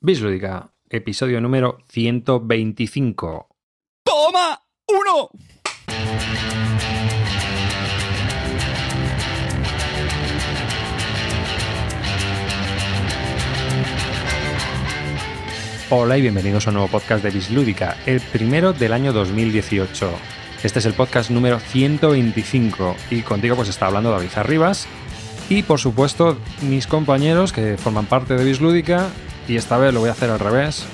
Bislúdica, episodio número 125. ¡Toma! ¡Uno! Hola y bienvenidos a un nuevo podcast de Bislúdica, el primero del año 2018. Este es el podcast número 125 y contigo pues está hablando David Arribas y por supuesto mis compañeros que forman parte de Bislúdica y esta vez lo voy a hacer al revés.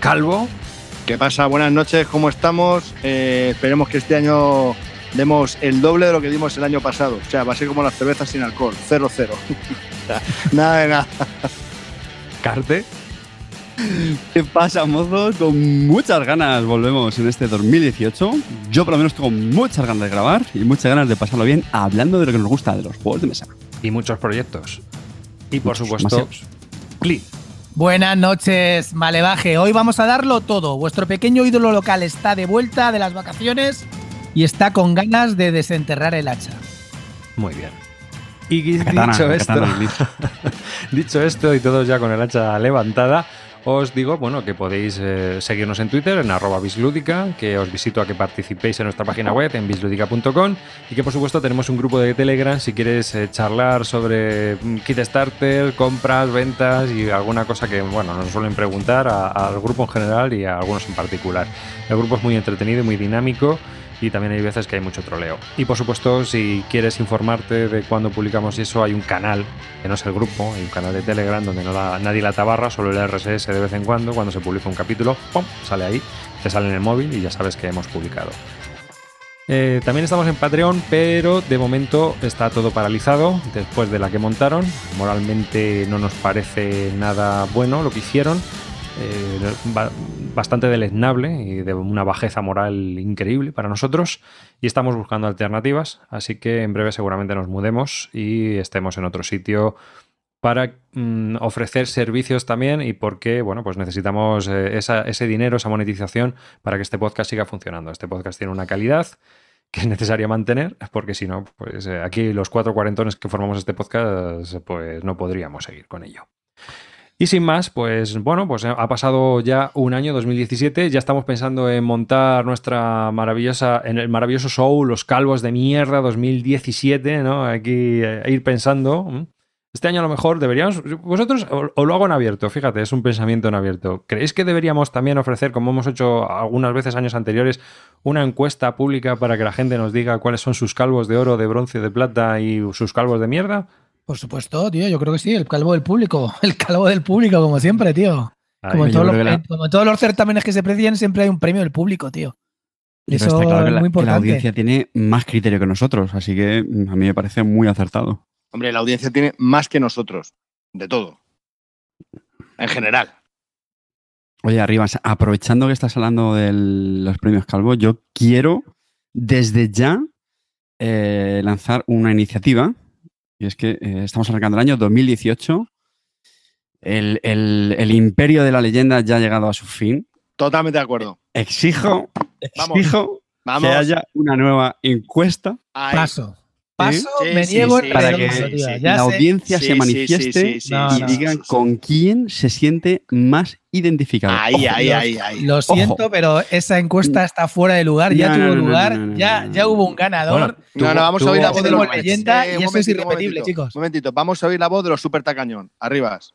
Calvo. ¿Qué pasa? Buenas noches, ¿cómo estamos? Eh, esperemos que este año demos el doble de lo que dimos el año pasado. O sea, va a ser como las cervezas sin alcohol, 0-0. nada de nada. Carte. ¿Qué pasa, mozos? Con muchas ganas volvemos en este 2018. Yo por lo menos tengo muchas ganas de grabar y muchas ganas de pasarlo bien hablando de lo que nos gusta de los juegos de mesa. Y muchos proyectos. Y por Muchos, supuesto, demasiados. Buenas noches, Malevaje. Hoy vamos a darlo todo. Vuestro pequeño ídolo local está de vuelta de las vacaciones y está con ganas de desenterrar el hacha. Muy bien. Y Katana, dicho esto, katana, dicho esto y todos ya con el hacha levantada, os digo, bueno, que podéis eh, seguirnos en Twitter, en arroba bislúdica, que os visito a que participéis en nuestra página web, en bislúdica.com, y que por supuesto tenemos un grupo de Telegram si quieres eh, charlar sobre mm, kit starter, compras, ventas y alguna cosa que, bueno, nos suelen preguntar al grupo en general y a algunos en particular. El grupo es muy entretenido y muy dinámico y también hay veces que hay mucho troleo. Y por supuesto, si quieres informarte de cuándo publicamos eso, hay un canal, que no es el grupo, hay un canal de Telegram donde no da nadie la tabarra, solo el RSS de vez en cuando, cuando se publica un capítulo, ¡pum! sale ahí, te sale en el móvil y ya sabes que hemos publicado. Eh, también estamos en Patreon, pero de momento está todo paralizado después de la que montaron. Moralmente no nos parece nada bueno lo que hicieron. Eh, ba- bastante deleznable y de una bajeza moral increíble para nosotros. Y estamos buscando alternativas, así que en breve seguramente nos mudemos y estemos en otro sitio para mm, ofrecer servicios también y porque, bueno, pues necesitamos eh, ese dinero, esa monetización para que este podcast siga funcionando. Este podcast tiene una calidad que es necesaria mantener, porque si no, pues eh, aquí los cuatro cuarentones que formamos este podcast, pues no podríamos seguir con ello. Y sin más, pues bueno, pues ha pasado ya un año, 2017, ya estamos pensando en montar nuestra maravillosa, en el maravilloso show Los Calvos de Mierda 2017, ¿no? Aquí eh, ir pensando. Este año a lo mejor deberíamos, vosotros, o lo hago en abierto, fíjate, es un pensamiento en abierto. ¿Creéis que deberíamos también ofrecer, como hemos hecho algunas veces años anteriores, una encuesta pública para que la gente nos diga cuáles son sus calvos de oro, de bronce, de plata y sus calvos de mierda? Por supuesto, tío, yo creo que sí, el calvo del público. El calvo del público, como siempre, tío. Como, en todos los, creo que la- en- como en todos los certámenes que se premian, siempre hay un premio del público, tío. Y Pero eso está claro que es la, muy que la importante. audiencia tiene más criterio que nosotros, así que mm, a mí me parece muy acertado. Hombre, la audiencia tiene más que nosotros, de todo. En general. Oye, Arribas, aprovechando que estás hablando de los premios Calvo, yo quiero desde ya eh, lanzar una iniciativa. Y es que eh, estamos arrancando el año 2018. El, el- el imperio de la leyenda ya ha llegado a su fin. Totalmente de acuerdo. Exijo, Vamos. exijo Vamos. que haya una nueva encuesta Ahí. Paso. Paso, Sí, me sí, niego sí, en para que sí, sí. La audiencia Sí, se sí, manifieste sí, sí, sí, No, y no. digan con quién se siente más identificado. Ahí, Ojo, ahí, ahí, ahí. Lo siento, Ojo. pero esa encuesta está fuera de lugar. Ya No, tuvo lugar, ya, hubo un ganador. Bueno, No, no, vamos a oír la voz de los leyenda y un eso es irrepetible, momentito. chicos. Un momentito, vamos a oír la voz de los super tacañón. Arribas.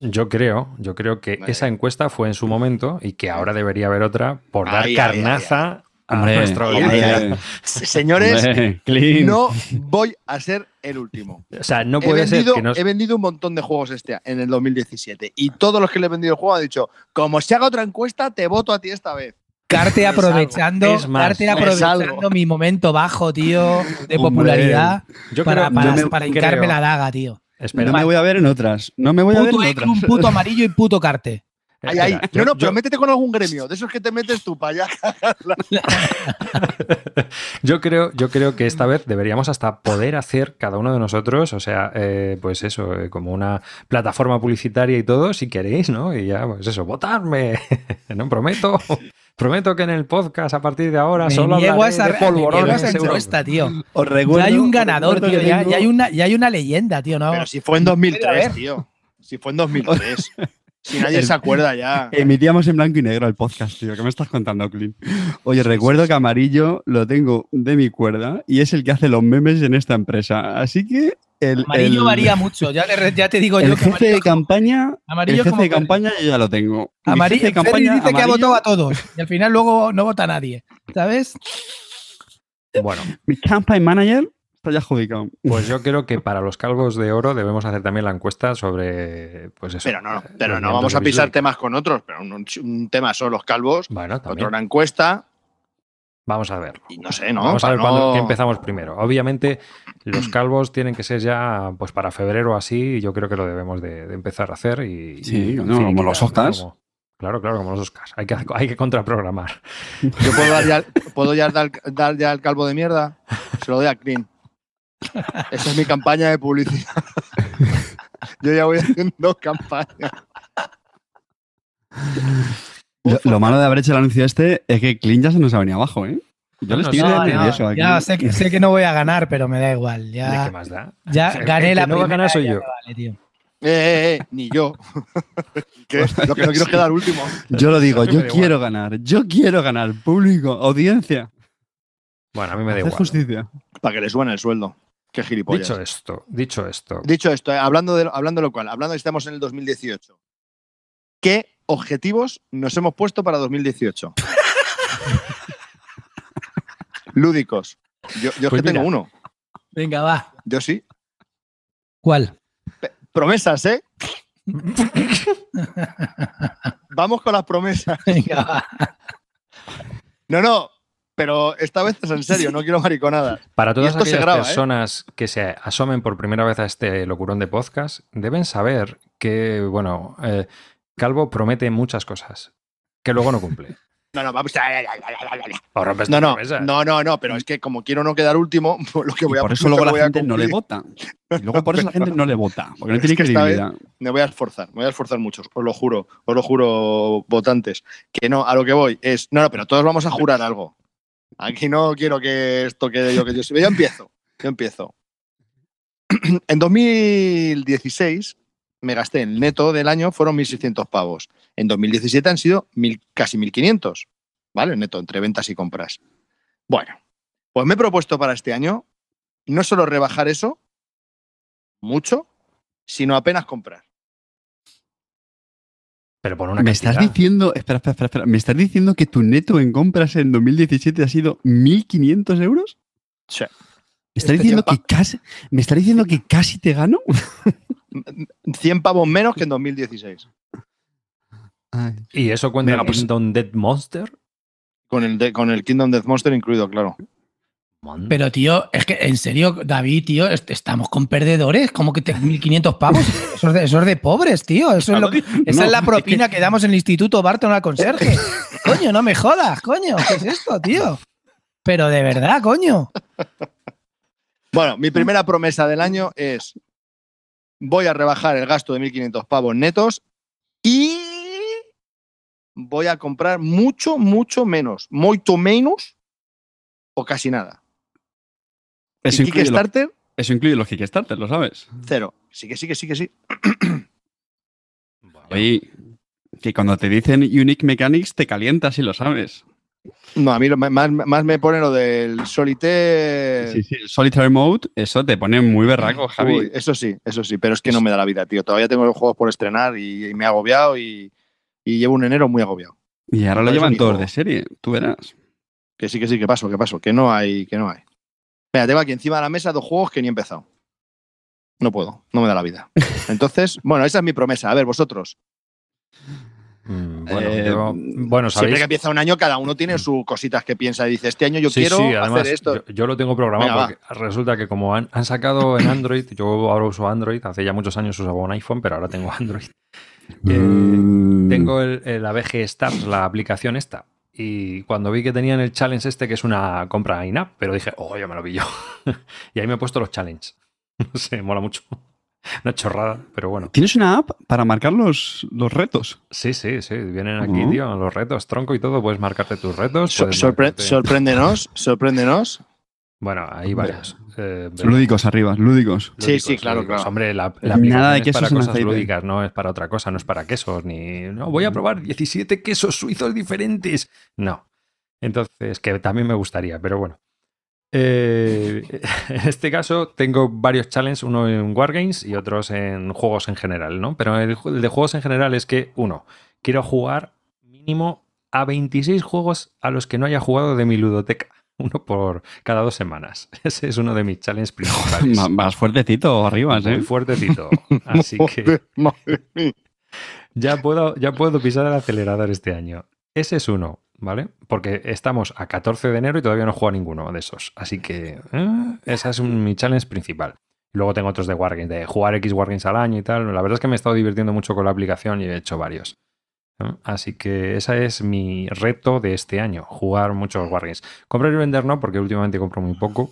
Yo creo, yo creo que Vale. esa encuesta fue en su momento y que ahora debería haber otra por dar Ahí, ahí, carnaza a Hombre, nuestra audiencia. ahí, Señores, Hombre, no voy a ser el último. O sea, no he, puede ser que nos... he vendido un montón de juegos este en el 2017 y todos los que le he vendido el juego han dicho, como se haga otra encuesta, te voto a ti esta vez. Carte aprovechando, Es más, Carte aprovechando mi momento bajo, tío, de popularidad Yo para, creo, para, yo me para creo- hincarme la daga, tío. Espera, no me voy a ver en otras. No me voy a ver Puto en otras. puto amarillo y puto Carte. Ahí, ahí. espera, No, yo- no, yo- pero métete con algún gremio, de esos que te metes tú para allá. Yo creo, yo creo que esta vez deberíamos hasta poder hacer cada uno de nosotros, o sea, eh, pues eso, eh, como una plataforma publicitaria y todo, si queréis, ¿no? Y ya, pues eso, votarme. no prometo. Prometo que en el podcast a partir de ahora Me solo niego a esa, de me niego a polvorones esa tío. Os Ya recuerdo, hay un ganador, tío. Ya, ya hay una, ya hay una leyenda, tío. ¿no? Pero si fue en Puede 2003, haber. tío. Si fue en 2003. Si nadie se acuerda ya. Emitíamos en blanco y negro el podcast, tío. ¿Qué me estás contando, Clint? Oye, recuerdo que amarillo lo tengo de mi cuerda y es el que hace los memes en esta empresa. Así que el, Amarillo el- varía mucho. Ya, te- ya te digo el yo que jefe de amarillo, campaña, amarillo el jefe como de campaña yo ya lo tengo. Amarillo jefe de campaña, dice que ha votado a todos y al final luego no vota nadie. ¿Sabes? Bueno, Mi campaign manager está ya adjudicado. pues yo creo que para los calvos de oro debemos hacer también la encuesta sobre, pues eso. Pero no, eh, pero no vamos a pisar temas con otros, pero un, un tema son los calvos, Bueno, otro también. una encuesta, Vamos a ver. y no sé, ¿no? Vamos a ver cuándo qué empezamos primero. Obviamente, los calvos tienen que ser ya pues para febrero o así. y Yo creo que lo debemos de, de empezar a hacer. Y, Sí, y no, como los ¿no? Oscars. Como- claro, claro, como los Oscars. Hay que, hay que contraprogramar. Yo puedo, dar ya, ¿puedo ya dar, dar ya el calvo de mierda. Se lo doy a Clean. Esa es mi campaña de publicidad. Yo ya voy haciendo campaña. Lo, lo malo de haber hecho el anuncio este es que Clint ya se nos ha venido abajo, ¿eh? Yo No, le no, estoy no, nervioso aquí. Ya sé que, sé que no voy a ganar, pero me da igual. ¿De Ya, qué más da? ya El gané que la no va a ganar soy yo. me vale, tío. Eh, eh, eh, ni yo. ¿Qué? Lo que no quiero es quedar último. Yo lo digo, yo quiero ganar, yo quiero ganar, público, audiencia, Bueno, a mí me da hacer igual. justicia. Para que le suban el sueldo. Qué gilipollas. Dicho esto, dicho esto, Dicho esto, eh, hablando, de, hablando de lo cual, hablando de que estamos en el 2018, ¿qué objetivos nos hemos puesto para 2018? Lúdicos. Yo, yo es Pues que tengo uno. Venga, va. Yo sí. ¿Cuál? Promesas, ¿eh? Vamos con las promesas. Venga, va. No, no, pero esta vez es en serio, no quiero mariconadas. Para todas esto aquellas graba, ¿eh? personas que se asomen por primera vez a este locurón de podcast, deben saber que, bueno, eh, Calvo promete muchas cosas que luego no cumple. No, no, vamos a... O rompes No, no, promesas. no, no, no, pero es que como quiero no quedar último, pues lo que Y voy a por eso luego que la gente no le vota. Y luego por eso la gente no le vota, porque no Es tiene que esta vez- credibilidad. Me voy a esforzar, me voy a esforzar mucho, os lo juro, os lo juro, votantes. Que no, a lo que voy es. No, no, pero todos vamos a jurar algo. Aquí no quiero que esto quede yo que yo. Yo empiezo, yo empiezo. En 2016 me gasté el neto del año, fueron 1.600 pavos. En 2017 han sido mil, casi 1.500, ¿vale? Neto, entre ventas y compras. Bueno, pues me he propuesto para este año no solo rebajar eso, mucho, sino apenas comprar. Pero por una Me estás diciendo, espera, espera, espera, espera, me estás diciendo que tu neto en compras en 2017 ha sido 1.500 euros? Sí. ¿Me estás Este diciendo que casi, me estás diciendo que casi te gano? 100 pavos menos que en 2016. Ay. ¿Y eso cuenta Venga, el pues- Kingdom Dead Monster? Con el, de- con el Kingdom Death Monster incluido, claro. Man. Pero, tío, es que en serio, David, tío, est- estamos con perdedores. ¿Cómo que te- 1.500 pavos? Eso es, de, eso es de pobres, tío. Eso es lo que- esa No, es la es propina que... damos en el Instituto Barton al conserje. coño, no me jodas, coño. ¿Qué es esto, tío? Pero de verdad, coño. Bueno, mi primera promesa del año es voy a rebajar el gasto de 1.500 pavos netos y voy a comprar mucho, mucho menos. Moito menos o casi nada. Eso y Kickstarter, eso incluye los Kickstarter, ¿lo sabes? cero. Sí que sí, que sí, que sí. Oye, que cuando te dicen Unique Mechanics te calientas y lo sabes. No, a mí lo- más, más me pone lo del solitaire. Sí, sí, el Solitaire Mode, eso te pone muy berraco, Javi. Uy, eso sí, eso sí, pero es que no me da la vida, tío. Todavía tengo los juegos por estrenar y, y me he agobiado y, y llevo un enero muy agobiado. y ahora lo llevan todos de serie, tú verás. Que sí, que sí, que paso, que paso, que no hay, que no hay. Mira, tengo aquí encima de la mesa dos juegos que ni he empezado. No puedo, no me da la vida. Entonces, bueno, esa es mi promesa. A ver, vosotros. Mm, bueno, Eh, yo- bueno, Siempre que empieza un año, cada uno tiene sus cositas que piensa y dice, este año yo Sí, quiero sí, además, hacer esto. Yo, yo lo tengo programado Venga, porque resulta que como han, han sacado en Android, yo ahora uso Android, hace ya muchos años usaba un iPhone, pero ahora tengo Android. Eh, Mm. Tengo el, el ABG Stars, la aplicación esta. Y cuando vi que tenían el challenge este, que es una compra in-app, pero dije, oh, yo me lo pillo. y ahí me he puesto los challenges. No sé, mola mucho. Una chorrada, pero bueno. ¿Tienes una app para marcar los, los retos? Sí, sí, sí. Vienen aquí, Ujú. tío, los retos, tronco y todo. Puedes marcarte tus retos. So- sorpre- marcarte- sorpréndenos, sorpréndenos. Bueno, hay Hombre. varios. Eh, Lúdicos arriba, lúdicos. Sí, sí, claro, lúdicos. claro. Hombre, la, la Nada de es quesos para en cosas lúdicas, no es para otra cosa, no es para quesos, ni... No, voy a probar 17 quesos suizos diferentes. No. Entonces, que también me gustaría, pero bueno. Eh, en este caso tengo varios challenges, uno en Wargames y otros en juegos en general, ¿no? Pero el de juegos en general es que, uno, quiero jugar mínimo a 26 juegos a los que no haya jugado de mi ludoteca. Uno por cada dos semanas. Ese es uno de mis challenges principales. Vas fuertecito arriba, Muy ¿eh? fuertecito. Así que Madre- mía. ya puedo, ya puedo pisar el acelerador este año. Ese es uno, ¿vale? Porque estamos a 14 de enero y todavía no he jugado ninguno de esos. Así que eh, esa es un- mi challenge principal. Luego tengo otros de Wargames, de jugar X Wargames al año y tal. La verdad es que me he estado divirtiendo mucho con la aplicación y he hecho varios. Así que ese es mi reto de este año, jugar muchos Wargames. Comprar y vender no, porque últimamente compro muy poco.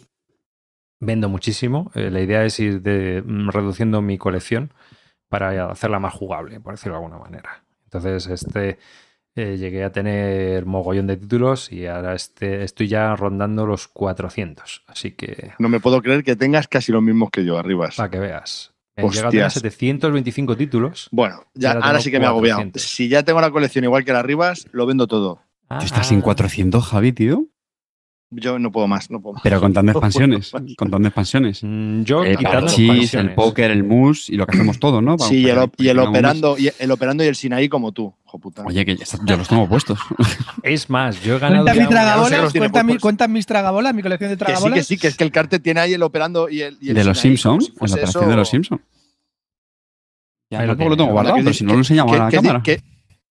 Vendo muchísimo. Eh, la idea es ir de- mm, reduciendo mi colección para hacerla más jugable, por decirlo de alguna manera. Entonces, este eh, llegué a tener mogollón de títulos y ahora este, estoy ya rondando los 400. Así que, No me puedo creer que tengas casi los mismos que yo, Arribas. para que veas. He llegado a tener Hostias. 725 títulos. Bueno, ya, ahora sí que me he agobiado. 400. Si ya tengo la colección igual que la Arribas, lo vendo todo. Tú estás en 400, Javi, tío. Yo no puedo más, no puedo más. Pero contando No expansiones. más. Contando expansiones. Mm, Yo, El quitando parchís, el póker, el mus y lo que hacemos todo, ¿no? Sí, y el, y el operando, y el operando y el Sinaí como tú, hijo puta. Oye, que yo los tengo puestos. Es más, yo he ganado. Cuenta mis no tragabolas, los cuenta, mi- mis tragabolas, mi colección de que sí, tragabolas. que sí, que es que el cartel tiene ahí el operando y el, y el de los Sinaí, como Simpsons, si la operación eso- de los Simpsons. Ya, lo tampoco lo tengo guardado, pero si no lo enseñamos a la cámara. que-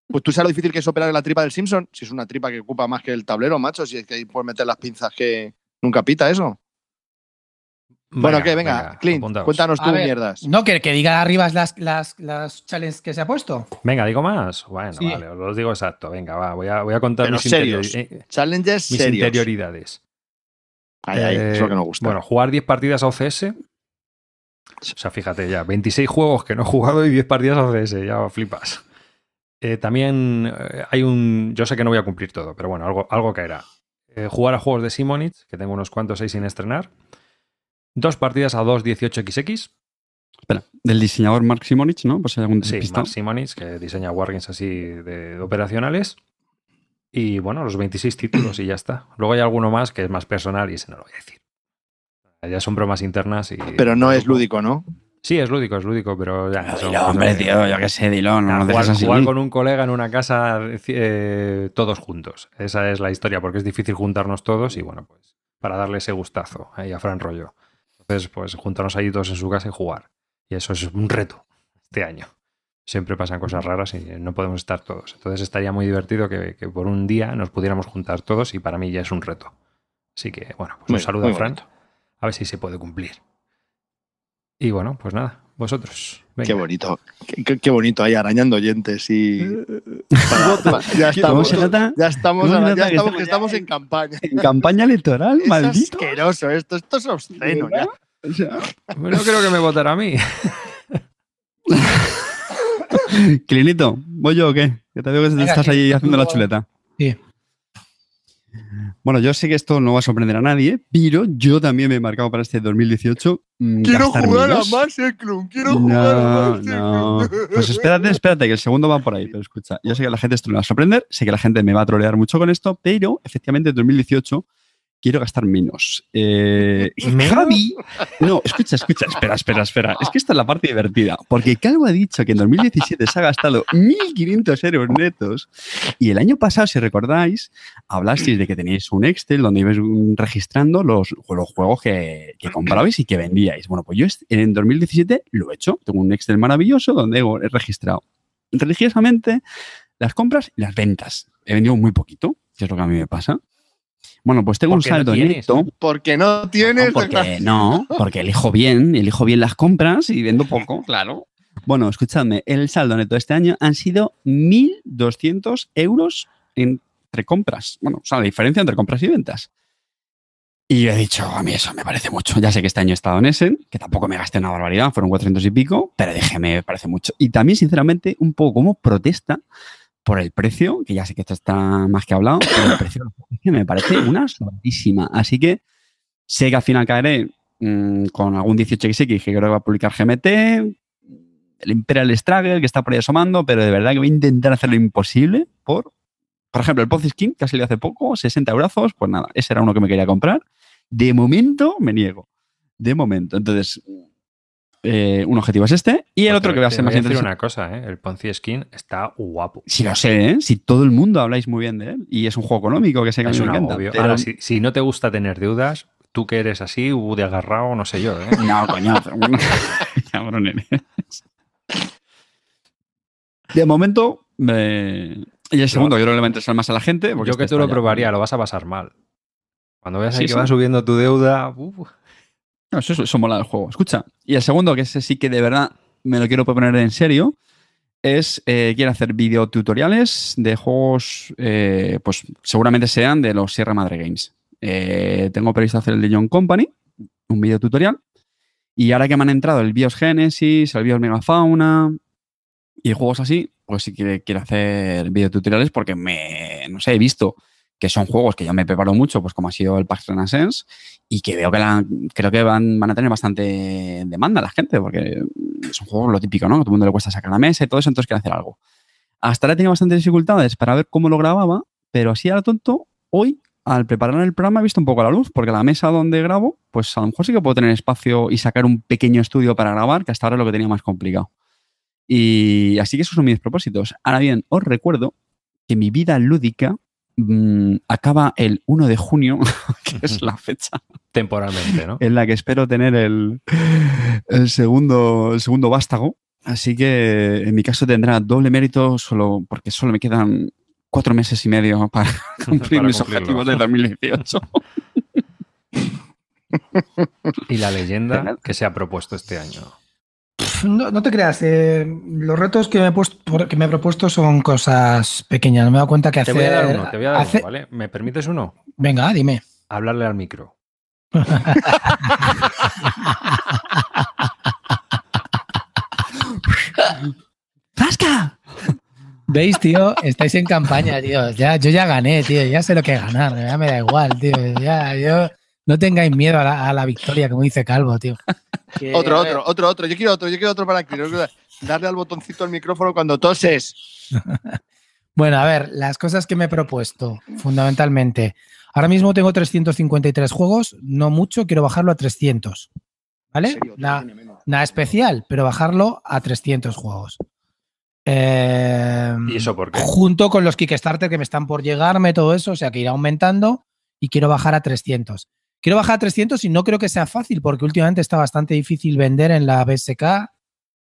pues tú sabes lo difícil que es operar en la tripa del Simpson, si es una tripa que ocupa más que el tablero, macho, si es que ahí puedes meter las pinzas que nunca pita eso. bueno, ¿qué? Venga, Clint, apuntaos. cuéntanos tú ver, mierdas. No, que, que diga arriba las, las, las challenges que se ha puesto. Venga, digo más. Bueno, Sí. vale, os lo digo exacto. Venga, va, voy a, voy a contar Pero mis, serios, interiori- eh, Challenges mis serios. interioridades. Ay, ay, Eh, es lo que nos gusta. Bueno, jugar 10 partidas a OCS. O sea, fíjate ya, 26 juegos que no he jugado y 10 partidas a OCS, ya flipas. Eh, también eh, hay un. Yo sé que no voy a cumplir todo, pero bueno, algo, algo caerá. Eh, jugar a juegos de Simonitz, que tengo unos cuantos ahí sin estrenar. Dos partidas a 2.18xx. Espera, del diseñador Mark Simonich, ¿no? Pues hay algún Sí. Mark Simonitz, que diseña wargames así de operacionales. Y bueno, los 26 títulos y ya está. Luego hay alguno más que es más personal y ese no lo voy a decir. Ya son bromas internas y. Pero no es lúdico, ¿no? Sí, es lúdico, es lúdico, pero ya. Pero dilo, hombre, que- tío, yo qué sé, dilo, no jugar, dejes así. jugar con un colega en una casa eh, todos juntos. Esa es la historia, porque es difícil juntarnos todos y bueno, pues para darle ese gustazo ahí a Fran Rollo. Entonces, pues juntarnos ahí todos en su casa y jugar. Y eso es un reto este año. Siempre pasan cosas raras y no podemos estar todos. Entonces estaría muy divertido que, que por un día nos pudiéramos juntar todos y para mí ya es un reto. Así que bueno, pues Muy- un saludo a Fran. bonito. A ver si se puede cumplir. Y bueno, pues nada, vosotros. venga. Qué bonito. Qué, bonito ahí arañando oyentes y. Para- para- ya ¿Cómo estamos. se nota? Ya estamos, ¿Cómo se ara- nota ya que estamos, estamos que ya estamos en- en campaña. En campaña electoral, Es maldito. asqueroso esto, esto es obsceno ya. O sea, No creo que me votará a mí. Clinito, ¿voy yo o qué? Que te veo que Venga, estás ahí haciendo la chuleta. Sí. Bueno, yo sé que esto no va a sorprender a nadie, pero yo también me he marcado para este 2018. mm, Quiero jugar a millos. Master Club, quiero jugar a No, Master no. Pues espérate, espérate, que el segundo va por ahí. Pero escucha, yo sé que a la gente esto le va a sorprender, sé que la gente me va a trolear mucho con esto, pero efectivamente en 2018 quiero gastar menos. Eh, ¿Menos? Javi. No, escucha, escucha, espera, espera, espera. Es que esta es la parte divertida. Porque Calvo ha dicho que en 2017 se ha gastado 1.500 euros netos. Y el año pasado, si recordáis, hablasteis de que teníais un Excel donde ibais registrando los, los juegos que, que comprabais y que vendíais. Bueno, pues yo en 2017 lo he hecho. Tengo un Excel maravilloso donde he registrado religiosamente las compras y las ventas. He vendido muy poquito, que es lo que a mí me pasa. Bueno, pues tengo un Porque no saldo tienes. neto. Porque no tienes. No, porque no, porque elijo bien, elijo bien las compras y vendo poco, claro. Bueno, escuchadme, el saldo neto de este año han sido 1.200 euros entre compras. Bueno, o sea, la diferencia entre compras y ventas. Y yo he dicho, a mí eso me parece mucho. Ya sé que este año he estado en Essen, que tampoco me gasté una barbaridad, fueron 400 y pico, pero dije, me parece mucho. Y también, sinceramente, un poco como protesta por el precio, que ya sé que esto está más que hablado, pero el precio me parece una sobradísima. Así que Sé que al final caeré mm, con algún 18XX que creo que va a publicar GMT, el Imperial Struggle que está por ahí asomando, pero de verdad que voy a intentar hacer lo imposible por, por ejemplo, el Ponzi Skin que ha salido hace poco, 60 euros, pues nada, ese era uno que me quería comprar. De momento me niego. De momento. Entonces, eh, un objetivo es este y el otro que va a ser voy más decir interesante. una cosa, ¿eh? El Ponzi Skin está guapo. Si lo sé, ¿eh? si todo el mundo habláis muy bien de él y es un juego económico que sé que a Es me encanta. pero- Ahora, si, si no te gusta tener deudas, tú que eres así, uh, de agarrado, no sé yo, ¿eh? No, coño. Cabrón eres. De momento, eh, y el segundo, yo creo que le va a interesar más a la gente. Porque Yo que este tú lo probaría, lo vas a pasar mal. Cuando veas ahí Sí, que sí. va subiendo tu deuda, uh, No, eso, eso mola del juego. Escucha, y el segundo, que ese sí que de verdad me lo quiero proponer en serio, es eh, quiero hacer videotutoriales de juegos, eh, pues seguramente sean de los Sierra Madre Games. Eh, tengo previsto hacer el de John Company, un videotutorial. Y ahora que me han entrado el BIOS Genesis, el BIOS Megafauna y juegos así, pues sí que quiero hacer videotutoriales porque me, no sé, he visto que son juegos que yo me preparo mucho, pues como ha sido el Pax Renaissance, y que veo que creo que van, van a tener bastante demanda la gente, porque son juegos lo típico, ¿no? A todo el mundo le cuesta sacar la mesa y todo eso, entonces quiero hacer algo. Hasta ahora he tenido bastantes dificultades para ver cómo lo grababa, pero así a lo tonto, hoy, al preparar el programa, he visto un poco la luz, porque la mesa donde grabo, pues a lo mejor sí que puedo tener espacio y sacar un pequeño estudio para grabar, que hasta ahora es lo que tenía más complicado. Y así que esos son mis propósitos. Ahora bien, os recuerdo que mi vida lúdica mm, acaba el 1 de junio, que es la fecha temporalmente, ¿no? en la que espero tener el, el segundo, el segundo vástago. Así que en mi caso tendrá doble mérito solo porque solo me quedan cuatro meses y medio para cumplir Para mis cumplirlo. objetivos de 2018. Y la leyenda que se ha propuesto este año. No, no te creas, eh, los retos que me, he puesto, que me he propuesto son cosas pequeñas. Me he dado cuenta que Te hacer. voy a dar uno, te voy a dar uno, ¿vale? ¿Me permites uno? Venga, dime. Hablarle al micro. ¡Zasca! ¿Veis, tío? Estáis en campaña, tío. Ya, yo ya gané, tío. Ya sé lo que ganar. Ya me da igual, tío. Ya, yo. No tengáis miedo a la, a la victoria, como dice Calvo, tío. Otro, otro, otro, otro. Yo quiero otro, yo quiero otro para aquí. Darle al botoncito del micrófono cuando toses. Bueno, a ver, las cosas que me he propuesto, fundamentalmente. Ahora mismo tengo 353 juegos, no mucho, quiero bajarlo a 300. ¿Vale? En serio, Na- tiene menos. nada especial, pero bajarlo a 300 juegos. Eh, ¿Y eso por qué? Junto con los Kickstarter que me están por llegarme, todo eso, o sea que irá aumentando y quiero bajar a 300. Quiero bajar a 300 y no creo que sea fácil porque últimamente está bastante difícil vender en la BSK.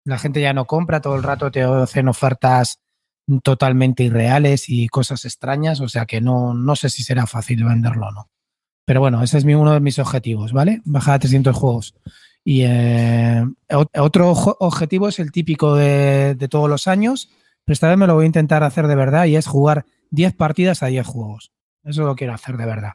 La gente ya no compra, todo el rato te hacen ofertas totalmente irreales y cosas extrañas, o sea que no, no sé si será fácil venderlo o no. Pero bueno, ese es mi, uno de mis objetivos, ¿vale? Bajar a 300 juegos. Y eh, ot- otro objetivo es el típico de, de todos los años, pero esta vez me lo voy a intentar hacer de verdad y es jugar 10 partidas a 10 juegos. Eso lo quiero hacer de verdad.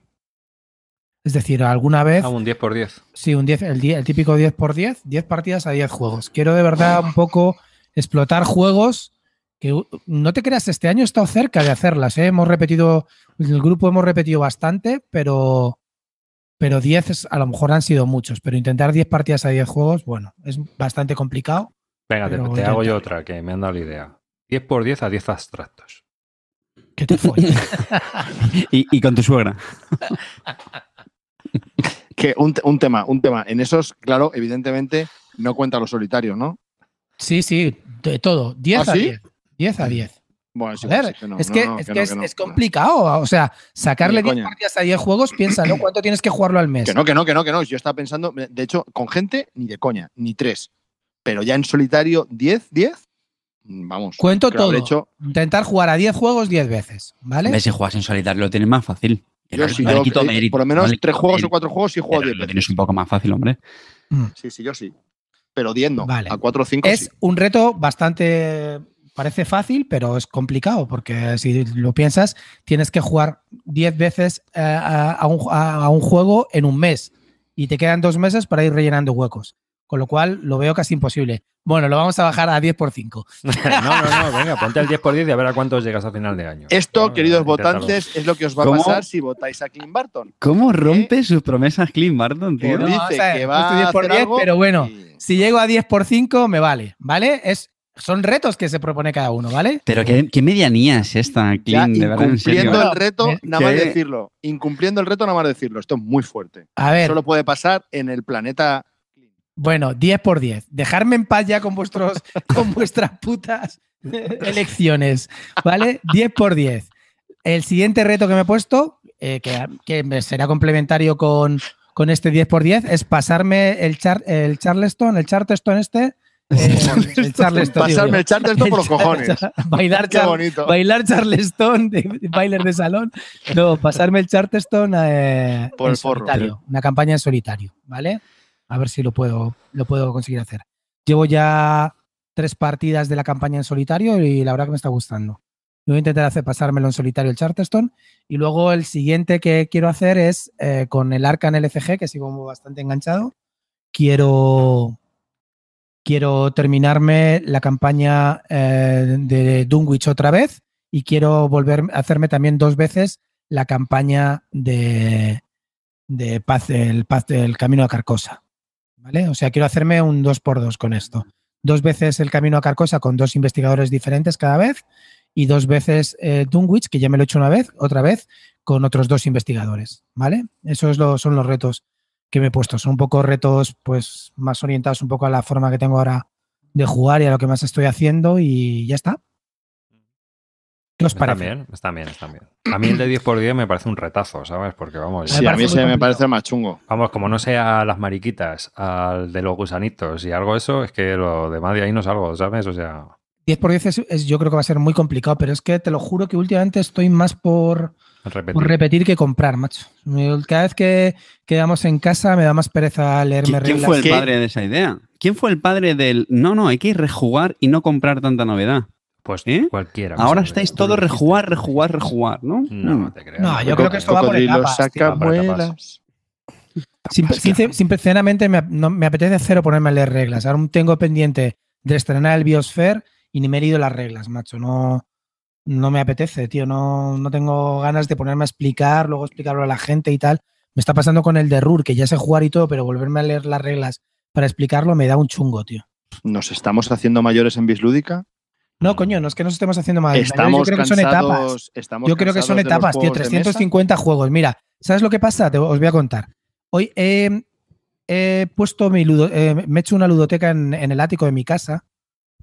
Es decir, alguna vez, Ah, un 10 por 10. sí, un 10, el, die- el típico 10 por 10, 10 partidas a 10 juegos. Quiero de verdad un poco explotar juegos que no te creas, este año he estado cerca de hacerlas. ¿eh? Hemos repetido, en el grupo hemos repetido bastante, pero, pero 10 es- a lo mejor han sido muchos. Pero intentar 10 partidas a 10 juegos, bueno, es bastante complicado. Venga, te, te hago yo otra que me han dado la idea. 10 por 10 a 10 abstractos. ¿Qué te fue? Y, y con tu suegra. Que un, un tema, un tema. En esos, claro, evidentemente no cuenta los solitarios, ¿no? sí, sí, de todo. 10 ¿Ah, a sí? 10. 10 a 10. Bueno, sí, Joder, sí, que no, es que, no, es, que es, que no. es complicado. O sea, sacarle Ni de 10 coña. partidas a 10 juegos, piénsalo, ¿cuánto tienes que jugarlo al mes? Que no, que no, que no, que no. Yo estaba pensando, de hecho, con gente, ni de coña, ni tres. Pero ya en solitario, 10, 10, mm, vamos. Cuento todo. hecho- Intentar jugar a 10 juegos 10 veces, ¿vale? Si juegas en solitario lo tienes más fácil. Yo yo, eh, mérito, por lo menos no tres juegos o cuatro juegos sí juego pero 10 Lo veces. tienes un poco más fácil, hombre. Mm. Sí, sí, yo sí. Pero 10 no. Vale. A 4 o 5 Es sí. un reto bastante. Parece fácil, pero es complicado porque si lo piensas, tienes que jugar 10 veces eh, a, a un, a- a un juego en un mes y te quedan dos meses para ir rellenando huecos. Con lo cual lo veo casi imposible. Bueno, lo vamos a bajar a 10 por 5. no, no, no, venga, ponte al 10 por 10 y a ver a cuántos llegas a final de año. Esto, queridos votantes, es lo que os va a pasar si votáis a Clint Barton. ¿Cómo rompe sus promesas Clint Barton, tío? Pues No, dice o sea, que va puesto a 10 por hacer 10, algo pero bueno. y- Si llego a 10 por 5, me vale, ¿vale? Es, son retos que se propone cada uno, ¿vale? Pero qué, qué medianía es esta, Ya Clint, de verdad, incumpliendo el reto, eh, nada más decirlo. Incumpliendo el reto, nada más decirlo. Esto es muy fuerte. A ver, Solo puede pasar en el planeta. Bueno, 10 por 10. Dejarme en paz ya con, vuestros, con vuestras putas elecciones, ¿vale? 10 por 10. El siguiente reto que me he puesto, eh, que, será complementario con, con este 10 por 10, es pasarme el, char, el Charleston, el Charleston este. eh, el Charleston. Pasarme el Charleston por los cojones. Bailar, Qué bonito. bailar Charleston, de, de bailer de salón. No, pasarme el Charleston eh, Por el forro. solitario. Una campaña en solitario, ¿vale? A ver si lo puedo, lo puedo conseguir hacer. Llevo ya tres partidas de la campaña en solitario y la verdad que me está gustando. Voy a intentar hacer pasármelo en solitario el Charterstone. Y luego el siguiente que quiero hacer es eh, con el Arcan LCG, que sigo bastante enganchado. Quiero, quiero terminarme la campaña eh, de Dunwich otra vez y quiero volver a hacerme también dos veces la campaña de, de Paz, el Paz del Camino a Carcosa. ¿Vale? O sea, quiero hacerme un 2x2 con esto. Dos veces el Camino a Carcosa con dos investigadores diferentes cada vez y dos veces eh, Dunwich, que ya me lo he hecho una vez, otra vez, con otros dos investigadores. ¿Vale? Esos lo- son los retos que me he puesto. Son un poco retos pues más orientados un poco a la forma que tengo ahora de jugar y a lo que más estoy haciendo y ya está. ¿Qué os Están parece? bien, están bien, están bien. A mí el de 10 por 10 me parece un retazo, ¿sabes? Porque vamos, Sí, a mí ese me parece más chungo. vamos, como no sea las mariquitas, al de los gusanitos y algo eso, es que lo demás de ahí no salgo, ¿sabes? O sea, 10 por 10 es, es- yo creo que va a ser muy complicado, pero es que te lo juro que últimamente estoy más por, repetir. por repetir que comprar, macho. Cada vez que quedamos en casa me da más pereza leerme ¿Qui- ¿Quién reglas. fue el ¿Qué? padre de esa idea? ¿Quién fue el padre del no, no, hay que rejugar y no comprar tanta novedad? Pues ¿Eh? cualquiera. Ahora me estáis todos rejugar, rejugar, rejugar, ¿no? No, Mm. te creas. No, yo creo que esto va por etapas, saca sin- Sinceramente, me, no- me apetece cero ponerme a leer reglas. Ahora tengo pendiente de estrenar el Biosphere y ni me he leído las reglas, macho. No, no me apetece, tío. No, no tengo ganas de ponerme a explicar, luego explicarlo a la gente y tal. Me está pasando con el de Rur, que ya sé jugar y todo, pero volverme a leer las reglas para explicarlo me da un chungo, tío. ¿Nos estamos haciendo mayores en Bislúdica? No, coño, no es que nos estemos haciendo mal. Estamos Yo creo que son etapas. cansados. estamos Yo creo que son cansados etapas, tío. juegos de mesa. 350 juegos. Mira, ¿sabes lo que pasa? Te, os voy a contar. Hoy he, he puesto mi ludo, eh, me he hecho una ludoteca en, en el ático de mi casa.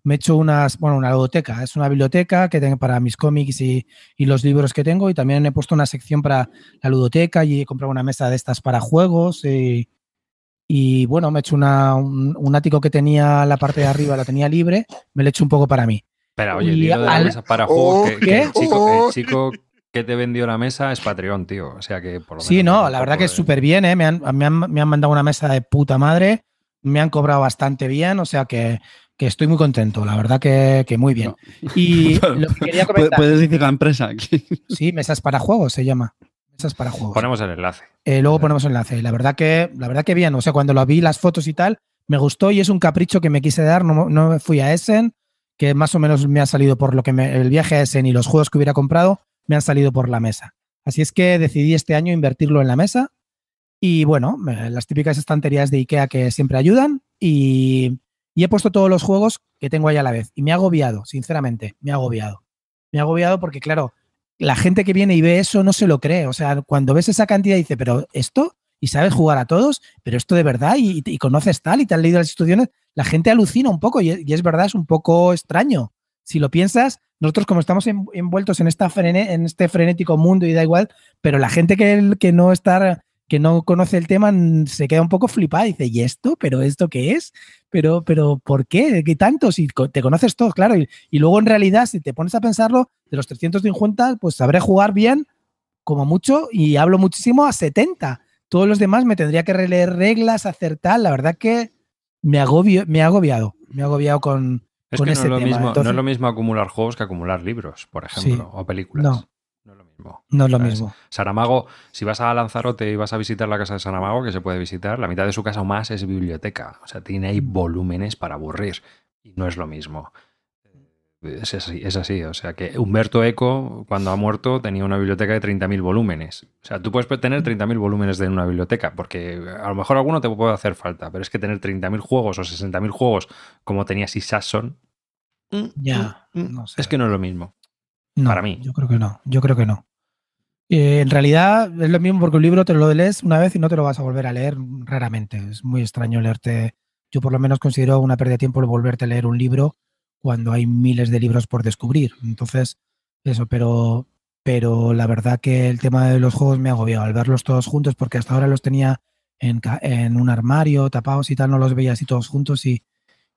Me he hecho unas, bueno, una ludoteca. Es una biblioteca que tengo para mis cómics y, y los libros que tengo. Y también he puesto una sección para la ludoteca y he comprado una mesa de estas para juegos. Y, y, bueno, me he hecho una- un, un ático que tenía la parte de arriba, la tenía libre. Me lo he hecho un poco para mí. Espera, oye, dilo de la al- mesa para Oh, juegos. que, que ¿qué? el, chico, Oh. el chico que te vendió la mesa es Patreon, tío. O sea que por lo Sí, menos no, la verdad que es de- súper bien, ¿eh? Me han, me, han, me han mandado una mesa de puta madre, me han cobrado bastante bien, o sea que, que estoy muy contento, la verdad que, que muy bien. Y lo que quería comentar, Puedes decir la empresa. sí, mesas para juegos se llama. Mesas para juegos. Ponemos el enlace. Eh, luego ponemos enlace. Y la verdad que, la verdad que bien, o sea, cuando lo vi las fotos y tal, me gustó y es un capricho que me quise dar, no, no me fui a Essen, que más o menos me ha salido por lo que me, el viaje a Essen y los juegos que hubiera comprado, me han salido por la mesa. Así es que decidí este año invertirlo en la mesa. Y bueno, las típicas estanterías de IKEA que siempre ayudan. Y, y he puesto todos los juegos que tengo ahí a la vez. Y me ha agobiado, sinceramente, me ha agobiado. Me ha agobiado porque, claro, la gente que viene y ve eso no se lo cree. O sea, cuando ves esa cantidad dice, pero esto, y sabes jugar a todos, pero esto de verdad, y, y conoces tal, y te has leído las instrucciones, la gente alucina un poco, y, es verdad, es un poco extraño. Si lo piensas, nosotros como estamos en- envueltos en, esta frene- en este frenético mundo y da igual, pero la gente que, que no está que no conoce el tema se queda un poco flipada dice, ¿y esto? ¿Pero esto qué es? ¿Pero, pero por qué? ¿Qué tanto? Si te conoces todos, claro. Y, y luego en realidad, si te pones a pensarlo, de los 350, pues sabré jugar bien, como mucho, y hablo muchísimo a 70. Todos los demás me tendría que releer reglas, hacer tal. La verdad que me agobio, me ha agobiado. Me ha agobiado con, Es con que no es, lo tema. mismo, no es lo mismo acumular juegos que acumular libros, por ejemplo, o películas. No. No es lo mismo. No es lo ¿Sabes? mismo. Saramago, si vas a Lanzarote y vas a visitar la casa de Saramago, que se puede visitar, la mitad de su casa o más es biblioteca. O sea, tiene ahí volúmenes para aburrir. Y no es lo mismo. Es así, es así. O sea, que Humberto Eco, cuando ha muerto, tenía una biblioteca de 30.000 volúmenes. O sea, tú puedes tener 30.000 volúmenes de una biblioteca, porque a lo mejor alguno te puede hacer falta, pero es que tener 30.000 juegos o 60.000 juegos como tenía Sasson, Ya, no sé. es que no es lo mismo. No, para mí. Yo creo que no. Yo creo que no. Eh, en realidad es lo mismo porque un libro te lo lees una vez y no te lo vas a volver a leer raramente. Es muy extraño leerte. Yo por lo menos considero una pérdida de tiempo el volverte a leer un libro cuando hay miles de libros por descubrir. Entonces, eso, pero, pero la verdad que el tema de los juegos me ha agobiado al verlos todos juntos porque hasta ahora los tenía en, un armario, tapados y tal, no los veía así todos juntos y,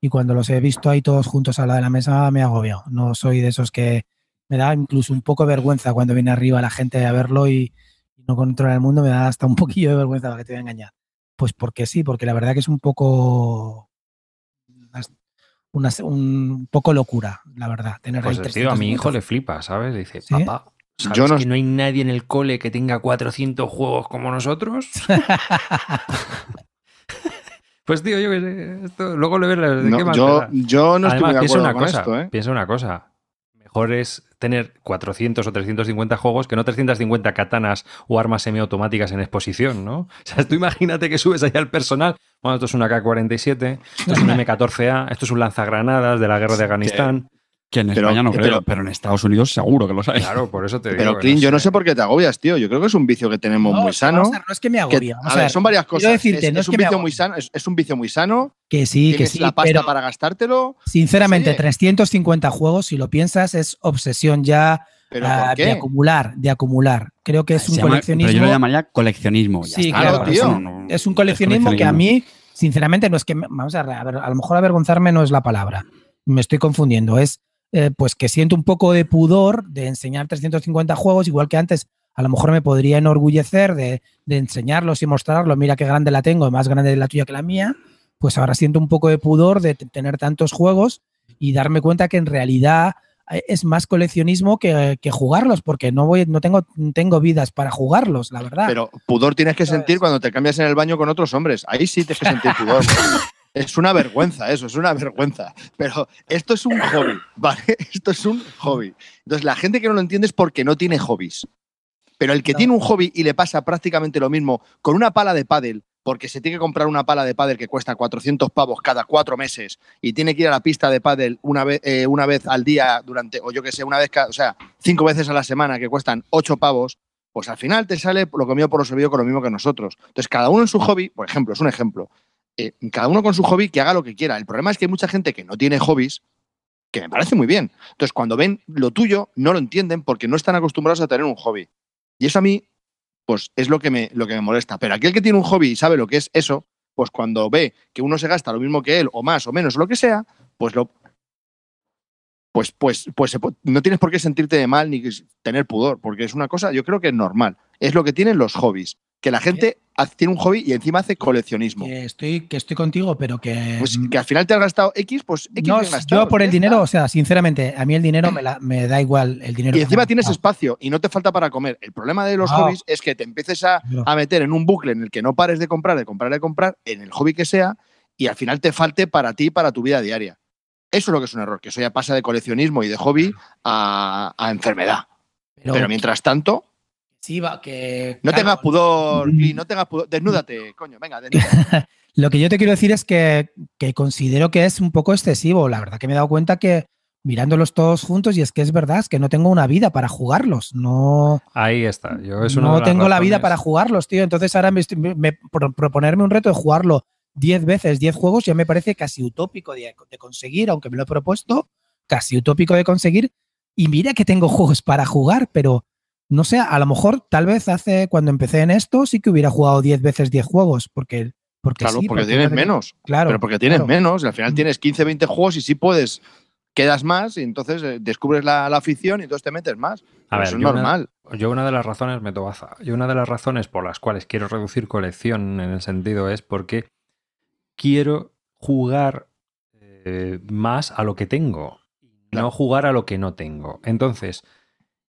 cuando los he visto ahí todos juntos a la de la mesa me ha agobiado. No soy de esos que me da incluso un poco vergüenza cuando viene arriba la gente a verlo y, y no controla el mundo, me da hasta un poquillo de vergüenza, para que te voy a engañar. Pues porque sí, porque la verdad que es un poco una, un poco locura, la verdad. Tener Pues ahí tío, a mi 350 hijo le flipa, ¿sabes? Dice, ¿Sí? papá, ¿sabes Yo no- que no hay nadie en el cole que tenga 400 juegos como nosotros? pues tío, yo qué sé, esto, luego le ves la- de No, qué más yo, yo no estoy Además, muy de piensa acuerdo una con cosa, esto, ¿eh? piensa una cosa. Mejor es tener 400 o 350 juegos que no 350 katanas o armas semiautomáticas en exposición, ¿no? O sea, tú imagínate que subes allá al personal. Bueno, esto es una K-47, esto es un M14A, esto es un lanzagranadas de la guerra de Afganistán. Que en Pero- España no pero- creo, pero en Estados Unidos seguro que los hay. Claro, por eso te digo. Pero, Clint, yo no sé. por qué te agobias, tío. Yo creo que es un vicio que tenemos No, muy sano. vamos a ver, no es que me que- agobie. vamos a ver, son varias quiero cosas. decirte, es, no es es un vicio muy sano, es, es un vicio muy sano. Que sí, que sí, la pasta pero para gastártelo. sinceramente, Oye. 350 juegos, si lo piensas, es obsesión ya Pero ah, ¿por de acumular, de acumular. Creo que es Se un llama- coleccionismo. Pero yo lo llamaría coleccionismo. ya Sí, está, claro, tío. no- es un coleccionismo que a coleccionismo. mí, sinceramente, no es que. Vamos a ver, a lo mejor avergonzarme no es la palabra. Me estoy confundiendo. Es eh, pues que siento un poco de pudor de enseñar 350 juegos, igual que antes. A lo mejor me podría enorgullecer de, de enseñarlos y mostrarlos. Mira qué grande la tengo, más grande la tuya que la mía. Pues ahora siento un poco de pudor de tener tantos juegos y darme cuenta que en realidad eh, es más coleccionismo que, que jugarlos, porque no voy, no tengo, tengo vidas para jugarlos, la verdad. Pero pudor tienes que ¿Sabes? sentir cuando te cambias en el baño con otros hombres. Ahí sí tienes que sentir pudor. es una vergüenza eso, es una vergüenza. Pero esto es un hobby, ¿vale? Esto es un hobby. Entonces la gente que no lo entiende es porque no tiene hobbies. Pero el que No. tiene un hobby y le pasa prácticamente lo mismo con una pala de pádel, porque se tiene que comprar una pala de pádel que cuesta 400 pavos cada cuatro meses y tiene que ir a la pista de pádel una vez, eh, una vez al día durante, o yo que sé, una vez, cada, o sea, cinco veces a la semana que cuestan ocho pavos, pues al final te sale lo comido por lo servido con lo mismo que nosotros. Entonces, cada uno en su hobby, por ejemplo, es un ejemplo, eh, cada uno con su hobby que haga lo que quiera. El problema es que hay mucha gente que no tiene hobbies, que me parece muy bien. Entonces, cuando ven lo tuyo, no lo entienden porque no están acostumbrados a tener un hobby. Y eso a mí, pues es lo que me, lo que me molesta. Pero aquel que tiene un hobby y sabe lo que es eso, pues cuando ve que uno se gasta lo mismo que él, o más o menos, o lo que sea, pues lo. Pues, pues, pues no tienes por qué sentirte de mal ni tener pudor, porque es una cosa, yo creo que es normal. Es lo que tienen los hobbies. Que la gente tiene un hobby y encima hace coleccionismo. que estoy, que estoy contigo, pero que. Pues que al final te has gastado X, pues X No, gastado, yo por el dinero, o sea, sinceramente, a mí el dinero me, la- me da igual el dinero. Y encima tienes espacio y no te falta para comer. El problema de los hobbies es que te empieces a, a meter en un bucle en el que no pares de comprar, de comprar, de comprar, en el hobby que sea, y al final te falte para ti, para tu vida diaria. Eso es lo que es un error, que eso ya pasa de coleccionismo y de hobby a, a enfermedad. pero, Pero mientras tanto, sí, va, que. no claro, tengas pudor, Mm. Cli, no tengas pudor. Desnúdate, coño, venga, desnúdate. Lo que yo te quiero decir es que, que considero que es un poco excesivo. La verdad que me he dado cuenta que mirándolos todos juntos, y es que es verdad, es que no tengo una vida para jugarlos. No, Ahí está. Yo, es no tengo la vida para jugarlos, tío. Entonces ahora me estoy- me- me- pro- proponerme un reto de jugarlo 10 veces, 10 juegos, ya me parece casi utópico de, de conseguir, aunque me lo he propuesto, casi utópico de conseguir. Y mira que tengo juegos para jugar, pero no sé, a lo mejor tal vez hace, cuando empecé en esto, sí que hubiera jugado 10 veces 10 juegos, porque, porque Claro, sí, porque tienes no- menos. Claro. pero porque tienes claro. menos, y al final Mm. tienes 15, 20 juegos y sí puedes, quedas más y entonces eh, descubres la, la afición y entonces te metes más. A Pero ver, eso es yo una- normal. Yo una de las razones, me tobaza, yo una de las razones por las cuales quiero reducir colección en el sentido es porque quiero jugar eh, más a lo que tengo, no jugar a lo que no tengo. Entonces,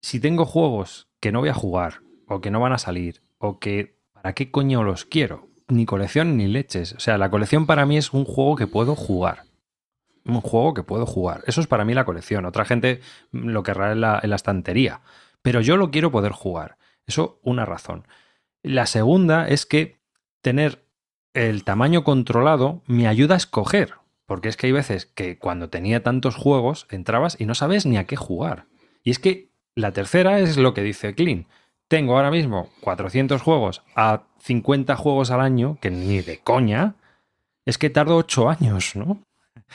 si tengo juegos que no voy a jugar, o que no van a salir, o que ¿para qué coño los quiero? Ni colección ni leches. O sea, la colección para mí es un juego que puedo jugar. Un juego que puedo jugar. Eso es para mí la colección. Otra gente lo querrá en la, en la estantería. Pero yo lo quiero poder jugar. Eso, una razón. La segunda es que tener el tamaño controlado me ayuda a escoger. Porque es que hay veces que cuando tenía tantos juegos entrabas y no sabes ni a qué jugar. Y es que la tercera es lo que dice Clean. Tengo ahora mismo 400 juegos a 50 juegos al año, que ni de coña. Es que tardo 8 años, ¿no?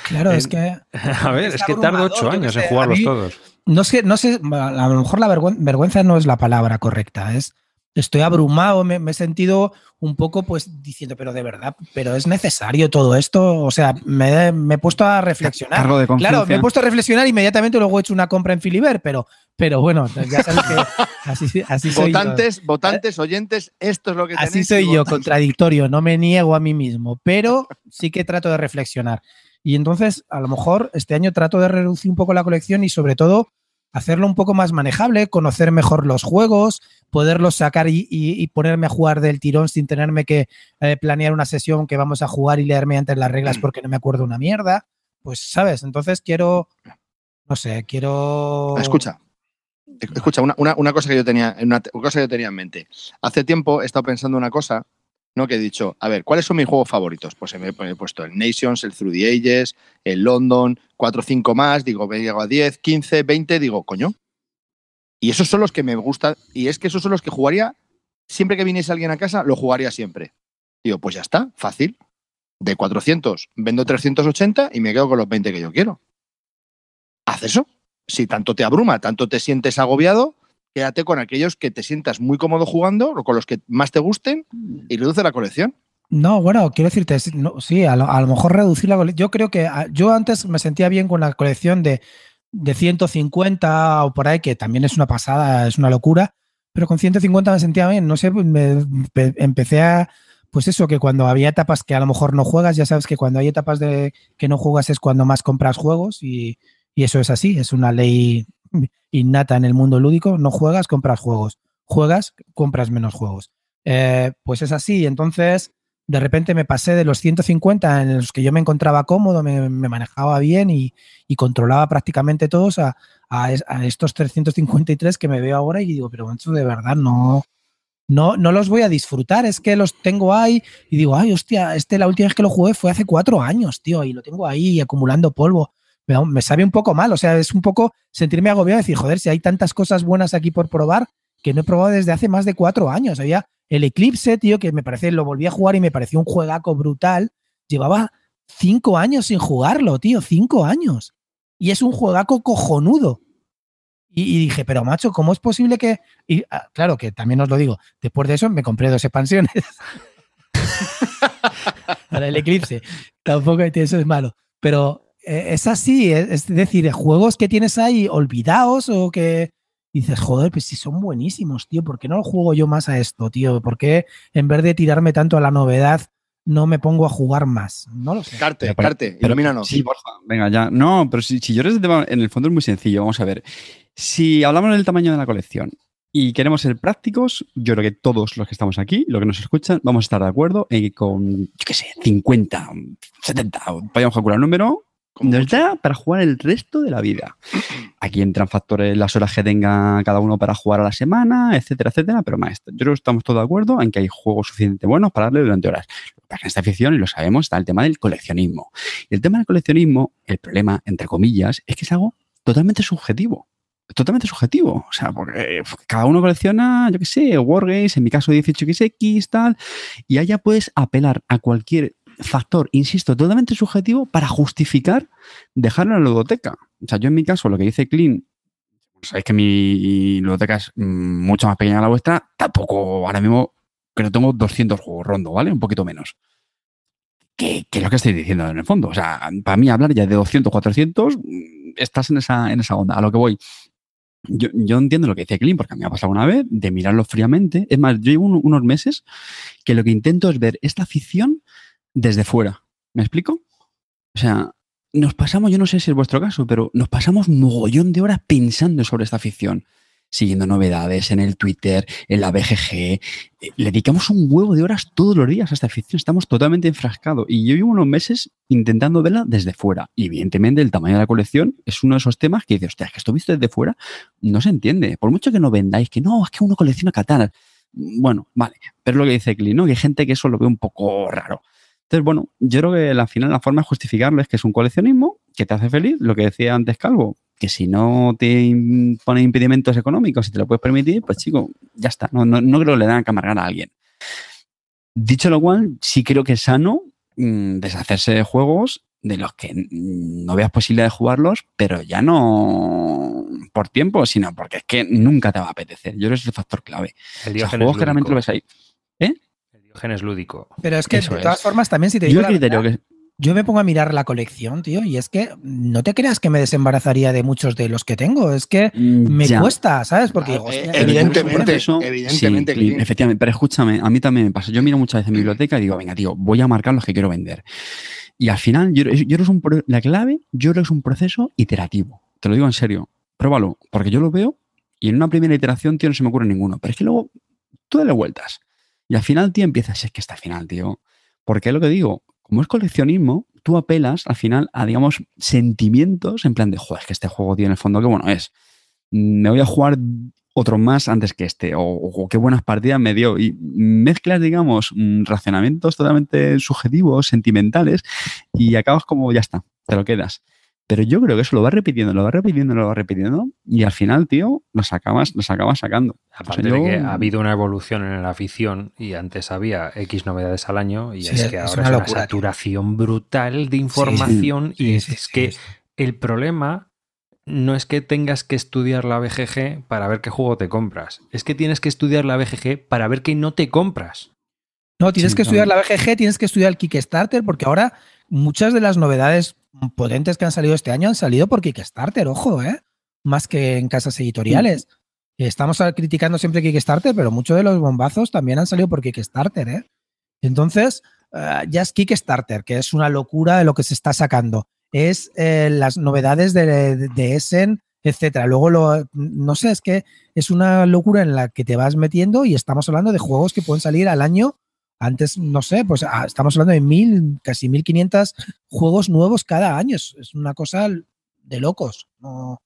Claro, es que. A ver, es, que tardo 8 años en jugarlos todos. No sé, no sé, a lo mejor la vergüenza no es la palabra correcta, es estoy abrumado, me, he sentido un poco pues diciendo, pero de verdad, pero es necesario todo esto. O sea, me, he puesto a reflexionar. claro, me he puesto a reflexionar inmediatamente, luego he hecho una compra en Filiber, pero, pero bueno, ya sabes que así, así soy votantes, yo. Votantes, oyentes, esto es lo que Así soy yo, contradictorio, no me niego a mí mismo, pero sí que trato de reflexionar. Y entonces, a lo mejor este año trato de reducir un poco la colección y sobre todo hacerlo un poco más manejable, conocer mejor los juegos, poderlos sacar y, ponerme a jugar del tirón sin tenerme que eh, planear una sesión que vamos a jugar y leerme antes las reglas mm. porque no me acuerdo una mierda. Pues, ¿sabes? Entonces quiero, no sé, quiero... Escucha, escucha, una, cosa que yo tenía, una cosa que yo tenía en mente. Hace tiempo he estado pensando una cosa ¿no? Que he dicho, a ver, ¿cuáles son mis juegos favoritos? Pues he, puesto el Nations, el Through the Ages, el London, 4 o 5 más, digo, me llego a 10, 15, 20, digo, coño. Y esos son los que me gustan, y es que esos son los que jugaría, siempre que viniese alguien a casa, lo jugaría siempre. Digo, pues ya está, fácil. De 400 vendo 380 y me quedo con los 20 que yo quiero. Haz eso. Si tanto te abruma, tanto te sientes agobiado, quédate con aquellos que te sientas muy cómodo jugando o con los que más te gusten y reduce la colección. No, bueno, quiero decirte, sí, a lo, mejor reducir la colección. Yo creo que ah, yo antes me sentía bien con la colección de, de 150 o por ahí, que también es una pasada, es una locura, pero con 150 me sentía bien. No sé, pues me, empecé a, pues eso, que cuando había etapas que a lo mejor no juegas, ya sabes que cuando hay etapas de que no juegas es cuando más compras juegos y, y eso es así, es una ley innata en el mundo lúdico, no juegas, compras juegos. Juegas, compras menos juegos. Eh, pues es así. Entonces, de repente me pasé de los 150 en los que yo me encontraba cómodo, me, manejaba bien y, controlaba prácticamente todos a, estos 353 que me veo ahora y digo, pero eso de verdad no, no, no los voy a disfrutar, es que los tengo ahí y digo, ay, hostia, este la última vez que lo jugué fue hace cuatro años, tío, y lo tengo ahí acumulando polvo me, sabe un poco mal. O sea, es un poco sentirme agobiado y decir, joder, si hay tantas cosas buenas aquí por probar que no he probado desde hace más de cuatro años. Había el Eclipse, tío, que me parece, lo volví a jugar y me pareció un juegaco brutal. Llevaba cinco años sin jugarlo, tío, cinco años. Y es un juegaco cojonudo. Y, dije, pero macho, ¿cómo es posible que.? Y ah, claro que también os lo digo, después de eso me compré dos expansiones. Para el Eclipse. Tampoco eso es malo. Pero es así, es decir, juegos que tienes ahí olvidados o que dices, joder, pues si son buenísimos, tío, ¿por qué no lo juego yo más a esto, tío? ¿Por qué en vez de tirarme tanto a la novedad no me pongo a jugar más? No lo sé. Carte, carte, ilumínanos. Sí, porfa, venga, ya. No, pero si, si yo eres en el fondo es muy sencillo, vamos a ver. Si hablamos del tamaño de la colección y queremos ser prácticos, yo creo que todos los que estamos aquí, los que nos escuchan, vamos a estar de acuerdo en que con, yo qué sé, 50, 70, podríamos calcular el número, nos da para jugar el resto de la vida. Aquí entran factores, las horas que tenga cada uno para jugar a la semana, etcétera, etcétera. Pero maestro, yo creo que estamos todos de acuerdo en que hay juegos suficientemente buenos para darle durante horas. En esta afición, y lo sabemos, está el tema del coleccionismo. Y el tema del coleccionismo, el problema, entre comillas, es que es algo totalmente subjetivo. Totalmente subjetivo. O sea, porque cada uno colecciona, yo qué sé, Wargames, en mi caso 18XX, tal. Y allá puedes apelar a cualquier factor, insisto, totalmente subjetivo para justificar dejarlo en la ludoteca. O sea, yo en mi caso, lo que dice Clean, sabéis que mi ludoteca es mm, mucho más pequeña que la vuestra, tampoco ahora mismo creo que tengo 200 juegos rondo, ¿vale? Un poquito menos. ¿Qué, es lo que estoy diciendo en el fondo? O sea, para mí hablar ya de 200, 400, mm, estás en esa, en esa onda. A lo que voy. Yo, yo, entiendo lo que dice Clean, porque a mí me ha pasado una vez, de mirarlo fríamente. Es más, yo llevo unos meses que lo que intento es ver esta afición desde fuera. ¿Me explico? O sea, nos pasamos, yo no sé si es vuestro caso, pero nos pasamos mogollón de horas pensando sobre esta afición. siguiendo novedades en el Twitter, en la BGG. Eh, Le dedicamos un huevo de horas todos los días a esta afición. Estamos totalmente enfrascados. Y yo llevo unos meses intentando verla desde fuera. Y evidentemente el tamaño de la colección es uno de esos temas que dice, hostia, que esto visto desde fuera no se entiende. Por mucho que no vendáis, que no, es que uno colecciona katanas. Bueno, vale. Pero es lo que dice Cli, ¿no? Que hay gente que eso lo ve un poco raro. Entonces, bueno, yo creo que al final la forma de justificarlo es que es un coleccionismo que te hace feliz, lo que decía antes Calvo, que si no te pone impedimentos económicos y te lo puedes permitir, pues chico, ya está. No, no, no creo que le dan que amargar a alguien. Dicho lo cual, sí creo que es sano mm, deshacerse de juegos de los que no veas posibilidad de jugarlos, pero ya no por tiempo, sino porque es que nunca te va a apetecer. Yo creo que es el factor clave. El O sea, juegos que realmente lo ves ahí. El Diógenes lúdico. Pero es que Eso de todas es. formas, también si te Yo digo el la criterio verdad, que yo me pongo a mirar la colección, tío, y es que no te creas que me desembarazaría de muchos de los que tengo. Es que me Mm, Ya. cuesta, ¿sabes? Porque Ah, digo, eh, hostia, evidentemente, que evidentemente, sí, efectivamente. Pero escúchame, a mí también me pasa. Yo miro muchas veces mi biblioteca y digo, venga, tío, voy a marcar los que quiero vender. Y al final, yo, yo creo que es un la clave, yo creo que es un proceso iterativo. Te lo digo en serio. Pruébalo, porque yo lo veo y en una primera iteración, tío, no se me ocurre ninguno. Pero es que luego tú dale vueltas. Y al final, tío, empiezas, es que está al final, tío. Porque es lo que digo, como es coleccionismo, tú apelas al final a, digamos, sentimientos en plan de, joder, es que este juego, tío, en el fondo, qué bueno es. Me voy a jugar otro más antes que este, o, o qué buenas partidas me dio. Y mezclas, digamos, mm, racionamientos totalmente subjetivos, sentimentales, y acabas como, ya está, te lo quedas. Pero yo creo que eso lo vas repitiendo, lo vas repitiendo, lo vas repitiendo, y al final, tío, los acabas, los acabas sacando. Aparte O sea, de que ha habido una evolución en la afición y antes había X novedades al año y Sí, es es que ahora una es una locura, tío. saturación brutal de información Sí, y sí, es sí, que sí. el problema no es que tengas que estudiar la BGG para ver qué juego te compras, es que tienes que estudiar la BGG para ver qué no te compras. No, tienes Sí, que estudiar la BGG, tienes que estudiar el Kickstarter, porque ahora muchas de las novedades potentes que han salido este año han salido por Kickstarter, ojo, ¿eh? Más que en casas editoriales. Estamos criticando siempre Kickstarter, pero muchos de los bombazos también han salido por Kickstarter, ¿eh? Entonces, eh, ya es Kickstarter, que es una locura de lo que se está sacando. Es eh, las novedades de, de, de Essen, etcétera. Luego, lo, no sé, es que es una locura en la que te vas metiendo y estamos hablando de juegos que pueden salir al año antes, no sé, pues ah, estamos hablando de mil, casi 1500 juegos nuevos cada año. Es, es una cosa de locos. No,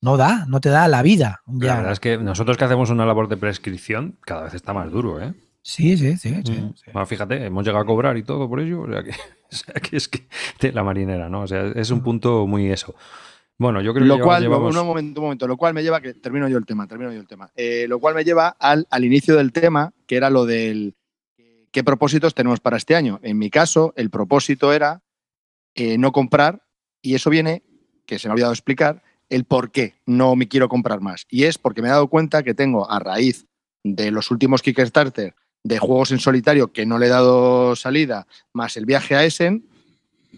no da, no te da la vida. La verdad es que nosotros que hacemos una labor de prescripción, cada vez está más duro, ¿eh? Sí, sí, sí. sí, Mm. sí. Bueno, fíjate, hemos llegado a cobrar y todo por ello. O sea que, o sea que es que de la marinera, ¿no? O sea, es un punto muy eso. Bueno, yo creo Lo que cual, llevamos... un momento, un momento, lo cual me lleva, que termino yo el tema, termino yo el tema. Eh, lo cual me lleva al, al inicio del tema, que era lo del qué propósitos tenemos para este año. En mi caso, el propósito era eh, no comprar, y eso viene, que se me ha olvidado explicar, el por qué no me quiero comprar más. Y es porque me he dado cuenta que tengo, a raíz de los últimos Kickstarter de juegos en solitario que no le he dado salida, más el viaje a Essen,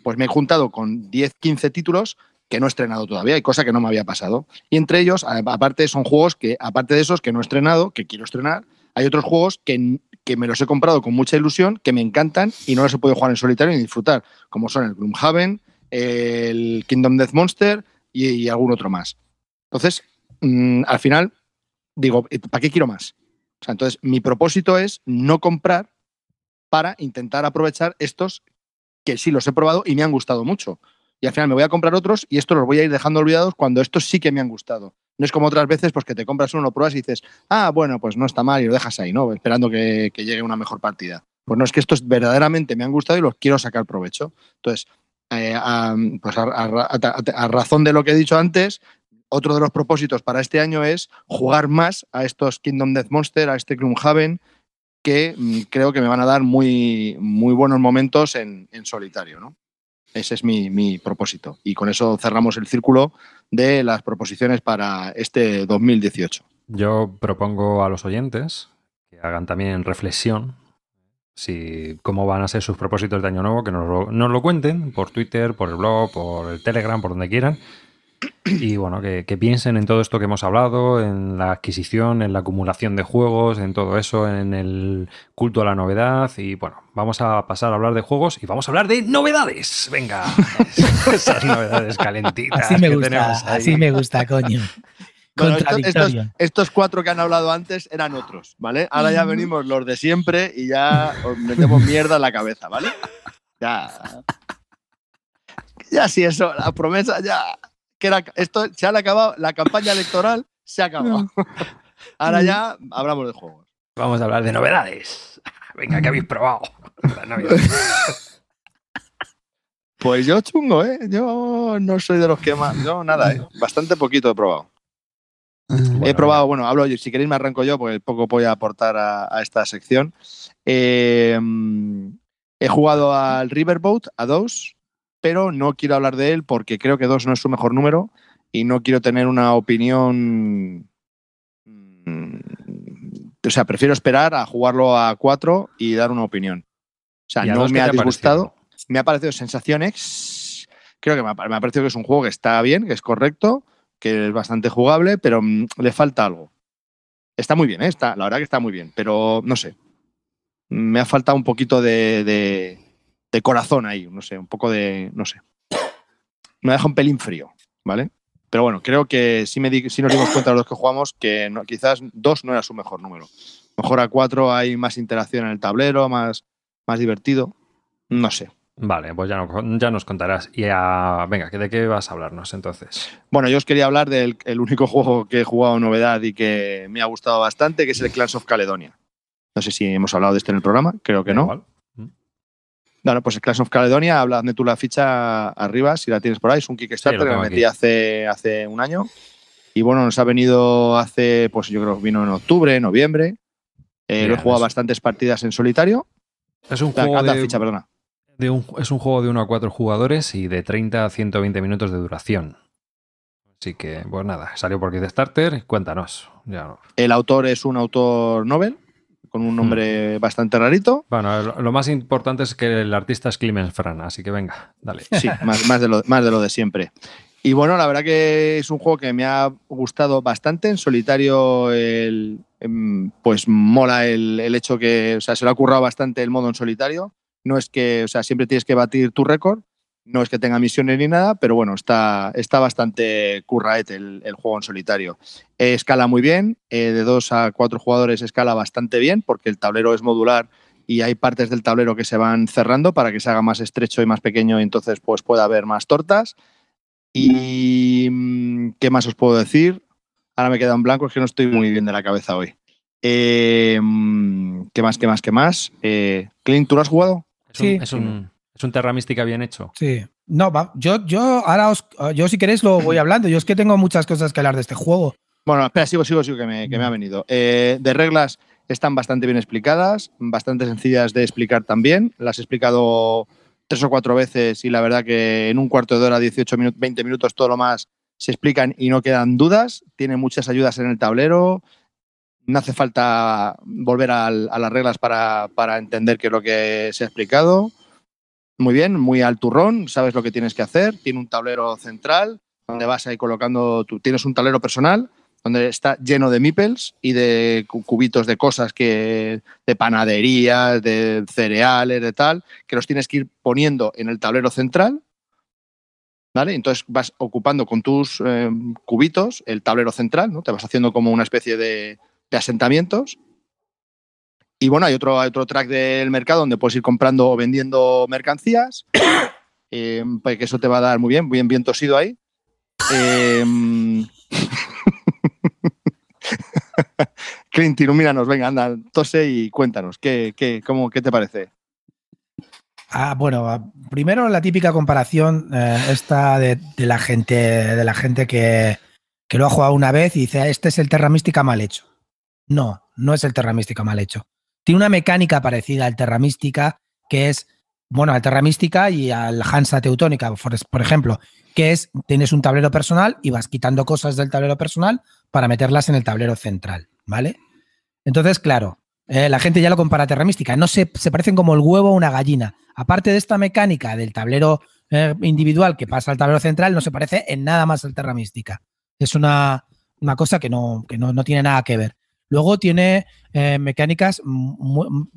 pues me he juntado con 10, 15 títulos que no he estrenado todavía, y cosa que no me había pasado. Y entre ellos, aparte, son juegos que, aparte de esos que no he estrenado, que quiero estrenar, hay otros juegos que, que me los he comprado con mucha ilusión, que me encantan y no los he podido jugar en solitario ni disfrutar, como son el Gloomhaven, el Kingdom Death Monster y, algún otro más. Entonces, mm, al final, digo, ¿para qué quiero más? O sea, entonces, mi propósito es no comprar para intentar aprovechar estos que sí los he probado y me han gustado mucho. Y al final me voy a comprar otros y estos los voy a ir dejando olvidados cuando estos sí que me han gustado. No es como otras veces pues que te compras uno, lo pruebas y dices, ah, bueno, pues no está mal y lo dejas ahí, ¿no? Esperando que, llegue una mejor partida. Pues no, es que estos verdaderamente me han gustado y los quiero sacar provecho. Entonces, eh, a, pues a, a- a razón de lo que he dicho antes, otro de los propósitos para este año es jugar más a estos Kingdom Death Monster, a este Gloomhaven, que mm, creo que me van a dar muy, muy buenos momentos en, en solitario, ¿no? Ese es mi, mi propósito. Y con eso cerramos el círculo de las proposiciones para este 2018. Yo propongo a los oyentes que hagan también reflexión si cómo van a ser sus propósitos de año nuevo, que nos lo, nos lo cuenten por Twitter, por el blog, por el Telegram, por donde quieran. Y bueno, que, que piensen en todo esto que hemos hablado, en la adquisición, en la acumulación de juegos, en todo eso, en el culto a la novedad. Y bueno, vamos a pasar a hablar de juegos y vamos a hablar de novedades. Venga, esas novedades calentitas. Así me que gusta, tenemos ahí. así me gusta, coño. Bueno, esto- contradictorio. Estos cuatro que han hablado antes eran otros, ¿vale? Ahora ya venimos los de siempre y ya os metemos mierda en la cabeza, ¿vale? Ya. Ya si eso, la promesa ya. Que era, esto se ha acabado, la campaña electoral se ha acabado. Ahora ya hablamos de juegos. Vamos a hablar de novedades. Venga, ¿qué habéis probado? Pues yo chungo, ¿eh? Yo no soy de los que más. Yo nada, ¿eh? Bastante poquito he probado. he probado, bueno, hablo yo, si queréis me arranco yo, porque poco voy a aportar a, a esta sección. Eh, mm, he jugado al Riverboat, a 2, pero no quiero hablar de él porque creo que 2 no es su mejor número y no quiero tener una opinión... mm, O sea, prefiero esperar a jugarlo a 4 y dar una opinión. O sea, ¿Y a no dos me ha disgustado me ha parecido sensaciones. Creo que me ha, me ha parecido que es un juego que está bien, que es correcto, que es bastante jugable, pero mm, le falta algo. Está muy bien, ¿eh? está, la verdad que está muy bien, pero no sé. Me ha faltado un poquito de, de- de corazón ahí, no sé, un poco de. No sé. Me deja un pelín frío, ¿vale? Pero bueno, creo que sí, me di- sí nos dimos cuenta los dos que jugamos que no- quizás dos no era su mejor número. Mejor a cuatro hay más interacción en el tablero, más, más divertido. No sé. Vale, pues ya, no- ya nos contarás. Y a- venga, ¿que ¿de qué vas a hablarnos entonces? Bueno, yo os quería hablar del el único juego que he jugado novedad y que me ha gustado bastante, que es el Clans of Caledonia. No sé si hemos hablado de este en el programa, creo que no. igual. Bueno, pues el Clans of Caledonia, habladme tú la ficha arriba, si la tienes por ahí, es un Kickstarter Sí, lo que me metí hace, hace un año. Y bueno, nos ha venido hace, pues yo creo que vino en octubre, noviembre. Eh, lo he jugado bastantes partidas en solitario. Es un La, juego de, ficha, perdona. de un, es un juego de 1 a 4 jugadores y de 30 a 120 minutos de duración. Así que, pues nada, salió por Kickstarter. Cuéntanos. Ya no- El autor es un autor novel, con un nombre Hmm. bastante rarito. Bueno, lo, lo más importante es que el artista es Clemens Fran, así que venga, dale. Sí, más, más, de lo, más de lo de siempre. Y bueno, la verdad que es un juego que me ha gustado bastante. En solitario, el, em, pues mola el, el hecho que, o sea, se le ha currado bastante el modo en solitario. No es que, o sea, siempre tienes que batir tu récord. No es que tenga misiones ni nada, pero bueno, está, está bastante curraete el, el juego en solitario. Eh, escala muy bien, eh, de dos a cuatro jugadores escala bastante bien, porque el tablero es modular y hay partes del tablero que se van cerrando para que se haga más estrecho y más pequeño y entonces pues pueda haber más tortas. Y mm, ¿qué más os puedo decir? Ahora me queda en blanco, es que no estoy muy bien de la cabeza hoy. Eh, mm, ¿Qué más, qué más, qué más? Eh, Clint, ¿tú lo has jugado? Es un, Sí. es un, es un Terra Mística bien hecho. Sí. No, va, yo, yo ahora os, yo si queréis lo voy hablando. Yo es que tengo muchas cosas que hablar de este juego. Bueno, espera, sigo, sigo, sigo, que me, que me ha venido. Eh, de reglas están bastante bien explicadas, bastante sencillas de explicar también. Las he explicado tres o cuatro veces y la verdad que en un cuarto de hora, 18 minutos, 20 minutos, todo lo más se explican y no quedan dudas. Tiene muchas ayudas en el tablero. No hace falta volver al- a, las reglas para, para entender qué es lo que se ha explicado. Muy bien, muy al turrón, sabes lo que tienes que hacer. Tiene un tablero central donde vas ahí colocando, tú tienes un tablero personal donde está lleno de meeples y de cu- cubitos de cosas que de panaderías, de cereales, de tal, que los tienes que ir poniendo en el tablero central. ¿Vale? Entonces vas ocupando con tus eh, cubitos el tablero central, ¿no? Te vas haciendo como una especie de asentamientos. Y bueno, hay otro, otro track del mercado donde puedes ir comprando o vendiendo mercancías. eh, pues que eso te va a dar muy bien, bien, bien tosido ahí. Eh, Clint, ilumínanos, venga, anda, tose y cuéntanos, ¿qué, qué, cómo, qué te parece? Ah, bueno, ah, primero la típica comparación eh, esta de, la gente, de la gente que, que lo ha jugado una vez y dice, este es el Terra Mística mal hecho. No, no es el Terra Mística mal hecho. Tiene una mecánica parecida al Terra Mística, que es, bueno, al Terra Mística y al Hansa Teutónica, por, ejemplo, que es, tienes un tablero personal y vas quitando cosas del tablero personal para meterlas en el tablero central, ¿vale? Entonces, claro, eh, la gente ya lo compara a Terra Mística. No se, se parecen como el huevo a una gallina. Aparte de esta mecánica del tablero eh, individual que pasa al tablero central, no se parece en nada más al Terra Mística. Es una, una cosa que, no, que no, no tiene nada que ver. Luego tiene eh, mecánicas,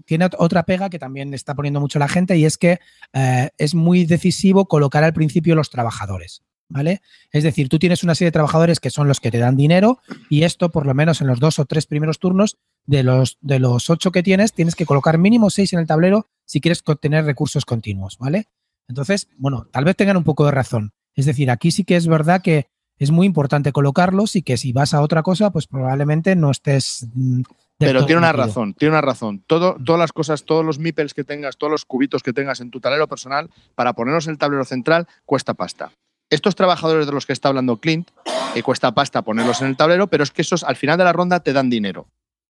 tiene ot- otra pega que también está poniendo mucho la gente y es que eh, es muy decisivo colocar al principio los trabajadores. ¿vale? Es decir, tú tienes una serie de trabajadores que son los que te dan dinero y esto, por lo menos en los dos o tres primeros turnos, de los, de los ocho que tienes, tienes que colocar mínimo seis en el tablero si quieres tener recursos continuos, ¿vale? Entonces, bueno, tal vez tengan un poco de razón. Es decir, aquí sí que es verdad que es muy importante colocarlos y que si vas a otra cosa, pues probablemente no estés. mm, Pero tiene una metido. razón, tiene una razón. Todo, todas las cosas, todos los meeples que tengas, todos los cubitos que tengas en tu tablero personal, para ponerlos en el tablero central, cuesta pasta. Estos trabajadores de los que está hablando Clint, eh, cuesta pasta ponerlos en el tablero, pero es que esos al final de la ronda te dan dinero.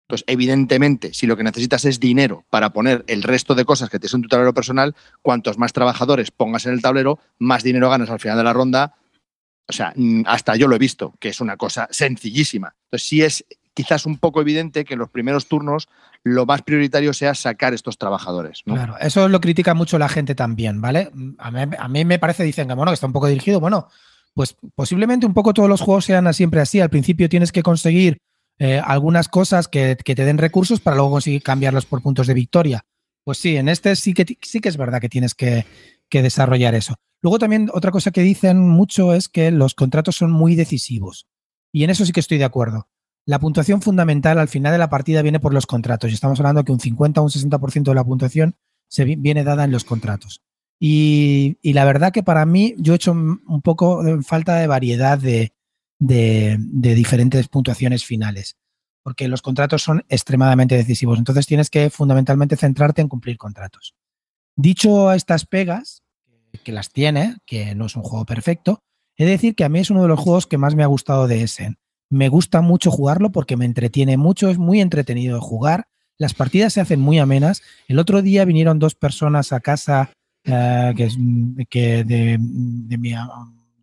Entonces, evidentemente, si lo que necesitas es dinero para poner el resto de cosas que tienes en tu tablero personal, cuantos más trabajadores pongas en el tablero, más dinero ganas al final de la ronda. O sea, mm, hasta yo lo he visto, que es una cosa sencillísima. Entonces, sí es quizás un poco evidente que en los primeros turnos lo más prioritario sea sacar estos trabajadores. ¿no? Claro, eso lo critica mucho la gente también, ¿vale? A mí, a mí me parece, dicen que bueno, que está un poco dirigido. Bueno, pues posiblemente un poco todos los juegos sean siempre así. Al principio tienes que conseguir eh, algunas cosas que, que te den recursos para luego conseguir cambiarlos por puntos de victoria. Pues sí, en este sí que, sí que es verdad que tienes que, que desarrollar eso. Luego también otra cosa que dicen mucho es que los contratos son muy decisivos. Y en eso sí que estoy de acuerdo. La puntuación fundamental al final de la partida viene por los contratos. Y estamos hablando que un 50 o un 60% de la puntuación se vi- viene dada en los contratos. Y, la verdad que para mí yo he hecho un poco falta de variedad de- de diferentes puntuaciones finales. Porque los contratos son extremadamente decisivos. Entonces tienes que fundamentalmente centrarte en cumplir contratos. Dicho estas pegas, que las tiene, que no es un juego perfecto, he de decir que a mí es uno de los juegos que más me ha gustado de Essen. Me gusta mucho jugarlo porque me entretiene mucho, es muy entretenido de jugar. Las partidas se hacen muy amenas. El otro día vinieron dos personas a casa eh, que, de mi,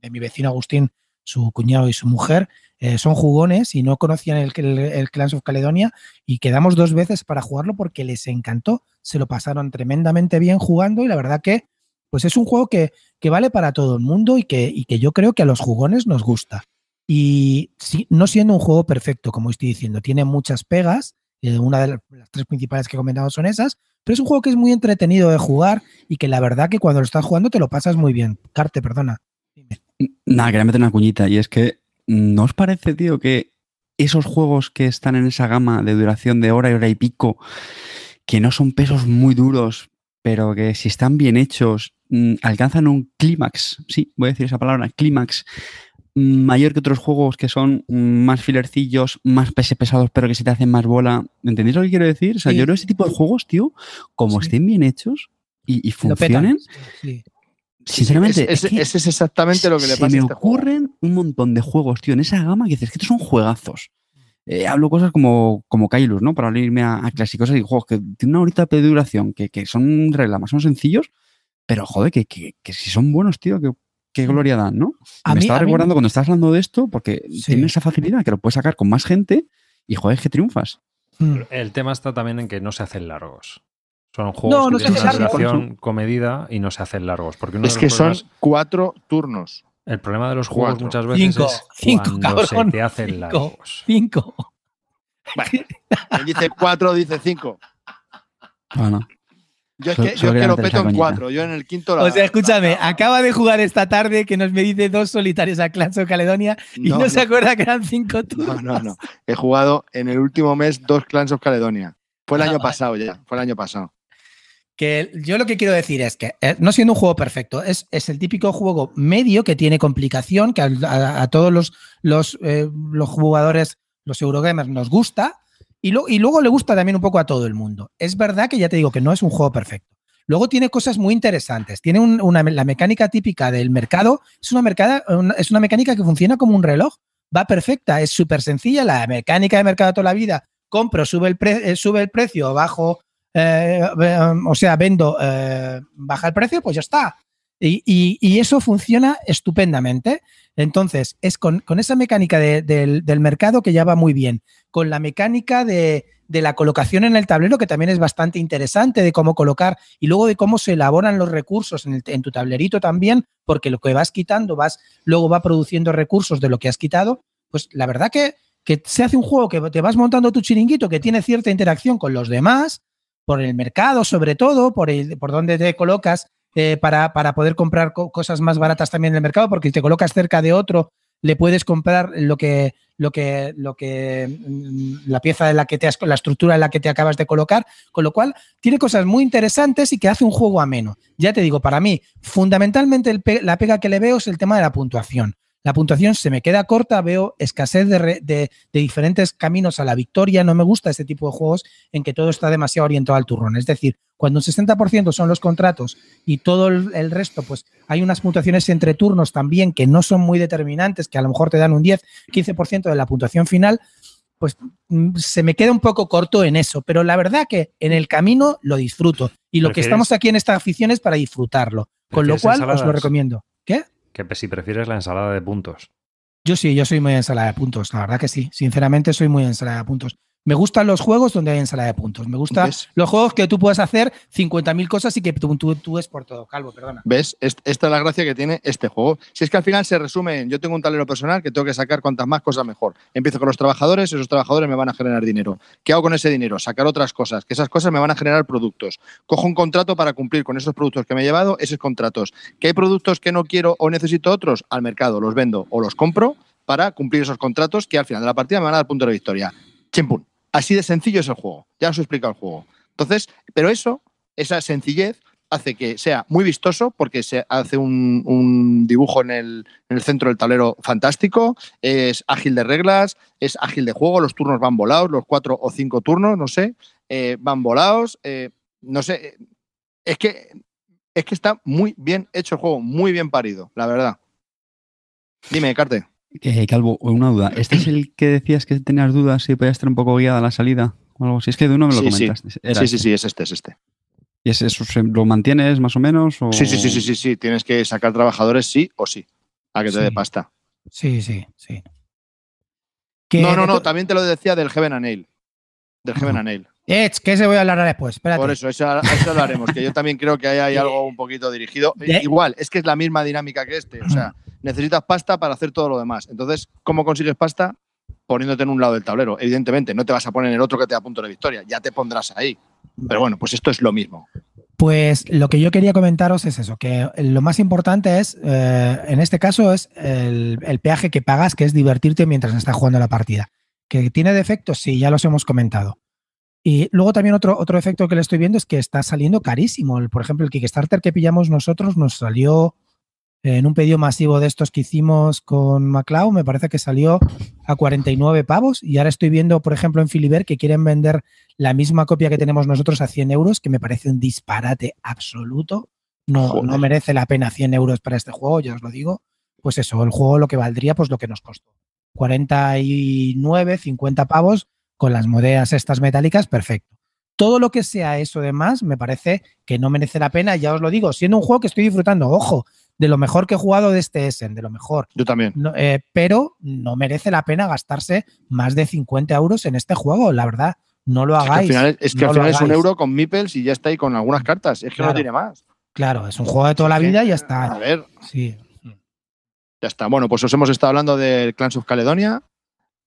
de mi vecino Agustín, su cuñado y su mujer, eh, son jugones y no conocían el, el, el Clans of Caledonia y quedamos dos veces para jugarlo porque les encantó. Se lo pasaron tremendamente bien jugando y la verdad que pues es un juego que, que vale para todo el mundo y que, y que yo creo que a los jugones nos gusta. Y no siendo un juego perfecto, como estoy diciendo, tiene muchas pegas. eh, una de las, las tres principales que he comentado son esas, pero es un juego que es muy entretenido de jugar y que la verdad que cuando lo estás jugando te lo pasas muy bien. Carte, perdona. Dime. Nada, quería meter una cuñita y es que ¿no os parece, tío, que esos juegos que están en esa gama de duración de hora y hora y pico, que no son pesos muy duros, pero que si están bien hechos, mm, alcanzan un clímax, sí, voy a decir esa palabra, clímax, mm, mayor que otros juegos que son mm, más filercillos, más pese pesados, pero que se te hacen más bola. ¿Entendéis lo que quiero decir? O sea, Sí. yo creo que ese tipo de juegos, tío, como Sí. estén bien hechos y, y funcionen, Sí. sinceramente, Es- es es- es exactamente lo que le se pasa me a este juego. ocurren un montón de juegos, tío, en esa gama que dices que estos son juegazos. Eh, hablo cosas como, como Kailus, ¿no? Para irme a, a clásicos y juegos que tienen una horita de duración, que, que son reglamas, son sencillos, pero joder, que, que, que si son buenos, tío, que, qué gloria dan, ¿no? A me mí- estaba a mí- recordando cuando estás hablando de esto, porque Sí. tiene esa facilidad que lo puedes sacar con más gente y joder, que triunfas. Mm. El tema está también en que no se hacen largos. Son juegos No, que no se tienen una duración comedida y no se hacen largos. Porque uno Es de que son cuatro turnos. el problema de los juegos Cuatro. muchas veces Cinco, es cinco, cuando se cabrón, te hacen cinco. largos. Cinco. Él dice cuatro, dice cinco. Bueno, Yo es que, solo yo es que quería lo peto en coñita. cuatro. Yo en el quinto la- O sea, escúchame, la- acaba de jugar esta tarde que nos me dice dos solitarios a Clans of Caledonia y no, No, se no. acuerda que eran cinco turnos. No, no, no. He jugado en el último mes dos Clans of Caledonia. Fue el Ah, año vale. pasado ya. Fue el año pasado. Que yo lo que quiero decir es que, eh, no siendo un juego perfecto, es, es el típico juego medio que tiene complicación, que a, a- a todos los, los, eh, los jugadores, los Eurogamers, nos gusta, y, y luego le gusta también un poco a todo el mundo. Es verdad que ya te digo que no es un juego perfecto. Luego tiene cosas muy interesantes. Tiene un- una, la mecánica típica del mercado. Es una, mercada, una- es una mecánica que funciona como un reloj. Va perfecta, es súper sencilla. La mecánica de mercado toda la vida. Compro, sube el, eh, sube el precio, bajo, eh, eh, o sea, vendo, baja el precio, pues ya está. Y, eso funciona estupendamente. Entonces, es con, esa mecánica de- del, mercado que ya va muy bien, con la mecánica de, la colocación en el tablero, que también es bastante interesante, de cómo colocar y luego de cómo se elaboran los recursos en, tu tablerito también, porque lo que vas quitando, vas, luego va produciendo recursos de lo que has quitado. Pues la verdad que, se hace un juego que te vas montando tu chiringuito, que tiene cierta interacción con los demás, por el mercado sobre todo, por, el, por donde te colocas eh, para, para, poder comprar co cosas más baratas también en el mercado, porque si te colocas cerca de otro, le puedes comprar lo que, lo que, lo que, mm, la pieza de la que te has, la estructura en la que te acabas de colocar, con lo cual tiene cosas muy interesantes y que hace un juego ameno. Ya te digo, para mí, fundamentalmente la pega que le veo es el tema de la puntuación la puntuación se me queda corta, veo escasez de, re, de, de, diferentes caminos a la victoria, no me gusta este tipo de juegos en que todo está demasiado orientado al turrón. Es decir, cuando un 60% son los contratos y todo el, el, resto, pues hay unas puntuaciones entre turnos también que no son muy determinantes, que a lo mejor te dan un 10, 15% de la puntuación final, pues mm, se me queda un poco corto en eso, pero la verdad que en el camino lo disfruto y lo que estamos aquí en esta afición es para disfrutarlo, con lo cual ensaladas? os lo recomiendo. ¿Qué? Que si prefieres la ensalada de puntos. Yo sí, yo soy muy ensalada de puntos, la verdad que sí. Sinceramente soy muy ensalada de puntos. Me gustan los juegos donde hay ensalada de puntos. Me gustan ¿Ves? los juegos que tú puedes hacer 50.000 cosas y que tú, tú, tú es por todo. Calvo, perdona. ¿Ves? Esta es la gracia que tiene este juego. Si es que al final se resume en yo tengo un tablero personal que tengo que sacar cuantas más cosas mejor. Empiezo con los trabajadores, esos trabajadores me van a generar dinero. ¿Qué hago con ese dinero? Sacar otras cosas, que esas cosas me van a generar productos. Cojo un contrato para cumplir con esos productos que me he llevado, esos contratos. ¿Que hay productos que no quiero o necesito otros? Al mercado, los vendo o los compro para cumplir esos contratos que al final de la partida me van a dar punto de victoria. Chimpún. Así de sencillo es el juego. Ya os he explicado el juego. Entonces, pero eso, esa sencillez, hace que sea muy vistoso porque se hace un, dibujo en el, en el, centro del tablero fantástico, es ágil de reglas, es ágil de juego, los turnos van volados, los cuatro o cinco turnos, no sé, eh, van volados, eh, no sé, es que, es que está muy bien hecho el juego, muy bien parido, la verdad. Dime, Carte. Eh, Calvo, una duda. ¿Este es el que decías que tenías dudas si podía estar un poco guiada la salida o algo así? Es que de uno me lo sí, comentaste. Sí. sí, este. sí, sí, es este, es este. ¿Y es eso lo mantienes más o menos? O... Sí, sí, sí, sí, sí, sí. Tienes que sacar trabajadores sí o sí. A que te sí. dé pasta. Sí, sí, sí. No, no, no, también te lo decía del Heaven and Nail. Del Heaven and Nail. Eh, que se voy a hablar después. Espérate. Por eso, eso, eso lo haremos, que yo también creo que ahí hay algo un poquito dirigido. ¿De? Igual, es que es la misma dinámica que este. O sea, necesitas pasta para hacer todo lo demás. Entonces, ¿cómo consigues pasta? Poniéndote en un lado del tablero. Evidentemente, no te vas a poner en el otro que te da punto de victoria. Ya te pondrás ahí. Pero bueno, pues esto es lo mismo. Pues lo que yo quería comentaros es eso, que lo más importante es, eh, en este caso, es el, el, peaje que pagas, que es divertirte mientras estás jugando la partida. ¿Que tiene defectos? Sí, ya los hemos comentado. Y luego también otro, otro efecto que le estoy viendo es que está saliendo carísimo. Por ejemplo, el Kickstarter que pillamos nosotros nos salió en un pedido masivo de estos que hicimos con MacLeod, me parece que salió a 49 pavos. Y ahora estoy viendo, por ejemplo, en Filiber que quieren vender la misma copia que tenemos nosotros a 100 euros, que me parece un disparate absoluto. No, no merece la pena 100 euros para este juego, ya os lo digo. Pues eso, el juego lo que valdría, pues lo que nos costó. 49, 50 pavos con las monedas estas metálicas, perfecto. Todo lo que sea eso de más, me parece que no merece la pena, ya os lo digo, siendo un juego que estoy disfrutando, ojo, de lo mejor que he jugado de este Essen, de lo mejor. Yo también. No, eh, pero no merece la pena gastarse más de 50 euros en este juego, la verdad. No lo hagáis. Es que al final, es, que no al final es un euro con meeples y ya está ahí con algunas cartas. Es que claro. no tiene más. Claro, es un juego de toda la vida y ya está. A ver. Sí. Ya está. Bueno, pues os hemos estado hablando del Clans of Caledonia,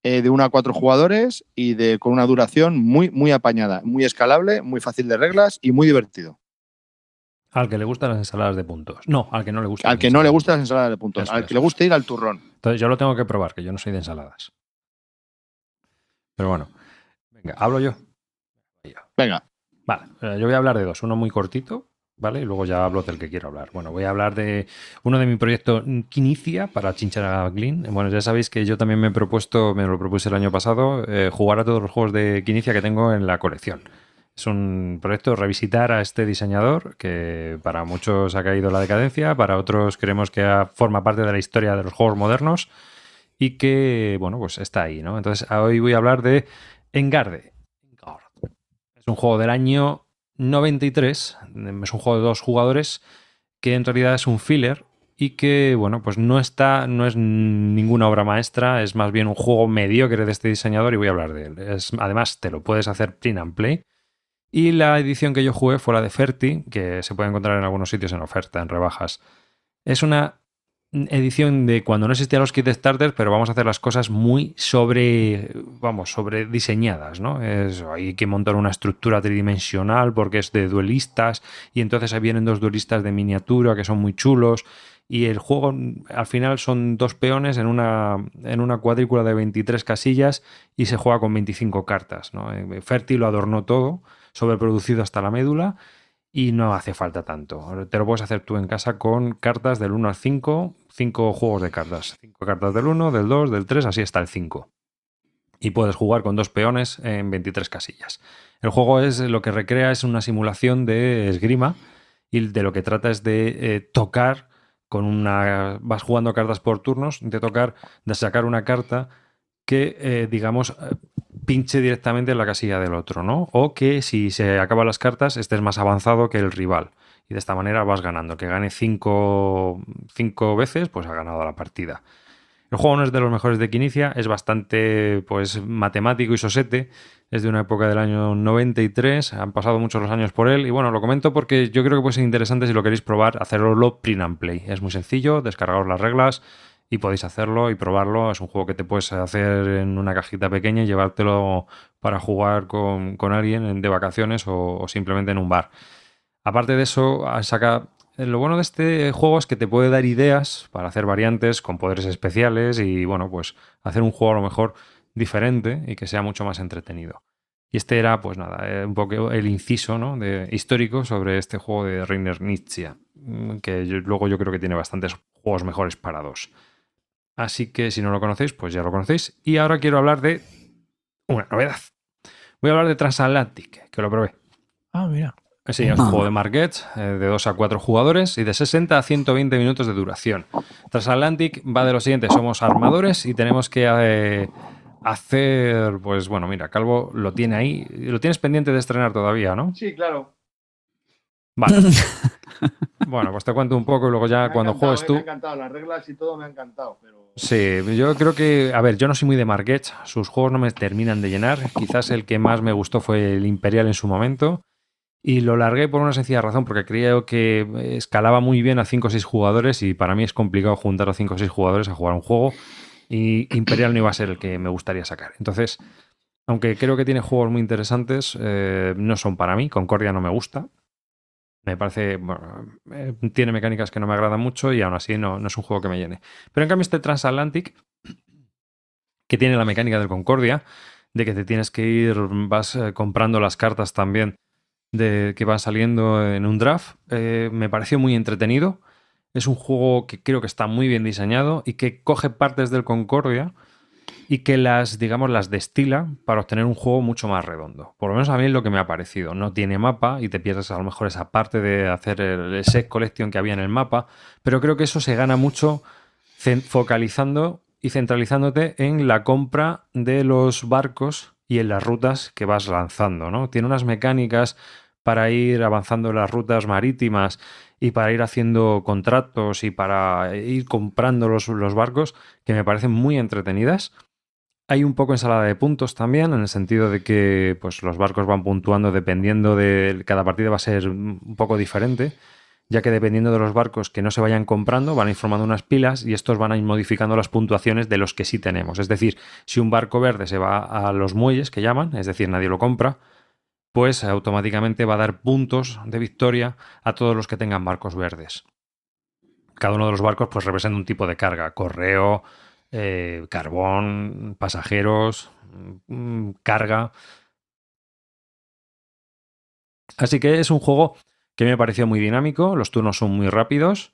eh, de una a cuatro jugadores y de con una duración muy, muy apañada, muy escalable, muy fácil de reglas y muy divertido. Al que le gustan las ensaladas de puntos. No, al que no le gusta. Al que no le gustan las ensaladas de puntos. Eso, al que le guste ir al turrón. Entonces yo lo tengo que probar, que yo no soy de ensaladas. Pero bueno. Venga, hablo yo. Venga. Vale, eh, yo voy a hablar de dos. Uno muy cortito, ¿vale? Y luego ya hablo del que quiero hablar. Bueno, voy a hablar de uno de mi proyecto que inicia para Chinchara Glin. Bueno, ya sabéis que yo también me he propuesto, me lo propuse el año pasado, eh, jugar a todos los juegos de Quinicia que tengo en la colección. Es un proyecto revisitar a este diseñador que para muchos ha caído la decadencia, para otros creemos que forma parte de la historia de los juegos modernos y que, bueno, pues está ahí, ¿no? Entonces, hoy voy a hablar de Engarde. Es un juego del año 93, es un juego de dos jugadores que en realidad es un filler y que, bueno, pues no está, no es ninguna obra maestra, es más bien un juego mediocre de este diseñador y voy a hablar de él. Es, además, te lo puedes hacer print and play y la edición que yo jugué fue la de Ferti, que se puede encontrar en algunos sitios en oferta, en rebajas. Es una edición de cuando no existían los kits starters, pero vamos a hacer las cosas muy sobre, vamos, sobre diseñadas, ¿no? Hay que montar una estructura tridimensional porque es de duelistas y entonces ahí vienen dos duelistas de miniatura que son muy chulos y el juego al final son dos peones en una, en una cuadrícula de 23 casillas y se juega con 25 cartas, ¿no? Eh, Fértil lo adornó todo, sobreproducido hasta la médula y no hace falta tanto. Te lo puedes hacer tú en casa con cartas del 1 al 5, 5 juegos de cartas. 5 cartas del 1, del 2, del 3, así hasta el 5. Y puedes jugar con dos peones en 23 casillas. El juego es lo que recrea es una simulación de esgrima y de lo que trata es de eh, tocar con una vas jugando cartas por turnos, de tocar, de sacar una carta que, eh, digamos, eh, pinche directamente en la casilla del otro, ¿no? O que si se acaban las cartas estés más avanzado que el rival. Y de esta manera vas ganando. Que gane cinco, cinco veces, pues ha ganado la partida. El juego no es de los mejores de que inicia, es bastante pues matemático y sosete. Es de una época del año 93, han pasado muchos los años por él. Y bueno, lo comento porque yo creo que puede ser interesante si lo queréis probar, hacerlo print and play. Es muy sencillo, descargaros las reglas y podéis hacerlo y probarlo. Es un juego que te puedes hacer en una cajita pequeña y llevártelo para jugar con, alguien de vacaciones o, simplemente en un bar. Aparte de eso, saca. Lo bueno de este juego es que te puede dar ideas para hacer variantes con poderes especiales y, bueno, pues hacer un juego a lo mejor diferente y que sea mucho más entretenido. Y este era, pues nada, eh, un poco el inciso ¿no? de, histórico sobre este juego de Reiner Nietzsche, que luego yo creo que tiene bastantes juegos mejores para dos. Así que si no lo conocéis, pues ya lo conocéis. Y ahora quiero hablar de una novedad. Voy a hablar de Transatlantic, que lo probé. Ah, mira. Sí, es un juego de Market eh, de 2 a 4 jugadores y de 60 a 120 minutos de duración. Transatlantic va de lo siguiente: somos armadores y tenemos que eh, hacer. Pues bueno, mira, Calvo lo tiene ahí. Lo tienes pendiente de estrenar todavía, ¿no? Sí, claro. Vale. bueno, pues te cuento un poco y luego ya cuando juegues tú. Me ha encantado, las reglas y todo me ha encantado. Pero... Sí, yo creo que, a ver, yo no soy muy de Marquette, sus juegos no me terminan de llenar. Quizás el que más me gustó fue el Imperial en su momento. Y lo largué por una sencilla razón, porque creo que escalaba muy bien a 5 o 6 jugadores y para mí es complicado juntar a 5 o 6 jugadores a jugar un juego. Y Imperial no iba a ser el que me gustaría sacar. Entonces, aunque creo que tiene juegos muy interesantes, eh, no son para mí. Concordia no me gusta. Me parece. Eh, tiene mecánicas que no me agradan mucho y aún así no, no, es un juego que me llene. Pero en cambio, este Transatlantic, que tiene la mecánica del Concordia, de que te tienes que ir, vas eh, comprando las cartas también de que van saliendo en un draft, eh, me pareció muy entretenido. Es un juego que creo que está muy bien diseñado y que coge partes del Concordia y que las, digamos, las destila para obtener un juego mucho más redondo. Por lo menos a mí es lo que me ha parecido. No tiene mapa y te pierdes a lo mejor esa parte de hacer el set collection que había en el mapa, pero creo que eso se gana mucho focalizando y centralizándote en la compra de los barcos y en las rutas que vas lanzando, ¿no? Tiene unas mecánicas para ir avanzando las rutas marítimas y para ir haciendo contratos y para ir comprando los, los barcos que me parecen muy entretenidas hay un poco ensalada de puntos también, en el sentido de que pues, los barcos van puntuando dependiendo de. Cada partida va a ser un poco diferente, ya que dependiendo de los barcos que no se vayan comprando, van a ir formando unas pilas y estos van a ir modificando las puntuaciones de los que sí tenemos. Es decir, si un barco verde se va a los muelles, que llaman, es decir, nadie lo compra, pues automáticamente va a dar puntos de victoria a todos los que tengan barcos verdes. Cada uno de los barcos pues representa un tipo de carga, correo, eh, carbón, pasajeros, mm, carga. Así que es un juego que me pareció muy dinámico, los turnos son muy rápidos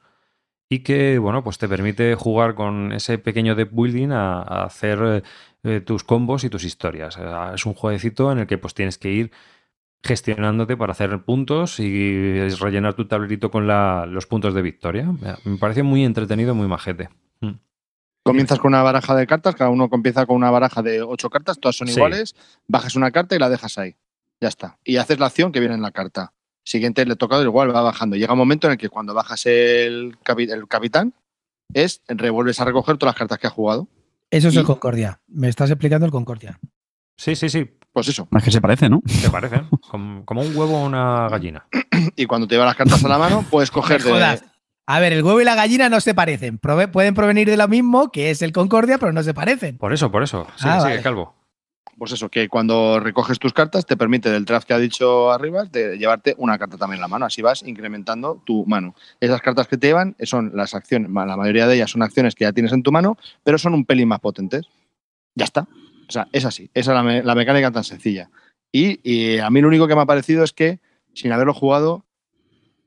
y que, bueno, pues te permite jugar con ese pequeño deck building a, hacer eh, tus combos y tus historias. Eh, es un jueguecito en el que pues tienes que ir gestionándote para hacer puntos y rellenar tu tablerito con los puntos de victoria. Me pareció muy entretenido, muy majete. Mm. Comienzas con una baraja de cartas, cada uno comienza con una baraja de ocho cartas, todas son iguales, bajas una carta y la dejas ahí. Ya está. Y haces la acción que viene en la carta. Siguiente le toca igual, va bajando. Llega un momento en el que cuando bajas el, el capitán, es revuelves a recoger todas las cartas que has jugado. Eso es el Concordia. Me estás explicando el Concordia. Sí, sí, sí. Pues eso. Es que se parece, ¿no? Se parece. como, un huevo o una gallina. y cuando te llevas las cartas a la mano, puedes coger de, A ver, el huevo y la gallina no se parecen. Prove- pueden provenir de lo mismo, que es el Concordia, pero no se parecen. Por eso, por eso. Sigue, Ah, sigue, vale. Calvo. Pues eso, que cuando recoges tus cartas te permite del draft que ha dicho arriba de llevarte una carta también en la mano. Así vas incrementando tu mano. Esas cartas que te llevan son las acciones, la mayoría de ellas son acciones que ya tienes en tu mano, pero son un pelín más potentes. Ya está. O sea, es así. Esa es la, me- la mecánica tan sencilla. Y, y a mí lo único que me ha parecido es que, sin haberlo jugado,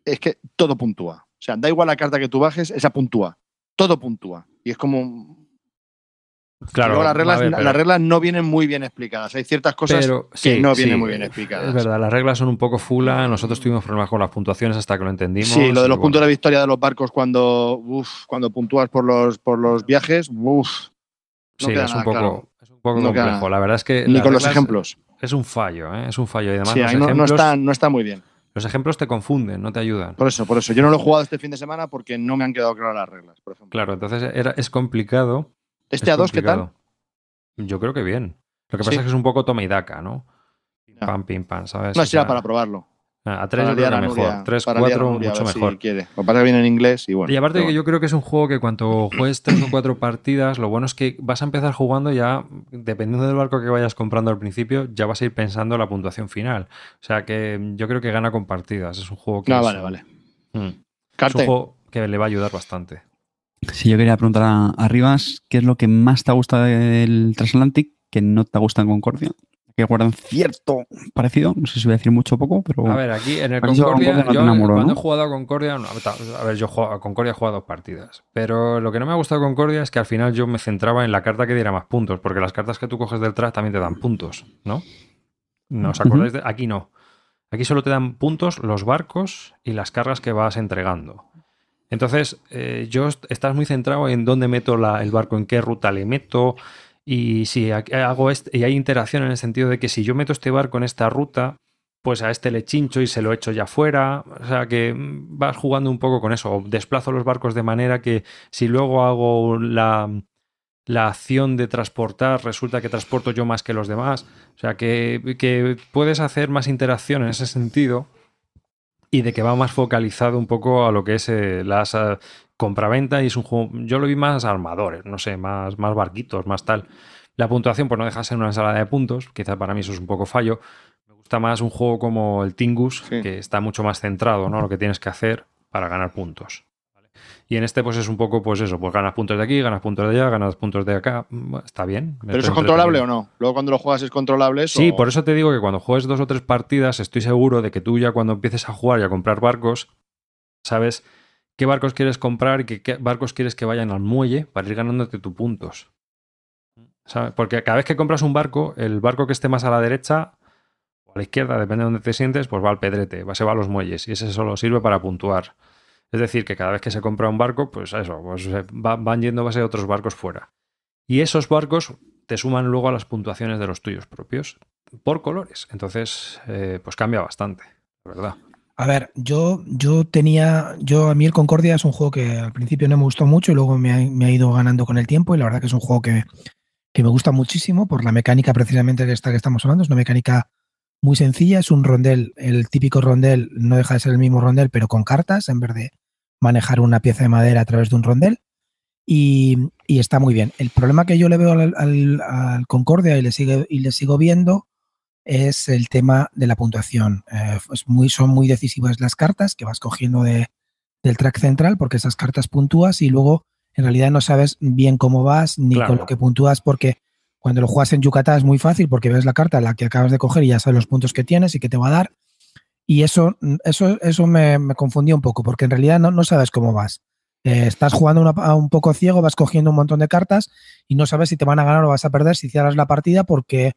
es que todo puntúa. O sea, da igual la carta que tú bajes, esa puntúa. Todo puntúa. Y es como. Claro, las reglas, ver, pero- las reglas no vienen muy bien explicadas. Hay ciertas cosas pero, que sí, no sí, vienen muy bien Es explicadas. verdad, las reglas son un poco fula. Nosotros tuvimos problemas con las puntuaciones hasta que lo entendimos. Sí, lo de los puntos bueno, de victoria de los barcos cuando, uf, cuando puntúas por los, por los viajes, uf, no sí, es un poco, claro. es un poco No queda complejo. La verdad es que ni con los ejemplos. Es un fallo, ¿eh? es un fallo. Y además Sí, los, no, no ejemplos, está, no está muy bien. Los ejemplos te confunden, no te ayudan. Por eso, por eso. Yo no lo he jugado este fin de semana porque no me han quedado claras las reglas, por ejemplo. Claro, entonces era, es complicado. Este es A2, ¿qué tal? Yo creo que bien. Lo que pasa Sí. es que es un poco toma y daca, ¿no? Pim, pam, pim, pam, ¿sabes? No, O si era sea, para probarlo. A 3 Para yo creo que mejor. Nuria- 3, para liar a 4 Nuria, a mucho ver si mejor. quiere. Lo que pasa que viene en inglés y bueno. Y aparte que yo creo que es un juego que cuando juegues tres o cuatro partidas, lo bueno es que vas a empezar jugando ya, dependiendo del barco que vayas comprando al principio, ya vas a ir pensando en la puntuación final. O sea que yo creo que gana con partidas. Es un juego que No, es, vale, vale. Mm. es un juego que le va a ayudar bastante. Si yo quería preguntar a, a Rivas, ¿qué es lo que más te gusta del Transatlantic que no te gusta en Concordia? Que guardan cierto parecido, no sé si voy a decir mucho o poco, pero A ver, aquí en el Concordia, Concordia no te yo cuando ¿no? he jugado a Concordia, no, a ver, yo a Concordia he jugado dos partidas, pero lo que no me ha gustado de Concordia es que al final yo me centraba en la carta que diera más puntos, porque las cartas que tú coges del track también te dan puntos, ¿no? ¿No os acordáis de? Aquí no. Aquí solo te dan puntos los barcos y las cargas que vas entregando. Entonces, eh, yo est- estás muy centrado en dónde meto la- el barco, en qué ruta le meto. Y si ha- hago y hay interacción en el sentido de que si yo meto este barco en esta ruta, pues a este le chincho y se lo echo ya fuera. O sea que mm, vas jugando un poco con eso. O desplazo los barcos de manera que si luego hago la, la acción de transportar, resulta que transporto yo más que los demás. O sea que, que puedes hacer más interacción en ese sentido y de que va más focalizado un poco a lo que es eh, las eh, compraventa y es un juego, yo lo vi más armadores, no sé, más, más barquitos, más tal. La puntuación pues no deja de ser una ensalada de puntos, quizá para mí eso es un poco fallo. Me gusta más un juego como el Tingus, Sí. que está mucho más centrado, ¿no? Lo que tienes que hacer para ganar puntos. ¿vale? Y en este pues es un poco pues eso, pues ganas puntos de aquí, ganas puntos de allá, ganas puntos de acá, Bueno, está bien. ¿Pero eso es controlable o no? Luego cuando lo juegas es controlable eso. Sí, por eso te digo que cuando juegues dos o tres partidas, estoy seguro de que tú ya cuando empieces a jugar y a comprar barcos, sabes qué barcos quieres comprar y qué, barcos quieres que vayan al muelle para ir ganándote tus puntos. Porque cada vez que compras un barco, el barco que esté más a la derecha o a la izquierda, depende de dónde te sientes, pues va al pedrete, va, se va a los muelles y ese solo sirve para puntuar. Es decir, que cada vez que se compra un barco, pues eso, pues va- van yendo base de otros barcos fuera. Y esos barcos te suman luego a las puntuaciones de los tuyos propios por colores. Entonces, eh, pues cambia bastante, verdad. A ver, yo, yo tenía, yo a mí el Concordia es un juego que al principio no me gustó mucho y luego me ha, me ha ido ganando con el tiempo y la verdad que es un juego que, que me gusta muchísimo por la mecánica precisamente de esta que estamos hablando. Es una mecánica muy sencilla, es un rondel, el típico rondel no deja de ser el mismo rondel pero con cartas en vez de manejar una pieza de madera a través de un rondel y, y está muy bien. El problema que yo le veo al, al- al Concordia y le, sigue, y le sigo viendo es el tema de la puntuación. Eh, es muy, son muy decisivas las cartas que vas cogiendo de, del track central porque esas cartas puntúas y luego en realidad no sabes bien cómo vas ni Claro. con lo que puntúas porque cuando lo juegas en Yucatán es muy fácil porque ves la carta la que acabas de coger y ya sabes los puntos que tienes y que te va a dar. Y eso, eso, eso me, me confundía un poco porque en realidad no, no sabes cómo vas. Eh, estás jugando una- a un poco ciego, vas cogiendo un montón de cartas y no sabes si te van a ganar o vas a perder si cierras la partida porque,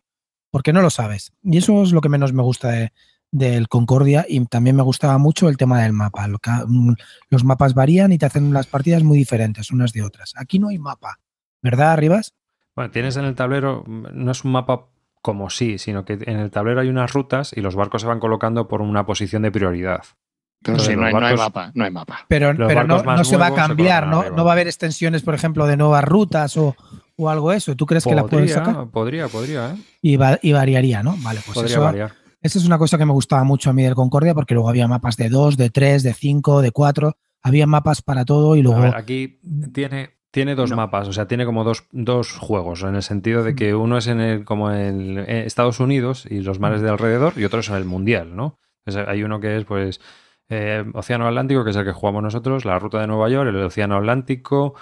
porque no lo sabes. Y eso es lo que menos me gusta de- del Concordia y también me gustaba mucho el tema del mapa. Mm, Los mapas varían y te hacen las partidas muy diferentes unas de otras. Aquí no hay mapa, ¿verdad, Arribas? Bueno, tienes en el tablero, mm, no es un mapa como sí, sino que en el tablero hay unas rutas y los barcos se van colocando por una posición de prioridad. Pero no hay, no hay barcos- mapa, no hay mapa. Pero, pero no, no se va a cambiar, ¿no? arriba. No va a haber extensiones, por ejemplo, de nuevas rutas o, o algo eso. ¿Tú crees que la pueden Podría, sacar? podría, podría, ¿eh? Y, va- y variaría, ¿no? Vale, pues podría eso, variar. Esa es una cosa que me gustaba mucho a mí del Concordia porque luego había mapas de 2, de 3, de 5, de 4. había mapas para todo y luego... A ver, aquí tiene, tiene dos No. mapas, o sea, tiene como dos, dos juegos, en el sentido de que uno es en el, como en eh, Estados Unidos y los mares de alrededor, y otro es en el Mundial, ¿no? Entonces, hay uno que es, pues, eh, Océano Atlántico, que es el que jugamos nosotros, la ruta de Nueva York, el Océano Atlántico,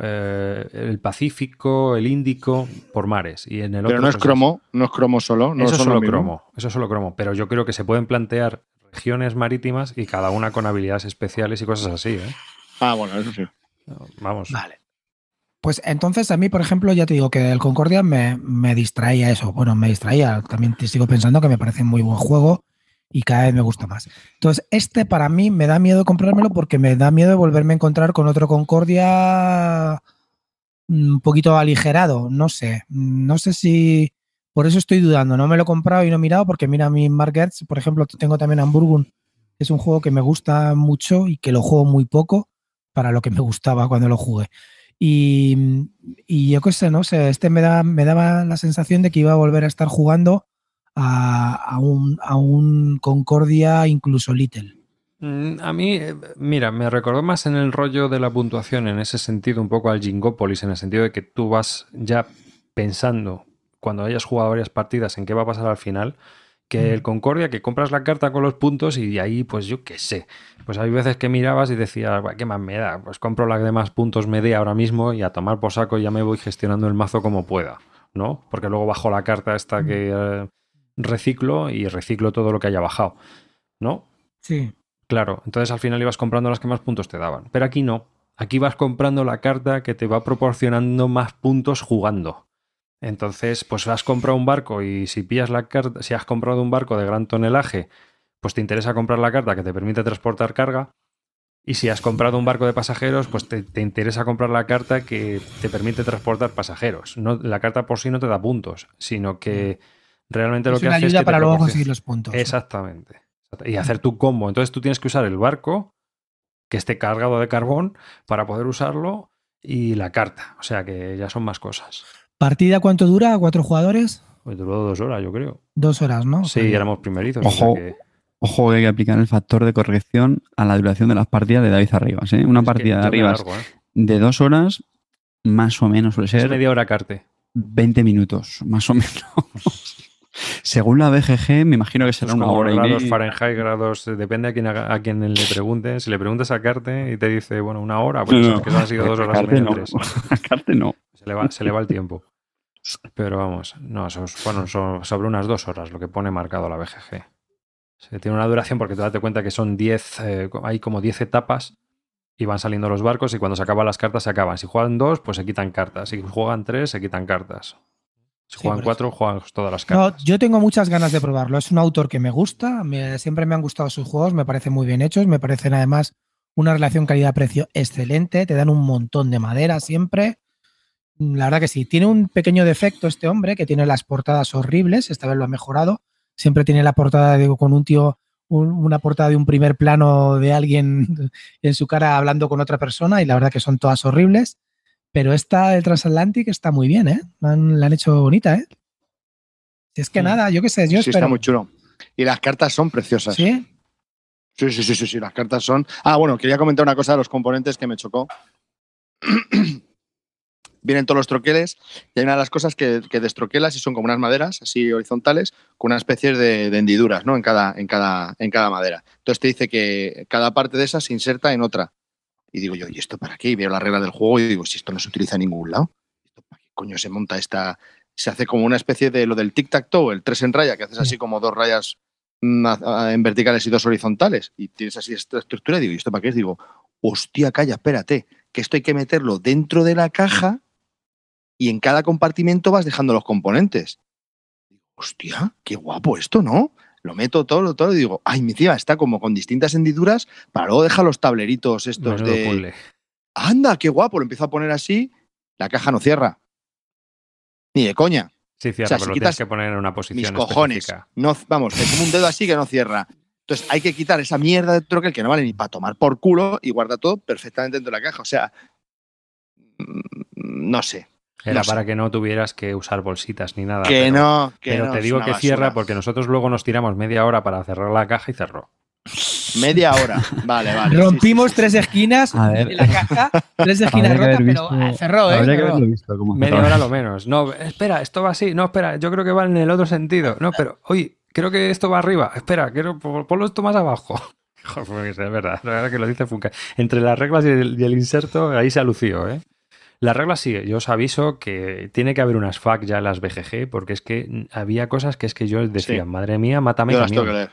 eh, el Pacífico, el Índico, por mares. Y en el Pero otro, no es pues, cromo, no es cromo solo. No eso es solo cromo, eso es solo cromo. Pero yo creo que se pueden plantear regiones marítimas y cada una con habilidades especiales y cosas así, ¿eh? Ah, bueno, eso sí. Vamos. Vale. Pues entonces a mí, por ejemplo, ya te digo que el Concordia me, me distraía eso. Bueno, me distraía. También te sigo pensando que me parece muy buen juego y cada vez me gusta más. Entonces, este para mí me da miedo comprármelo porque me da miedo volverme a encontrar con otro Concordia mm, un poquito aligerado. No sé. No sé si. Por eso estoy dudando. No me lo he comprado y no he mirado porque mira, mi Markets, por ejemplo, tengo también Hamburgun. Es un juego que me gusta mucho y que lo juego muy poco para lo que me gustaba cuando lo jugué. Y, y yo qué sé, no sé, este me, da, me daba la sensación de que iba a volver a estar jugando a, a un, a un Concordia incluso Little. Mm, A mí, eh, mira, me recordó más en el rollo de la puntuación, en ese sentido, un poco al Jingopolis, en el sentido de que tú vas ya pensando, cuando hayas jugado varias partidas, en qué va a pasar al final, que el Concordia, que compras la carta con los puntos y de ahí, pues yo qué sé. Pues hay veces que mirabas y decías, "Buah, ¿qué más me da? Pues compro la que más puntos me dé ahora mismo y a tomar por saco ya me voy gestionando el mazo como pueda, ¿no? Porque luego bajo la carta esta que eh, reciclo y reciclo todo lo que haya bajado, ¿no? Sí. Claro, entonces al final ibas comprando las que más puntos te daban. Pero aquí no. Aquí vas comprando la carta que te va proporcionando más puntos jugando. Entonces, pues has comprado un barco y si pillas la carta, si has comprado un barco de gran tonelaje, pues te interesa comprar la carta que te permite transportar carga. Y si has comprado un barco de pasajeros, pues te, te interesa comprar la carta que te permite transportar pasajeros. No, la carta por sí no te da puntos, sino que realmente lo Es que una hace es que para luego proporciona- conseguir los puntos. Exactamente. Y hacer tu combo. Entonces tú tienes que usar el barco que esté cargado de carbón para poder usarlo y la carta. O sea que ya son más cosas. ¿Partida cuánto dura? ¿Cuatro jugadores? Pues duró dos horas, yo creo. Dos horas, ¿no? Sí, éramos primerizos. Ojo. o sea que- Ojo que hay que aplicar el factor de corrección a la duración de las partidas de David Arribas. ¿eh? Una es partida de Arribas largo, ¿eh? de dos horas, más o menos suele Es ser media hora carte. 20 minutos, más o menos. Según la BGG, me imagino que será una hora y grados media. Fahrenheit, grados, eh, depende a quién le preguntes. Si le preguntas a Carte y te dice, bueno, una hora, pues No, que han sido dos horas y media, no. tres. Carte no. Se le, va, se le va el tiempo. Pero vamos, no, es- bueno, son sobre unas dos horas lo que pone marcado la BGG. Se tiene una duración porque te date cuenta que son 10, eh, hay como 10 etapas y van saliendo los barcos y cuando se acaban las cartas se acaban. Si juegan dos, pues se quitan cartas. Si juegan tres, se quitan cartas. Si Sí, juegan cuatro, juegan todas las No, cartas. yo tengo muchas ganas de probarlo. Es un autor que me gusta, me- siempre me han gustado sus juegos, me parecen muy bien hechos, me parecen además una relación calidad-precio excelente, te dan un montón de madera siempre. La verdad que sí, tiene un pequeño defecto este hombre, que tiene las portadas horribles, esta vez lo ha mejorado. Siempre tiene la portada de, con un tío, un- una portada de un primer plano de alguien en su cara hablando con otra persona y la verdad que son todas horribles. Pero esta del Transatlantic está muy bien, ¿eh? La han, la han hecho bonita, ¿eh? Es que Sí. nada, yo qué sé, yo sí, espero. está muy chulo. Y las cartas son preciosas. ¿Sí? Sí, sí, sí, sí, sí, las cartas son. Ah, bueno, quería comentar una cosa de los componentes que me chocó. Vienen todos los troqueles y hay una de las cosas que, que destroquelas y son como unas maderas así horizontales con una especie de, de hendiduras ¿no? en, cada, en, cada, en cada madera. Entonces te dice que cada parte de esas se inserta en otra. Y digo yo, ¿y esto para qué? Y veo la regla del juego y digo, si esto no se utiliza en ningún lado, ¿esto ¿para qué coño se monta esta? Se hace como una especie de lo del tic-tac-toe, el tres en raya, que haces así como dos rayas mm, en verticales y dos horizontales y tienes así esta estructura, digo, ¿y esto para qué es? Digo, hostia, calla, espérate, que esto hay que meterlo dentro de la caja y en cada compartimento vas dejando los componentes. Digo, hostia, qué guapo esto, ¿no? Lo meto todo, todo y digo, ay, mi tía, está como con distintas hendiduras para luego dejar los tableritos estos Menudo de... puzzle. Anda, qué guapo, lo empiezo a poner así, la caja no cierra. Ni de coña Sí, cierto, o sea, pero si lo quitas tienes que poner en una mis posición cojones. específica. No, vamos, es como un dedo así que no cierra. Entonces hay que quitar esa mierda de troquel que no vale ni para tomar por culo y guarda todo perfectamente dentro de la caja. O sea, mm, no sé. Era No sé. para que no tuvieras que usar bolsitas ni nada. que pero- no, que Pero no, te digo que basura. cierra porque nosotros luego nos tiramos media hora para cerrar la caja y cerró. Media hora. Vale, vale. Rompimos sí, sí, tres esquinas A ver. en la caja, tres esquinas rotas, pero visto- ah, cerró, ¿eh? Habría que haberlo visto cómo Media hora lo menos. No, espera, esto va así. No, espera, yo creo que va en el otro sentido. No, pero, oye, creo que esto va arriba. Espera, quiero pon- ponlo esto más abajo. Joder, porque es verdad, la verdad que lo dice Funke. Entre las reglas y el, y el inserto, ahí se alució, ¿eh? Las reglas sí, yo os aviso que tiene que haber unas FAQ ya en las BGG, porque es que había cosas que es que yo decía, Sí. madre mía, mátame Yo las tengo que leer.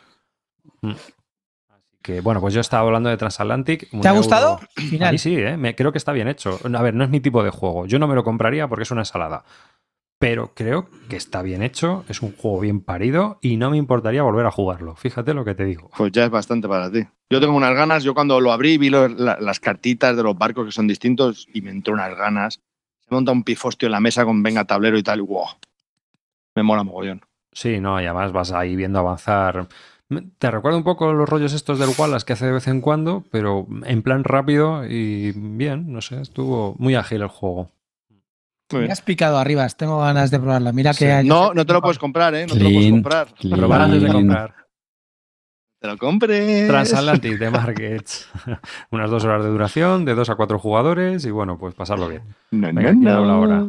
Que bueno, pues yo estaba hablando de Transatlantic. ¿Te ha gustado? A Final. mí sí, ¿eh? Me- creo que está bien hecho. A ver, no es mi tipo de juego. Yo no me lo compraría porque es una ensalada. Pero creo que está bien hecho, es un juego bien parido y no me importaría volver a jugarlo. Fíjate lo que te digo. Pues ya es bastante para ti. Yo tengo unas ganas. Yo cuando lo abrí vi la- las cartitas de los barcos que son distintos y me entró unas ganas. Se monta un pifostio en la mesa con venga tablero y tal. Y, wow. Me mola mogollón. Sí, no, y además vas ahí viendo avanzar. Te recuerda un poco los rollos estos del Wallace que hace de vez en cuando, pero en plan rápido y bien, no sé, estuvo muy ágil el juego. Muy Me has picado arriba, tengo ganas de probarla. Mira Sí. que hay- No, no te lo puedes comprar, ¿eh? No te lo puedes comprar. clean. Probar antes de comprar. Te lo compres. Transatlantic de Markets. Unas dos horas de duración, de dos a cuatro jugadores y bueno, pues pasarlo bien. No, Venga, no, ¿quién no. ahora?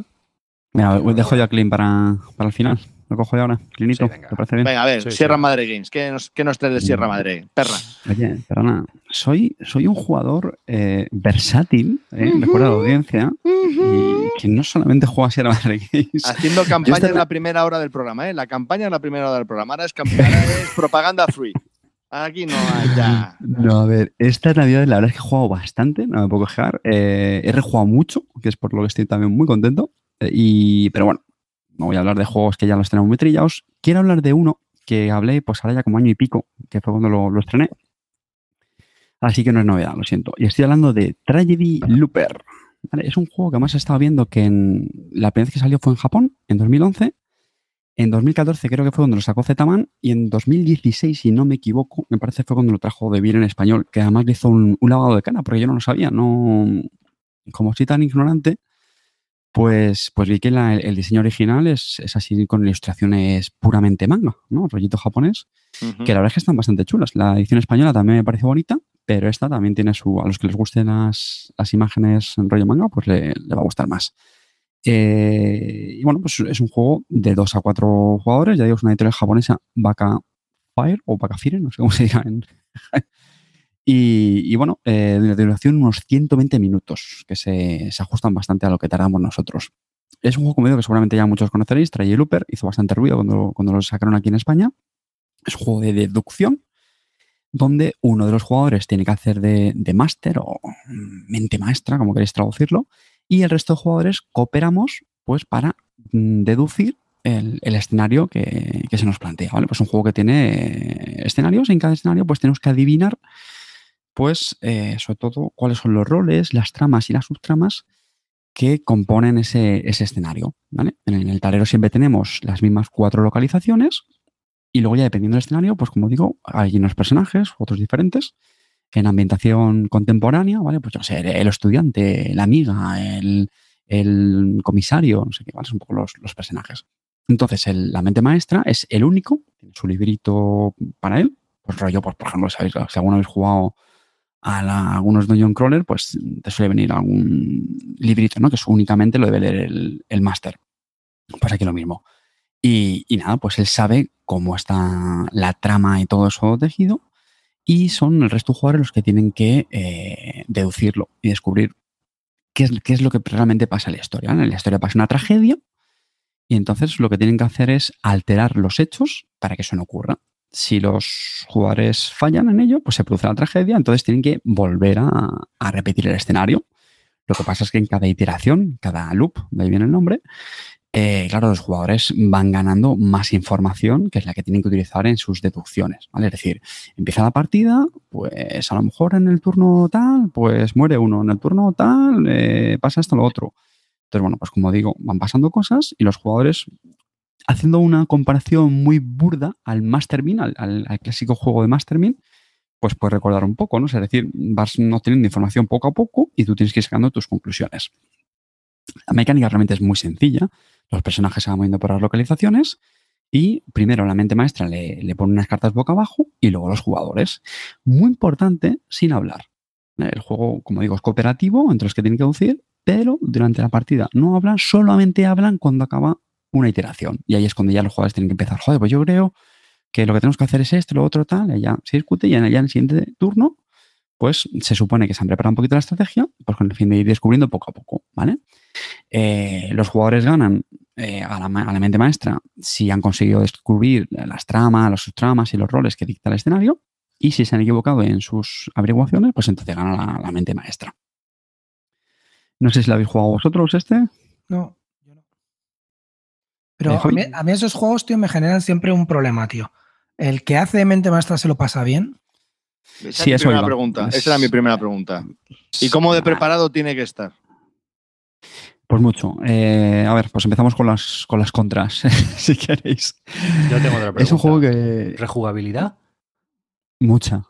Mira, dejo yo a Clean para, para el final. Lo cojo yo ahora. Clinito, Sí, venga. ¿te parece bien? Venga, a ver, Sí, Sierra sí. Madre Games. ¿Qué nos, qué nos traes de Sierra Madre? Perra. Oye, perdona. Soy, soy un jugador eh, versátil, ¿eh? recuerda la audiencia, y que no solamente juega a Sierra Madre Games. Haciendo campaña esta- en la primera hora del programa, ¿eh? La campaña en la primera hora del programa. Ahora es, campaña, es propaganda free. Aquí no hay ya. No, a ver, esta Navidad la verdad es que he jugado bastante, no me puedo quejar. Eh, he rejugado mucho, que es por lo que estoy también muy contento. Eh, y, pero bueno, no voy a hablar de juegos que ya los tenemos muy trillados. Quiero hablar de uno que hablé pues ahora ya como año y pico, que fue cuando lo, estrené. Así que no es novedad, lo siento. Y estoy hablando de Tragedy Looper. Es un juego que además he estado viendo que en, la primera vez que salió fue en Japón, en 2011. En 2014 creo que fue cuando lo sacó Zetaman y en 2016, si no me equivoco, me parece fue cuando lo trajo de bien en español, que además le hizo un, un lavado de cara, porque yo no lo sabía, no como soy tan ignorante, pues, pues vi que la- el diseño original es, es así con ilustraciones puramente manga, ¿no? Rollito japonés, que la verdad es que están bastante chulas. La edición española también me parece bonita, pero esta también tiene su. A los que les gusten las, las imágenes en rollo manga, pues le, le va a gustar más. Eh, y bueno, pues es un juego de 2 a 4 jugadores. Ya digo, es una editorial japonesa, Baka Fire o Baka Fire, no sé cómo se diga. En... y, bueno, eh, de duración unos 120 minutos, que se, se ajustan bastante a lo que tardamos nosotros. Es un juego, como digo, que seguramente ya muchos conoceréis. Trae Looper, hizo bastante ruido cuando, cuando lo sacaron aquí en España. Es un juego de deducción donde uno de los jugadores tiene que hacer de, de máster o mente maestra, como queréis traducirlo, y el resto de jugadores cooperamos pues para mm, deducir el, el escenario que, que se nos plantea, ¿vale? Pues un juego que tiene eh, escenarios y en cada escenario pues tenemos que adivinar pues eh, sobre todo cuáles son los roles, las tramas y las subtramas que componen ese, ese escenario, ¿vale? En el tablero siempre tenemos las mismas cuatro localizaciones y luego ya dependiendo del escenario, pues como digo, hay unos personajes, otros diferentes, en ambientación contemporánea, ¿vale? Pues yo sé, el estudiante, la amiga, el, el comisario, no sé qué, ¿vale? Son un poco los, los personajes. Entonces, el- la mente maestra es el único, tiene su librito para él, pues rollo, pues por ejemplo, ¿sabéis? si alguna vez jugado a algunos Dungeon Crawler, pues te suele venir algún librito, ¿no? Que eso únicamente lo debe leer el, el máster. Pues aquí lo mismo. Y, y nada, pues él sabe cómo está la trama y todo eso tejido. Y son el resto de jugadores los que tienen que eh, deducirlo y descubrir qué es, qué es lo que realmente pasa en la historia. En la historia pasa una tragedia y entonces lo que tienen que hacer es alterar los hechos para que eso no ocurra. Si los jugadores fallan en ello, pues se produce la tragedia, entonces tienen que volver a, repetir el escenario. Lo que pasa es que en cada iteración, cada loop, de ahí viene el nombre, eh, claro, los jugadores van ganando más información que es la que tienen que utilizar en sus deducciones. ¿vale? Es decir, empieza la partida, pues a lo mejor en el turno tal, pues muere uno, en el turno tal, eh, pasa esto lo otro. Entonces, bueno, pues como digo, van pasando cosas y los jugadores, haciendo una comparación muy burda al Mastermind, al, al- clásico juego de Mastermind, pues puedes recordar un poco, ¿no? Es decir, vas obteniendo información poco a poco y tú tienes que ir sacando tus conclusiones. La mecánica realmente es muy sencilla. Los personajes se van moviendo por las localizaciones Y primero la mente maestra le, le pone unas cartas boca abajo y luego los jugadores. Muy importante, sin hablar. El juego, como digo, es cooperativo entre los que tienen que deducir, pero durante la partida no hablan, solamente hablan cuando acaba una iteración. Y ahí es cuando ya los jugadores tienen que empezar. Joder, pues yo creo que lo que tenemos que hacer es esto, lo otro, tal, y ya se discute y ya en el siguiente turno, pues se supone que se han preparado un poquito la estrategia, pues con el fin de ir descubriendo poco a poco, ¿vale? Eh, los jugadores ganan eh, a, la, mente maestra si han conseguido descubrir las tramas, los subtramas y los roles que dicta el escenario, y si se han equivocado en sus averiguaciones, pues entonces gana la, la mente maestra. No sé si lo habéis jugado vosotros este. No. Pero a mí, a mí, esos juegos, tío, me generan siempre un problema, tío. El que hace mente maestra se lo pasa bien. Esa sí, es mi primera pregunta. Esa era mi primera pregunta. ¿Y cómo de preparado tiene que estar? Pues mucho. Eh, a ver, pues empezamos con las, con las contras, si queréis. Yo tengo otra pregunta. Es un juego que. ¿Rejugabilidad? Mucha.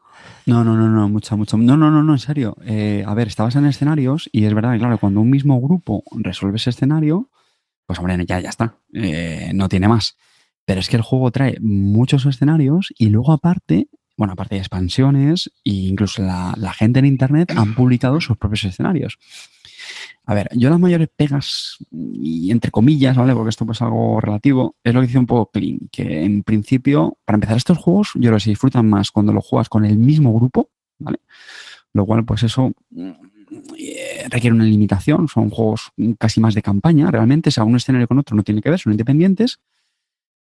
No, no, no, no, mucha, mucha. No, no, no, no, en serio. Eh, a ver, estabas en escenarios y es verdad que, claro, cuando un mismo grupo resuelve ese escenario, pues hombre, ya, ya está. Eh, no tiene más. Pero es que el juego trae muchos escenarios y luego aparte, bueno, aparte de expansiones, e incluso la, gente en Internet han publicado sus propios escenarios. A ver, yo las mayores pegas, y entre comillas, ¿vale? Porque esto pues es algo relativo, es lo que dice un poco Clean, que en principio, para empezar estos juegos, yo se disfrutan más cuando lo juegas con el mismo grupo, ¿vale? Lo cual, pues eso eh, requiere una limitación, son juegos casi más de campaña, realmente, o sea, un escenario con otro no tiene que ver, son independientes,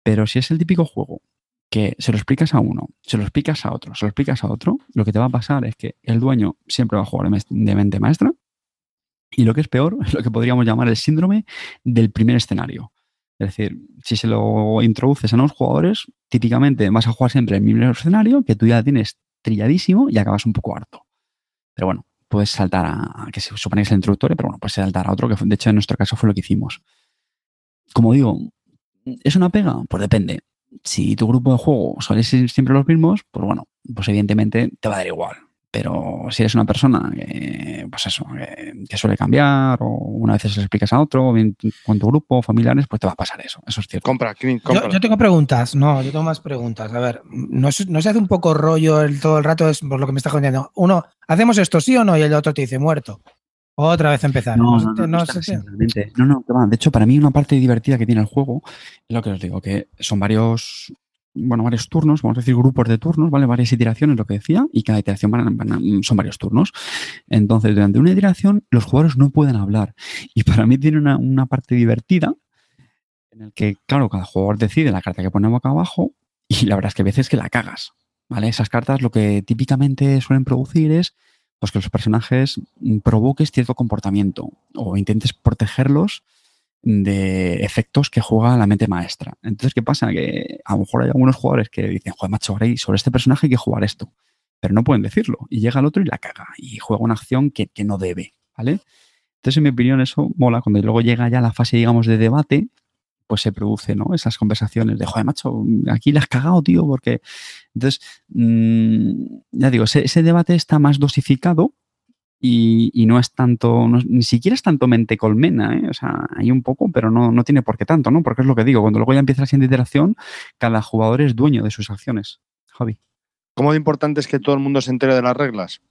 pero si es el típico juego que se lo explicas a uno, se lo explicas a otro, se lo explicas a otro, lo que te va a pasar es que el dueño siempre va a jugar de mente maestra, y lo que es peor es lo que podríamos llamar el síndrome del primer escenario. Es decir, si se lo introduces a nuevos jugadores, típicamente vas a jugar siempre el mismo escenario que tú ya tienes trilladísimo y acabas un poco harto. Pero bueno, puedes saltar a, que se supone que es el introductorio, pero bueno, puedes saltar a otro, que de hecho en nuestro caso fue lo que hicimos. Como digo, ¿es una pega? Pues depende. Si tu grupo de juego suele ser siempre los mismos, pues bueno, pues evidentemente te va a dar igual. Pero si eres una persona que, pues eso, que, que suele cambiar o una vez se lo explicas a otro, bien con tu grupo, familiares, pues te va a pasar eso. Eso es cierto. Compra, compra. Yo, yo, tengo preguntas. No, yo tengo más preguntas. A ver, no, no se hace un poco rollo el, todo el rato, es por lo que me estás contando. Uno, ¿hacemos esto sí o no? Y el otro te dice, muerto. Otra vez empezar. No, no, no, no, no, no, no, De hecho, para mí una parte divertida que tiene el juego es lo que os digo, que son varios bueno, varios turnos, vamos a decir grupos de turnos, ¿vale? Varias iteraciones, lo que decía, y cada iteración van, van, son varios turnos. Entonces, durante una iteración, los jugadores no pueden hablar. Y para mí tiene una, una parte divertida en el que, claro, cada jugador decide la carta que pone boca abajo y la verdad es que a veces que la cagas, ¿vale? Esas cartas lo que típicamente suelen producir es pues que los personajes provoques cierto comportamiento o intentes protegerlos de efectos que juega la mente maestra. Entonces, ¿qué pasa? Que a lo mejor hay algunos jugadores que dicen, joder, macho, sobre este personaje hay que jugar esto, pero no pueden decirlo. Y llega el otro y la caga y juega una acción que, que no debe, ¿vale? Entonces, en mi opinión, eso mola. Cuando luego llega ya la fase, digamos, de debate, pues se produce, ¿no? Esas conversaciones de, joder, macho, aquí la has cagado, tío, porque... Entonces, mmm, ya digo, ese, debate está más dosificado y, y no es tanto, no, ni siquiera es tanto mente colmena, ¿eh? o sea, hay un poco, pero no, no tiene por qué tanto, ¿no? Porque es lo que digo, cuando luego ya empieza la siguiente iteración, cada jugador es dueño de sus acciones. Javi. ¿Cómo de importante es que todo el mundo se entere de las reglas?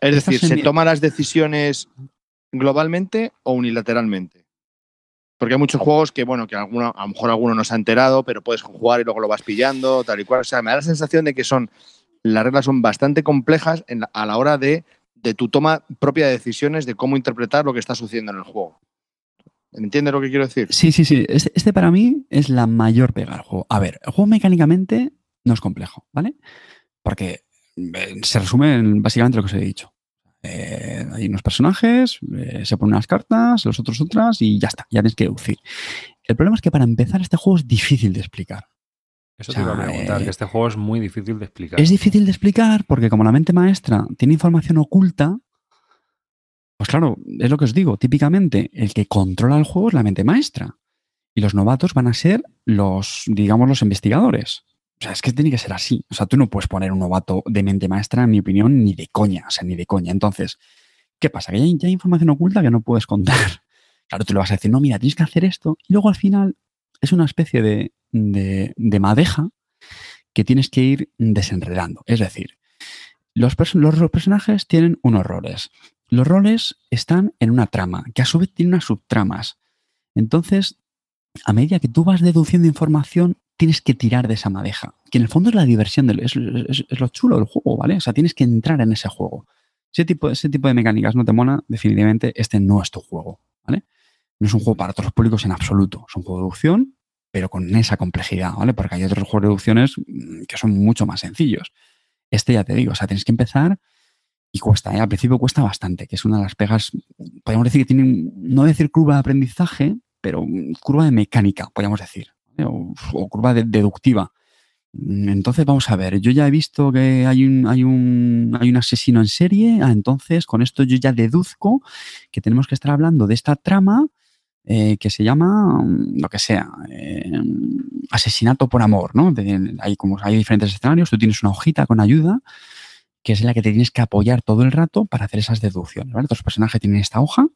Es decir, ¿se mi... toman las decisiones globalmente o unilateralmente? Porque hay muchos juegos que, bueno, que alguno, a lo mejor alguno no se ha enterado, pero puedes jugar y luego lo vas pillando, tal y cual. O sea, me da la sensación de que son, las reglas son bastante complejas en la, a la hora de, de tu toma propia de decisiones de cómo interpretar lo que está sucediendo en el juego. ¿Entiendes lo que quiero decir? Sí, sí, sí. Este, este, para mí es la mayor pega al juego. A ver, el juego mecánicamente no es complejo, ¿vale? Porque eh, se resume en básicamente lo que os he dicho. Eh, hay unos personajes, eh, se ponen unas cartas, los otros otras y ya está, ya tienes que deducir. El problema es que para empezar este juego es difícil de explicar. Eso o sea, te iba a preguntar, eh, que este juego es muy difícil de explicar. Es difícil de explicar porque como la mente maestra tiene información oculta, pues claro, es lo que os digo, típicamente el que controla el juego es la mente maestra. Y los novatos van a ser los, digamos, los investigadores. O sea, es que tiene que ser así. O sea, tú no puedes poner un novato de mente maestra, en mi opinión, ni de coña. O sea, ni de coña. Entonces, ¿qué pasa? Que ya hay, ya hay información oculta que no puedes contar. Claro, tú le vas a decir, no, mira, tienes que hacer esto. Y luego al final es una especie de de, de madeja que tienes que ir desenredando. Es decir, los, pers- los- los personajes tienen unos roles. Los roles están en una trama, que a su vez tiene unas subtramas. Entonces, a medida que tú vas deduciendo información, tienes que tirar de esa madeja. Que en el fondo es la diversión, del, es, es- es lo chulo del juego, ¿vale? O sea, tienes que entrar en ese juego. Ese tipo, ese tipo de mecánicas no te mola, definitivamente este no es tu juego, ¿vale? No es un juego para otros públicos en absoluto. Es un juego de deducción, pero con esa complejidad, ¿vale? Porque hay otros juegos de deducciones mm, que son mucho más sencillos. Este ya te digo, o sea, tienes que empezar y cuesta, ¿eh? Al principio cuesta bastante, que es una de las pegas, podríamos decir que tiene, no decir curva de aprendizaje, pero curva de mecánica, podríamos decir, o, o curva de- deductiva. Mm, Entonces, vamos a ver, yo ya he visto que hay un, hay un, hay un asesino en serie, ah, entonces con esto yo ya deduzco que tenemos que estar hablando de esta trama eh, que se llama mm, lo que sea, eh, asesinato por amor, ¿no? Hay, como, hay diferentes escenarios, tú tienes una hojita con ayuda que es la que te tienes que apoyar todo el rato para hacer esas deducciones, ¿vale? Personajes tienen esta hoja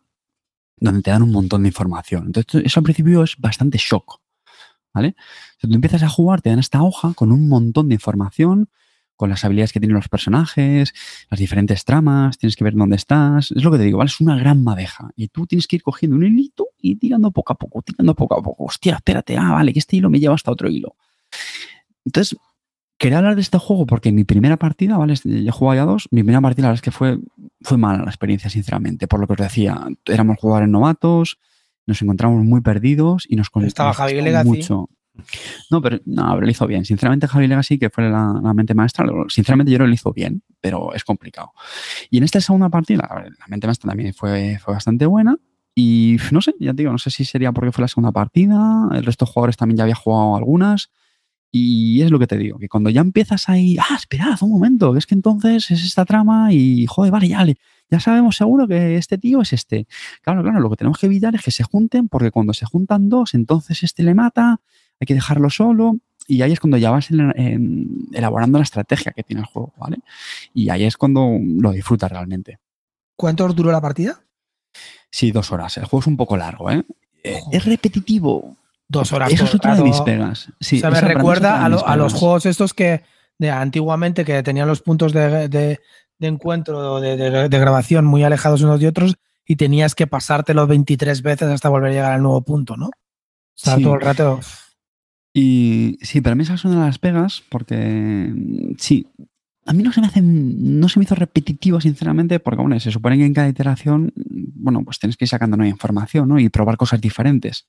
donde te dan un montón de información. Entonces, eso al principio es bastante shock, ¿vale? Si tú empiezas a jugar, te dan esta hoja con un montón de información, con las habilidades que tienen los personajes, las diferentes tramas, tienes que ver dónde estás. Es lo que te digo, ¿vale? Es una gran madeja. Y tú tienes que ir cogiendo un hilito y tirando poco a poco, tirando poco a poco. Hostia, espérate, ah, vale, que este hilo me lleva hasta otro hilo. Entonces, quería hablar de este juego porque mi primera partida, ¿vale? Yo he jugado ya dos, mi primera partida la verdad es que fue, fue mala la experiencia, sinceramente, por lo que os decía, éramos jugadores novatos, nos encontramos muy perdidos y nos con- Estaba nos Javi costó Legacy. mucho. No, pero no, pero lo hizo bien. Sinceramente, Javi Legacy, que fue la, la mente maestra, lo- sinceramente yo lo hizo bien, pero es complicado. Y en esta segunda partida, a ver, la mente maestra también fue, fue bastante buena. Y no sé, ya te digo, no sé si sería porque fue la segunda partida, el resto de jugadores también ya había jugado algunas. Y es lo que te digo, que cuando ya empiezas ahí, ah, esperad un momento, es que entonces es esta trama y, joder, vale, ya, ya sabemos seguro que este tío es este. Claro, claro, lo que tenemos que evitar es que se junten, porque cuando se juntan dos, entonces este le mata, hay que dejarlo solo. Y ahí es cuando ya vas en- en- elaborando la estrategia que tiene el juego, ¿vale? Y ahí es cuando lo disfrutas realmente. ¿Cuánto duró la partida? Sí, dos horas. El juego es un poco largo, ¿eh? Eh. Es repetitivo. Dos horas. Eso es otra de mis pegas. Sí, o sea, me recuerda a, lo- mis a los juegos estos que de antiguamente que tenían los puntos de, de- de encuentro, de, grabación muy alejados unos de otros y tenías que pasártelo 23 veces hasta volver a llegar al nuevo punto, ¿no? Estar Sí. todo el rato. Y sí, para mí esa es una de las pegas, porque mm, sí, a mí no se me hace, no se me hizo repetitivo, sinceramente, porque bueno, se supone que en cada iteración, mm, bueno, pues tienes que ir sacando nueva información, ¿no? Y probar cosas diferentes.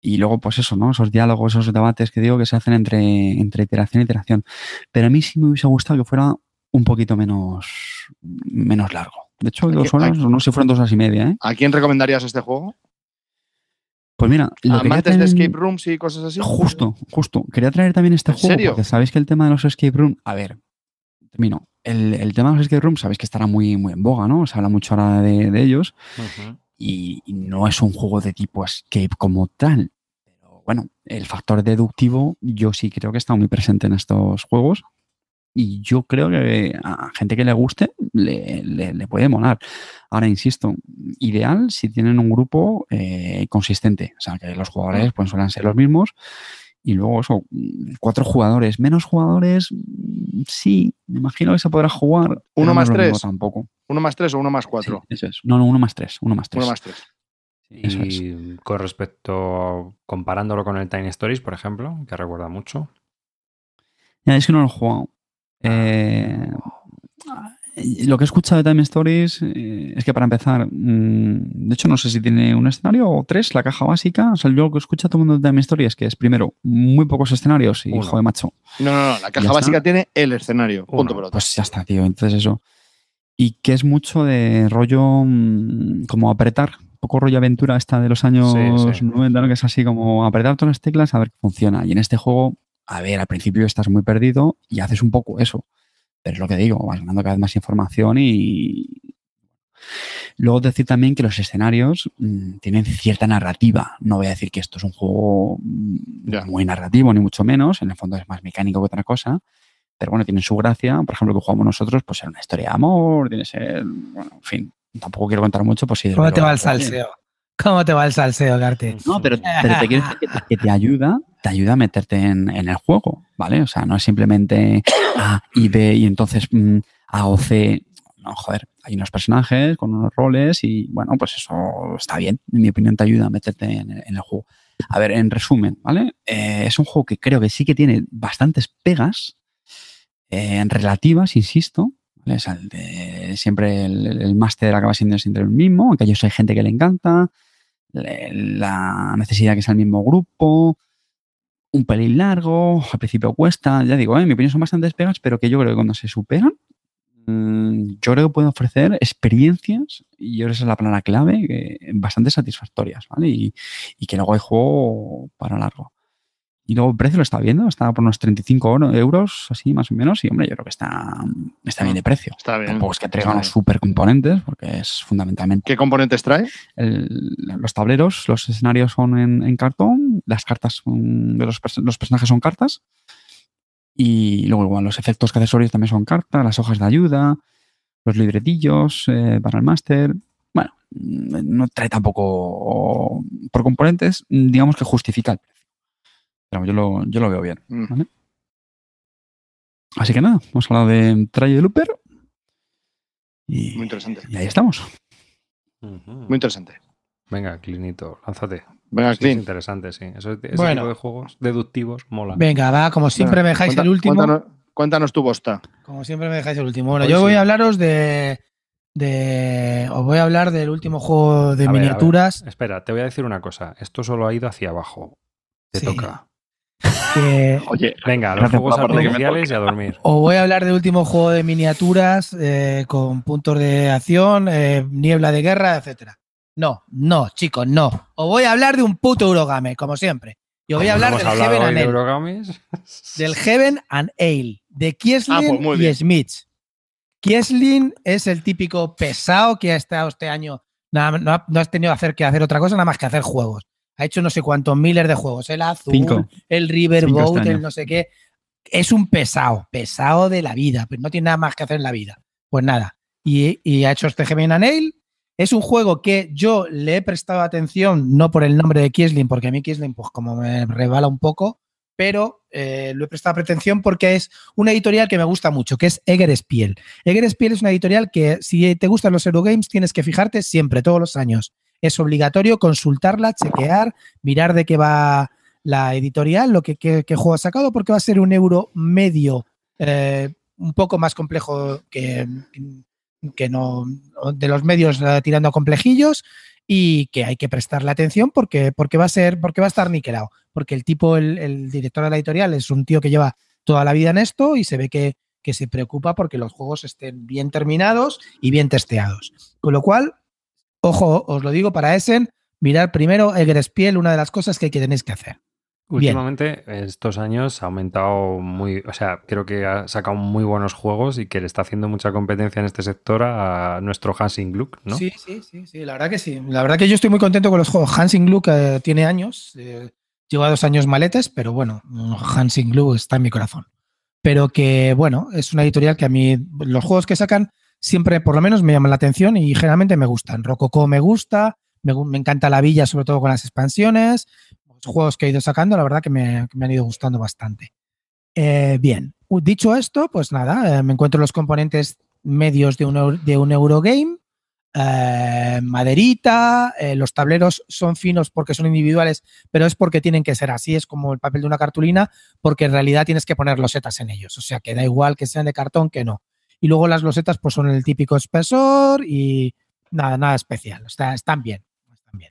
Y luego, pues eso, ¿no? Esos diálogos, esos debates que digo que se hacen entre, entre iteración e iteración. Pero a mí sí me hubiese gustado que fuera un poquito menos, menos largo. De hecho, dos horas, aquí- no sé si fueron dos horas y media, ¿eh? ¿A quién recomendarías este juego? Pues mira, lo quería ¿Amantes de traer escape rooms y cosas así? Justo, justo. Quería traer también este ¿En juego serio? porque sabéis que el tema de los escape rooms, a ver, termino. El, el tema de los escape rooms sabéis que estará muy, muy en boga, ¿no? Se habla mucho ahora de, de ellos y no es un juego de tipo escape como tal. Pero bueno, el factor deductivo yo sí creo que está muy presente en estos juegos y yo creo que a gente que le guste le, le- le puede molar. Ahora, insisto, ideal si tienen un grupo eh, consistente, o sea, que los jugadores pues, suelen ser los mismos y luego eso, cuatro jugadores, menos jugadores, mm, sí, me imagino que se podrá jugar. ¿Uno no más tres? Tampoco. ¿Uno más tres o uno más Sí, cuatro? eso es. No, no, uno más tres, uno más tres. Uno más tres. Sí, eso es. Y con respecto, comparándolo con el Tiny Stories, por ejemplo, que recuerda mucho. Ya, es que no lo he jugado. Eh, lo que he escuchado de Time Stories eh, es que para empezar, mm, de hecho no sé si tiene un escenario o tres, la caja básica. O sea, yo lo que escucho a todo el mundo de Time Stories es que es primero muy pocos escenarios y Uno. joder, macho. No, no, no. La caja está. básica tiene el escenario. Punto Uno. pelota. Pues ya está, tío. Entonces eso. Y que es mucho de rollo mm, como apretar, un poco rollo aventura esta de los años Sí, sí. 90, ¿no? que es así como apretar todas las teclas a ver qué funciona. Y en este juego, a ver, al principio estás muy perdido y haces un poco eso. Pero es lo que digo, vas ganando cada vez más información y... Luego decir también que los escenarios mm, tienen cierta narrativa. No voy a decir que esto es un juego mm, muy narrativo, ni mucho menos. En el fondo es más mecánico que otra cosa pero bueno, tienen su gracia. Por ejemplo, lo que jugamos nosotros, pues era una historia de amor, tiene ser, bueno, en fin, tampoco quiero contar mucho, pues sí. ¿Cómo te va el salseo? ¿Cómo te va el salseo, Garte? No, pero, pero te quiero decir que te, que te ayuda te ayuda a meterte en, en el juego, ¿vale? O sea, no es simplemente A y B y entonces mm, A o C. No, joder, hay unos personajes con unos roles y bueno, pues eso está bien. En mi opinión, te ayuda a meterte en, el- juego. A ver, en resumen, ¿vale? Eh, es un juego que creo que sí que tiene bastantes pegas, eh, relativas, insisto. ¿vale? O sea, de- siempre el, el- máster acaba siendo siempre el mismo, aunque yo hay gente que le encanta. La necesidad que sea el mismo grupo, un pelín largo, al principio cuesta, ya digo, ¿eh? en mi opinión son bastantes pegas, pero que yo creo que cuando se superan, mm, yo creo que pueden ofrecer experiencias, y yo esa es la palabra clave, bastante satisfactorias, ¿vale? Y, y que luego hay juego para largo. Y luego el precio lo está viendo, está por unos 35 oro- euros, así más o menos, y hombre, yo creo que está, está bien de precio. Está bien. Tampoco es que traiga unos super componentes, porque es fundamentalmente ¿Qué componentes trae? el- los tableros, los escenarios son en, en cartón, las cartas son- de los, los personajes son cartas y luego igual los efectos que accesorios también son cartas, las hojas de ayuda, los libretillos eh, para el máster. Bueno, mm, no trae tampoco por componentes, digamos que justifica el precio. Pero yo lo, yo lo veo bien. Mm. Así que nada, hemos hablado de Try the Looper y, Muy interesante. y ahí estamos. Muy interesante. Venga, Clinito, lánzate. Venga, Sí, es interesante, sí. Eso- ese Bueno. tipo de juegos deductivos mola. Venga, va, como siempre me dejáis Cuenta- el último. Cuéntanos, cuéntanos tu bosta. Como siempre me dejáis el último. Bueno, Hoy yo sí. voy a hablaros de, de. Os voy a hablar del último juego de A ver, a ver. miniaturas. Espera, te voy a decir una cosa. Esto solo ha ido hacia abajo. Te Sí. toca. Que- Oye, Venga, los Gracias juegos artificiales y a dormir. os voy a hablar del último juego de miniaturas eh, con puntos de acción, eh, niebla de guerra, etcétera. No, no, chicos, no. Os voy a hablar de un puto Eurogame, como siempre. Y os voy a hablar ¿Hemos del hablado Heaven and de Ale. Eurogames? Del Heaven and Ale, de Kieslin Ah, pues y. Smith. Kieslin es el típico pesado que ha estado este año, no, no has tenido hacer que hacer otra cosa nada más que hacer juegos. Ha hecho no sé cuántos miles de juegos. El azul, Cinco. el Riverboat, este el no sé qué. Es un pesado, pesado de la vida, pero no tiene nada más que hacer en la vida. Pues nada. Y, y ha hecho este and Ale. Es un juego que yo le he prestado atención, no por el nombre de Kieslin, porque a mí Kieslin, pues como me rebala un poco, pero eh, lo he prestado atención porque es una editorial que me gusta mucho, que es Eger Spiel. Eger Spiel es una editorial que si te gustan los Eurogames tienes que fijarte siempre, todos los años. Es obligatorio consultarla, chequear, mirar de qué va la editorial, lo que qué, juego ha sacado, porque va a ser un euro medio, eh, un poco más complejo que, que no de los medios eh, tirando a complejillos y que hay que prestarle atención porque, porque va a ser, porque va a estar niquelado. Porque el tipo, el, el director de la editorial, es un tío que lleva toda la vida en esto y se ve que, que se preocupa porque los juegos estén bien terminados y bien testeados. Con lo cual, ojo, os lo digo para Essen, mirar primero Eger Spiel, una de las cosas que tenéis que hacer. Bien. Últimamente, estos años ha aumentado muy. O sea, creo que ha sacado muy buenos juegos y que le está haciendo mucha competencia en este sector a nuestro Hansing Gluck, ¿no? Sí, sí, sí, sí, la verdad que sí. La verdad que yo estoy muy contento con los juegos. Hansing Gluck eh, tiene años, eh, lleva dos años maletes, pero bueno, Hansing Gluck está en mi corazón. Pero que, bueno, es una editorial que a mí, los juegos que sacan siempre, por lo menos, me llaman la atención y generalmente me gustan. Rococo me gusta, me, encanta la villa, sobre todo con las expansiones. Los juegos que he ido sacando, la verdad que me, han ido gustando bastante. Eh, bien, dicho esto, pues nada, eh, me encuentro los componentes medios de un, Eurogame. eh, maderita, los tableros son finos porque son individuales, pero es porque tienen que ser así, es como el papel de una cartulina, porque en realidad tienes que poner losetas en ellos, o sea que da igual que sean de cartón que no. Y luego las losetas pues son el típico espesor y nada, nada especial, o sea, están bien, están bien.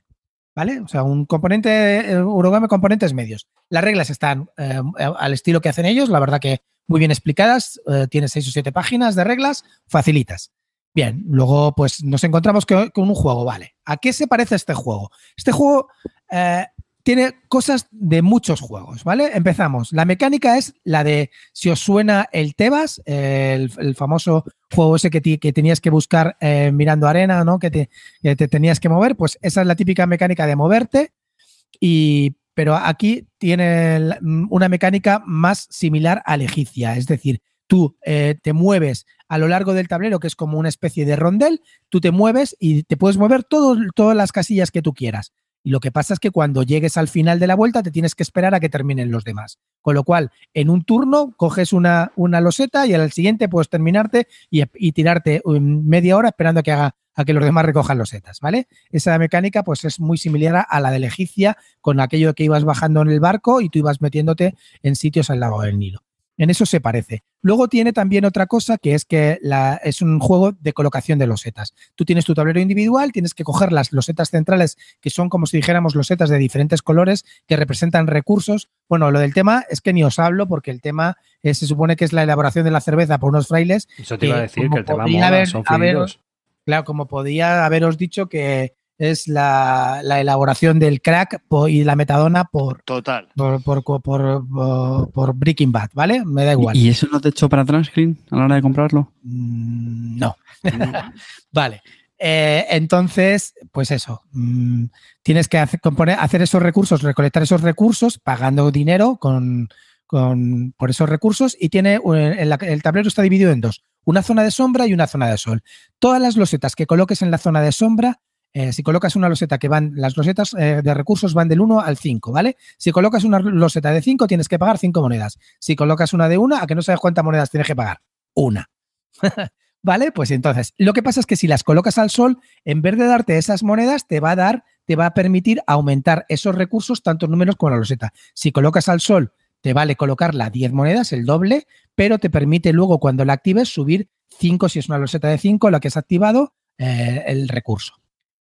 ¿Vale? O sea, un componente, eh, Eurogame componentes medios. Las reglas están eh, al estilo que hacen ellos, la verdad que muy bien explicadas, eh, tiene seis o siete páginas de reglas, facilitas. Bien, luego pues nos encontramos con un juego, ¿vale? ¿A qué se parece este juego? Este juego tiene cosas de muchos juegos, ¿vale? Empezamos. La mecánica es la de, si os suena el Tebas, el, famoso juego ese que, tenías que buscar eh, mirando arena, ¿no? Que te, tenías que mover, pues esa es la típica mecánica de moverte. Y, pero aquí tiene la- una mecánica más similar a egipcia, es decir, tú eh, te mueves a lo largo del tablero, que es como una especie de rondel, tú te mueves y te puedes mover todas las casillas que tú quieras. Lo que pasa es que cuando llegues al final de la vuelta te tienes que esperar a que terminen los demás. Con lo cual, en un turno coges una, una loseta y al siguiente puedes terminarte y, tirarte um, media hora esperando a que haga a que los demás recojan losetas, ¿vale? Esa mecánica pues es muy similar a la de la egipcia con aquello que ibas bajando en el barco y tú ibas metiéndote en sitios al lado del Nilo. En eso se parece. Luego tiene también otra cosa que es que la, es un juego de colocación de losetas. Tú tienes tu tablero individual, tienes que coger las losetas centrales, que son como si dijéramos losetas de diferentes colores que representan recursos. Bueno, lo del tema es que ni os hablo porque el tema eh, se supone que es la elaboración de la cerveza por unos frailes. Eso te iba a decir, que el tema mola, haber- son haber-. Claro, como podía haberos dicho que es la, la elaboración del crack y la metadona por, Total. por, por, por, por- por Breaking Bad, ¿vale? Me da igual. ¿Y eso no te echó para atrás, Screen, a la hora de comprarlo? Mm, no. vale. Eh, entonces, pues eso. mm, tienes que hacer, componer- hacer esos recursos, recolectar esos recursos, pagando dinero con, con- por esos recursos. Y tiene eh, el, el tablero está dividido en dos: una zona de sombra y una zona de sol. Todas las losetas que coloques en la zona de sombra. Eh, si colocas una loseta que van, las losetas eh, de recursos van del 1 al 5, ¿vale? Si colocas una loseta de 5, tienes que pagar 5 monedas. Si colocas una de 1, a que no sabes cuántas monedas tienes que pagar. Una. ¿Vale? Pues entonces, lo que pasa es que si las colocas al sol, en vez de darte esas monedas, te va a dar, te va a permitir aumentar esos recursos, tanto en números como la loseta. Si colocas al sol, te vale colocarla 10 monedas, el doble, pero te permite luego, cuando la actives, subir 5 si es una loseta de 5, la que has activado, eh, el recurso.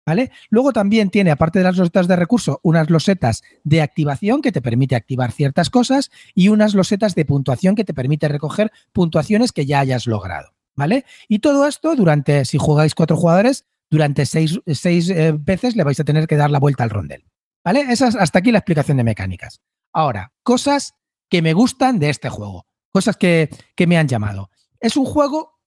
¿Vale? Luego también tiene, aparte de las losetas de recurso, unas losetas de activación que te permite activar ciertas cosas y unas losetas de puntuación que te permite recoger puntuaciones que ya hayas logrado. ¿Vale? Y todo esto durante, si jugáis cuatro jugadores, durante seis, seis, eh, veces le vais a tener que dar la vuelta al rondel. ¿Vale? Esa es hasta aquí la explicación de mecánicas. Ahora, cosas que me gustan de este juego. Cosas que, que me han llamado. Es un juego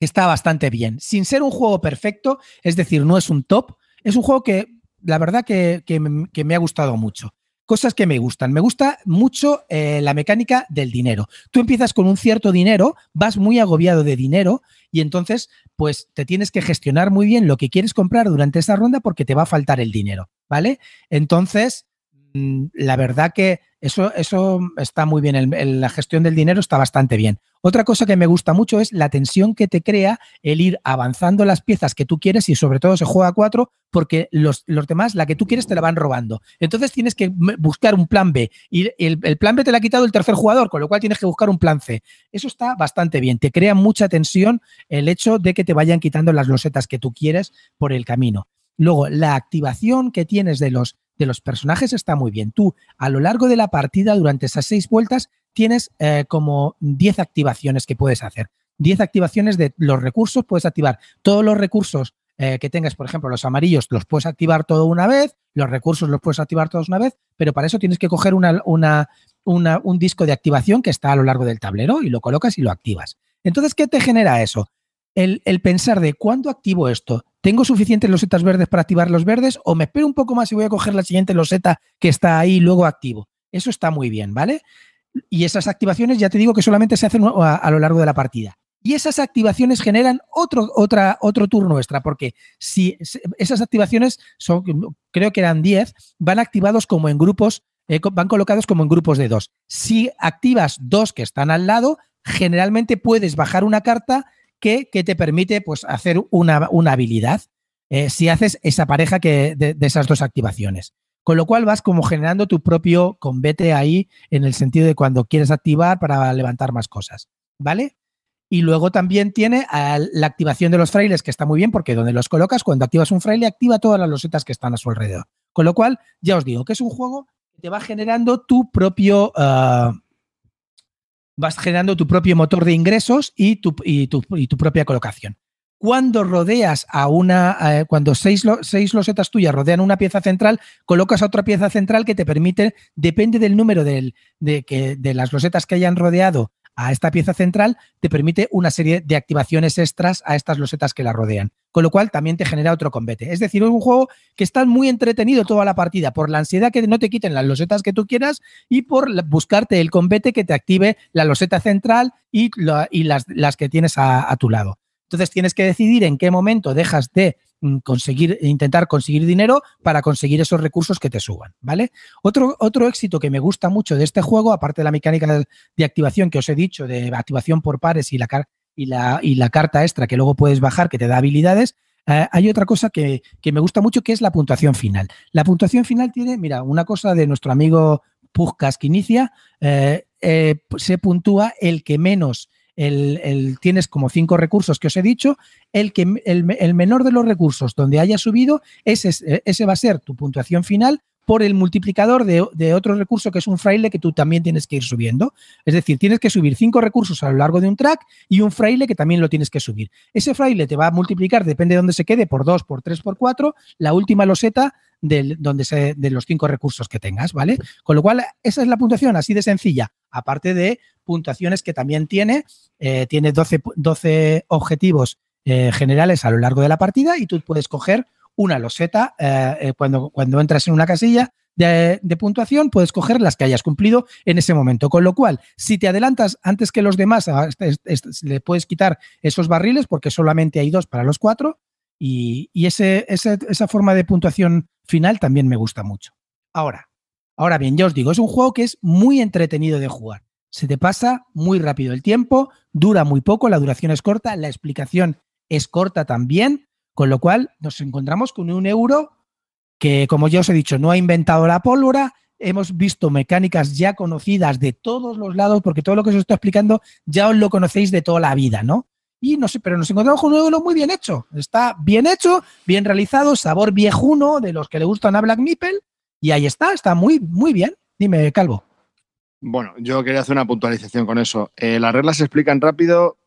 está bastante bien. Sin ser un juego perfecto, es decir, no es un top, es un juego que la verdad que, que me- ha gustado mucho. Cosas que me gustan. Me gusta mucho eh, la mecánica del dinero. Tú empiezas con un cierto dinero, vas muy agobiado de dinero y entonces pues te tienes que gestionar muy bien lo que quieres comprar durante esa ronda porque te va a faltar el dinero, ¿vale? Entonces, la verdad que eso, eso está muy bien. La gestión del dinero está bastante bien. Otra cosa que me gusta mucho es la tensión que te crea el ir avanzando las piezas que tú quieres y sobre todo se juega a cuatro porque los, los demás, la que tú quieres, te la van robando. Entonces tienes que buscar un plan B y el, el plan B te lo ha quitado el tercer jugador, con lo cual tienes que buscar un plan C. Eso está bastante bien. Te crea mucha tensión el hecho de que te vayan quitando las losetas que tú quieres por el camino. Luego, la activación que tienes de los, de los personajes está muy bien. Tú, a lo largo de la partida, durante esas seis vueltas, tienes eh, como 10 activaciones que puedes hacer. 10 activaciones de los recursos, puedes activar todos los recursos eh, que tengas, por ejemplo, los amarillos los puedes activar todo una vez, los recursos los puedes activar todos una vez, pero para eso tienes que coger una, una- una- un disco de activación que está a lo largo del tablero y lo colocas y lo activas. Entonces, ¿qué te genera eso? El, pensar de cuándo activo esto, ¿tengo suficientes losetas verdes para activar los verdes o me espero un poco más y voy a coger la siguiente loseta que está ahí y luego activo? Eso está muy bien, ¿vale? Y esas activaciones ya te digo que solamente se hacen a, lo largo de la partida. Y esas activaciones generan otro, otra, otro turno extra, porque si esas activaciones son, creo que eran 10, van activados como en grupos, eh, van colocados como en grupos de dos. Si activas dos que están al lado, generalmente puedes bajar una carta que, que te permite pues, hacer una, una habilidad eh, si haces esa pareja que, de, esas dos activaciones. Con lo cual vas como generando tu propio combate ahí en el sentido de cuando quieres activar para levantar más cosas. ¿Vale? Y luego también tiene la activación de los frailes, que está muy bien porque donde los colocas, cuando activas un fraile, activa todas las losetas que están a su alrededor. Con lo cual, ya os digo que es un juego que te va generando tu propio. ah, vas generando tu propio motor de ingresos y tu, y tu, y tu propia colocación. Cuando rodeas a una, eh, cuando seis, seis losetas tuyas rodean una pieza central, colocas otra pieza central que te permite, depende del número del- de, que, de las losetas que hayan rodeado a esta pieza central, te permite una serie de activaciones extras a estas losetas que la rodean. Con lo cual también te genera otro combate. Es decir, es un juego que está muy entretenido toda la partida por la ansiedad que no te quiten las losetas que tú quieras y por buscarte el combate que te active la loseta central y, la- y las, las que tienes a tu lado. Entonces tienes que decidir en qué momento dejas de mm, conseguir, intentar conseguir dinero para conseguir esos recursos que te suban, ¿vale? Otro, otro éxito que me gusta mucho de este juego, aparte de la mecánica de, activación que os he dicho, de activación por pares y la, y la, y la carta extra que luego puedes bajar que te da habilidades, eh, hay otra cosa que, que, me gusta mucho que es la puntuación final. La puntuación final tiene, mira, una cosa de nuestro amigo Puzcas que inicia, eh, eh, se puntúa el que menos, el, tienes como cinco recursos que os he dicho, el, que, el, menor de los recursos donde haya subido, ese, ese va a ser tu puntuación final por el multiplicador de, de, otro recurso que es un fraile que tú también tienes que ir subiendo. Es decir, tienes que subir cinco recursos a lo largo de un track y un fraile que también lo tienes que subir. Ese fraile te va a multiplicar, depende de dónde se quede, por dos, por tres, por cuatro, la última loseta de, donde se, de los cinco recursos que tengas, ¿vale? Con lo cual, esa es la puntuación así de sencilla, aparte de puntuaciones que también tiene, eh, tiene 12, 12 objetivos eh, generales a lo largo de la partida y tú puedes coger una loseta eh, cuando, cuando entras en una casilla de, puntuación, puedes coger las que hayas cumplido en ese momento. Con lo cual, si te adelantas antes que los demás, le puedes quitar esos barriles porque solamente hay dos para los cuatro. Y, esa forma de puntuación final también me gusta mucho. Ahora, ahora bien, ya os digo, es un juego que es muy entretenido de jugar. Se te pasa muy rápido el tiempo, dura muy poco, la duración es corta, la explicación es corta también. Con lo cual nos encontramos con un euro que, como ya os he dicho, no ha inventado la pólvora. Hemos visto mecánicas ya conocidas de todos los lados, porque todo lo que os estoy explicando ya os lo conocéis de toda la vida, ¿no? Y no sé, pero nos encontramos con un euro muy bien hecho. Está bien hecho, bien realizado, sabor viejuno de los que le gustan a Black Meeple. Y ahí está, está muy, muy bien. Dime, Calvo. Bueno, yo quería hacer una puntualización con eso. Eh, ¿Las reglas se explican rápido?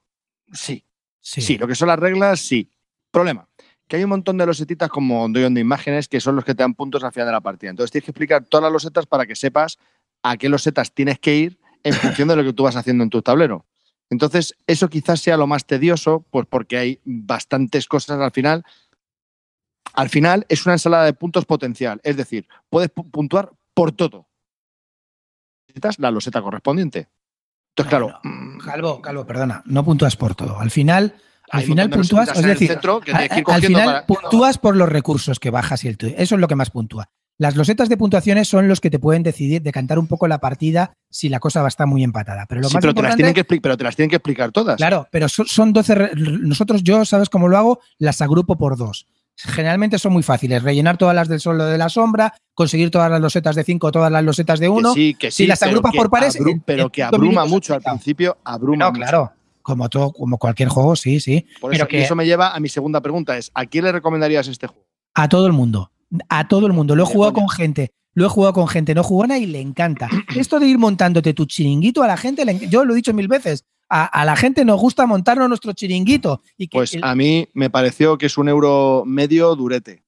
Sí. sí. Sí, lo que son las reglas, sí. Problema que hay un montón de losetitas como doy de imágenes que son los que te dan puntos al final de la partida. Entonces tienes que explicar todas las losetas para que sepas a qué losetas tienes que ir en función de lo que tú vas haciendo en tu tablero. Entonces, eso quizás sea lo más tedioso, pues porque hay bastantes cosas al final. Al final es una ensalada de puntos potencial, es decir, puedes puntuar por todo. Necesitas la loseta correspondiente. Entonces, claro. No. Mm, Calvo, Calvo, perdona, no puntúas por todo. Al final al final puntúas, es decir, centro, al, al final puntúas por los recursos que bajas y el tuyo. Eso es lo que más puntúa. Las losetas de puntuaciones son los que te pueden decidir decantar un poco la partida si la cosa va a estar muy empatada. Pero, lo sí, más pero, te las tienen que pero te las tienen que explicar todas. Claro, pero son, son 12. Nosotros, yo, ¿sabes cómo lo hago? Las agrupo por dos. Generalmente son muy fáciles. Rellenar todas las del sol o de la sombra, conseguir todas las losetas de 5 todas las losetas de 1. Sí, que sí, si las agrupas por pares. Abru pero que abruma mucho al principio, abruma no, mucho. claro. Como todo, como cualquier juego, sí, sí. Por pero eso, que, eso me lleva a mi segunda pregunta: es ¿a quién le recomendarías este juego? A todo el mundo. A todo el mundo. Lo he jugado con gente. Lo he jugado con gente no jugona y le encanta. Esto de ir montándote tu chiringuito a la gente, yo lo he dicho mil veces, a, a, la gente nos gusta montarnos nuestro chiringuito. Y que pues el, a mí me pareció que es un euro medio durete.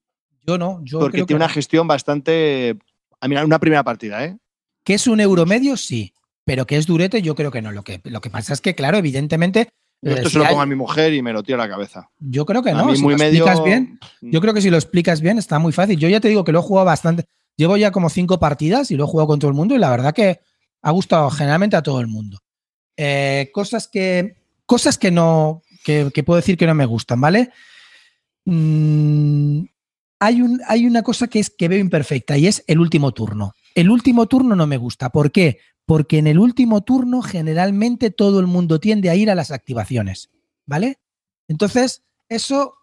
Yo no, yo Porque creo tiene que una gestión bastante. A mí, una primera partida, ¿eh? Que es un euro medio, sí. Pero que es durete, yo creo que no. Lo que, lo que pasa es que, claro, evidentemente, yo esto Eh, se lo hay- pongo a mi mujer y me lo tira a la cabeza. Yo creo que A no. mí si muy lo medio. explicas bien, yo creo que si lo explicas bien está muy fácil. Yo ya te digo que lo he jugado bastante. Llevo ya como cinco partidas y lo he jugado con todo el mundo y la verdad que ha gustado generalmente a todo el mundo. Eh, cosas que cosas que no que, que, puedo decir que no me gustan, ¿vale? Mm, hay, un, hay una cosa que es que veo imperfecta y es el último turno. El último turno no me gusta. ¿Por qué? Porque en el último turno generalmente todo el mundo tiende a ir a las activaciones, ¿vale? Entonces, eso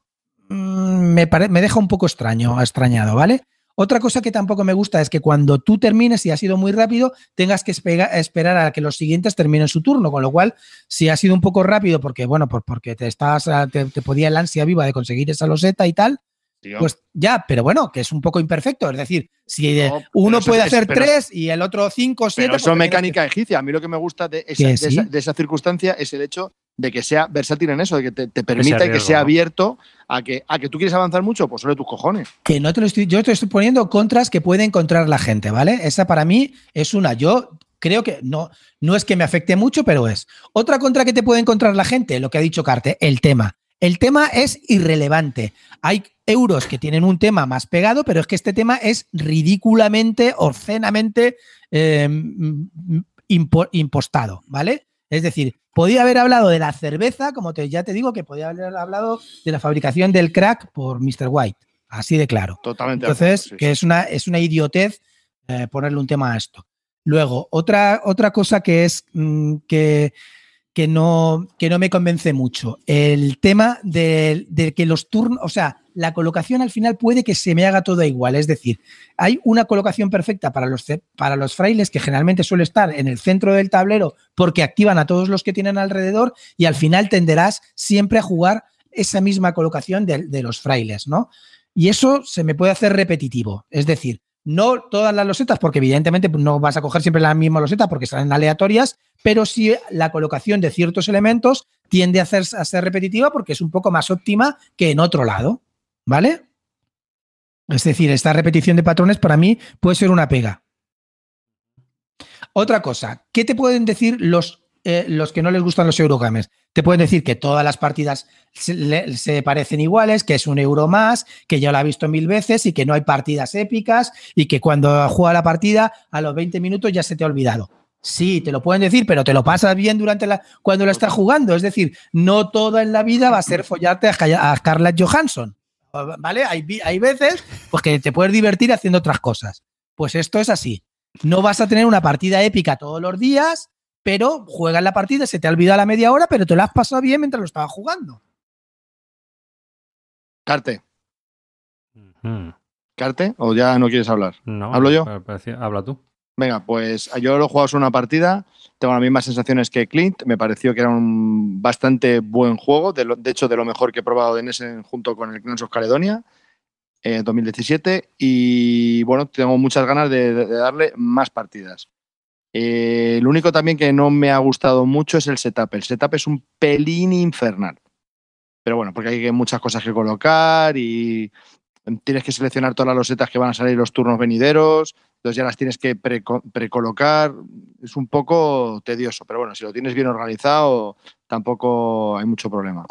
mmm, me, me, deja un poco extraño, extrañado, ¿vale? Otra cosa que tampoco me gusta es que cuando tú termines y ha sido muy rápido, tengas que esperar a que los siguientes terminen su turno, con lo cual, si ha sido un poco rápido porque, bueno, porque te, estás, te, te podía el ansia viva de conseguir esa loseta y tal, Tío. Pues ya, pero bueno, que es un poco imperfecto. Es decir, si no, uno puede hacer es, tres y el otro cinco, siete. Pero eso es mecánica que... egipcia. A mí lo que me gusta de esa, de, esa, de esa, circunstancia es el hecho de que sea versátil en eso, de que te, te permita que, riesgo, que sea ¿no? abierto a que, a que tú quieres avanzar mucho, pues sobre tus cojones. Que no te lo estoy, yo te estoy poniendo contras que puede encontrar la gente, ¿vale? Esa para mí es una. Yo creo que no, no es que me afecte mucho, pero es. Otra contra que te puede encontrar la gente, lo que ha dicho Carte, el tema. El tema es irrelevante. Hay euros que tienen un tema más pegado, pero es que este tema es ridículamente, obscenamente eh, impo impostado, ¿vale? Es decir, podía haber hablado de la cerveza, como te, ya te digo, que podía haber hablado de la fabricación del crack por Mr. White. Así de claro. Totalmente. Entonces, acuerdo, sí, que sí. es una, es una idiotez eh, ponerle un tema a esto. Luego, otra, otra cosa que es mm, que, que, no, que no me convence mucho, el tema de, de que los turnos, o sea, la colocación al final puede que se me haga todo igual. Es decir, hay una colocación perfecta para los, para los frailes que generalmente suele estar en el centro del tablero porque activan a todos los que tienen alrededor y al final tenderás siempre a jugar esa misma colocación de, los frailes, ¿no? Y eso se me puede hacer repetitivo. Es decir, no todas las losetas, porque evidentemente no vas a coger siempre la misma loseta porque salen aleatorias, pero sí la colocación de ciertos elementos tiende a, hacer, a ser repetitiva porque es un poco más óptima que en otro lado. ¿Vale? Es decir, esta repetición de patrones para mí puede ser una pega. Otra cosa, ¿qué te pueden decir los, eh, los que no les gustan los Eurogames? Te pueden decir que todas las partidas se, parecen iguales, que es un euro más, que ya lo ha visto mil veces y que no hay partidas épicas y que cuando juega la partida a los 20 minutos ya se te ha olvidado. Sí, te lo pueden decir, pero te lo pasas bien durante la cuando lo estás jugando. Es decir, no todo en la vida va a ser follarte a, a Johansson. ¿Vale? Hay, hay veces pues, que te puedes divertir haciendo otras cosas. Pues esto es así. No vas a tener una partida épica todos los días, pero juegas la partida, se te ha olvidado a la media hora, pero te lo has pasado bien mientras lo estabas jugando. Carte, Mm, Carte, o ya no quieres hablar. No, ¿Hablo yo? Habla tú. Venga, pues yo lo he jugado solo una partida, tengo las mismas sensaciones que Clint, me pareció que era un bastante buen juego, de, hecho de lo mejor que he probado en ese junto con el Clans of Caledonia, eh, 2017, y bueno, tengo muchas ganas de darle más partidas. Eh, lo único también que no me ha gustado mucho es el setup, el setup es un pelín infernal, pero bueno, porque hay muchas cosas que colocar y tienes que seleccionar todas las losetas que van a salir los turnos venideros, entonces ya las tienes que preco- precolocar. Es un poco tedioso, pero bueno, si lo tienes bien organizado, tampoco hay mucho problema.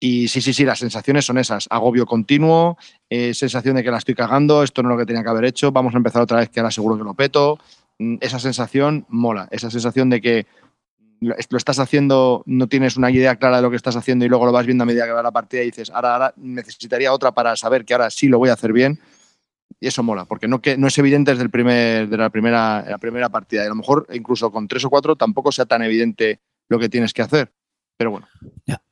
Y sí, sí, sí, las sensaciones son esas. Agobio continuo, eh, sensación de que la estoy cagando, esto no es lo que tenía que haber hecho, vamos a empezar otra vez que ahora seguro que lo peto. Mm, Esa sensación mola, esa sensación de que lo lo estás haciendo, no tienes una idea clara de lo que estás haciendo y luego lo vas viendo a medida que va la partida y dices, ahora, ahora necesitaría otra para saber que ahora sí lo voy a hacer bien. Y eso mola, porque no, que, no es evidente desde el primer, de la primera, la primera partida. Y a lo mejor incluso con tres o cuatro tampoco sea tan evidente lo que tienes que hacer. Pero bueno.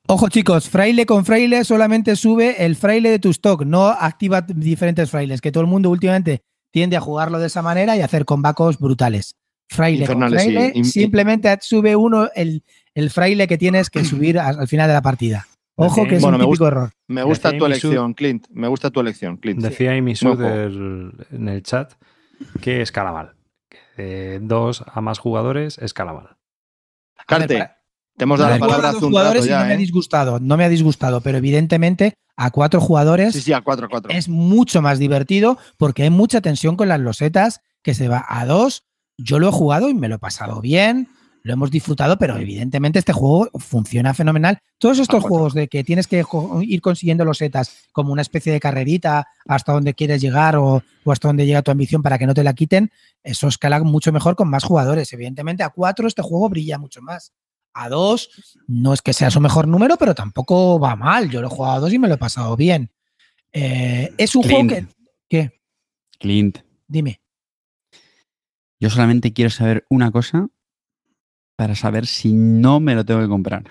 Ojo chicos, fraile con fraile solamente sube el fraile de tu stock, no activa diferentes frailes, que todo el mundo últimamente tiende a jugarlo de esa manera y a hacer combacos brutales. Fraile con Infernales, fraile, simplemente sube uno el, el fraile que tienes que subir al final de la partida. Ojo que es Bueno, un me típico error. me gusta Decía tu elección, Clint. Me gusta tu elección, Clint. Decía del- en el chat que escala mal. Que de dos a más jugadores escala mal. Carte, te hemos dado la palabra hace un rato no me ha ¿eh? disgustado, no me ha disgustado, pero evidentemente a cuatro jugadores Sí, sí, a 4 4. es mucho más divertido porque hay mucha tensión con las losetas que se va a dos. Yo lo he jugado y me lo he pasado bien, lo hemos disfrutado, pero evidentemente este juego funciona fenomenal. Todos estos juegos de que tienes que ir consiguiendo losetas como una especie de carrerita hasta donde quieres llegar o, o hasta donde llega tu ambición para que no te la quiten, eso escala mucho mejor con más jugadores. Evidentemente a cuatro este juego brilla mucho más. A dos no es que sea su mejor número, pero tampoco va mal. Yo lo he jugado a dos y me lo he pasado bien. Eh, es un Clint. juego que... ¿Qué? Clint, Dime. yo solamente quiero saber una cosa para saber si no me lo tengo que comprar.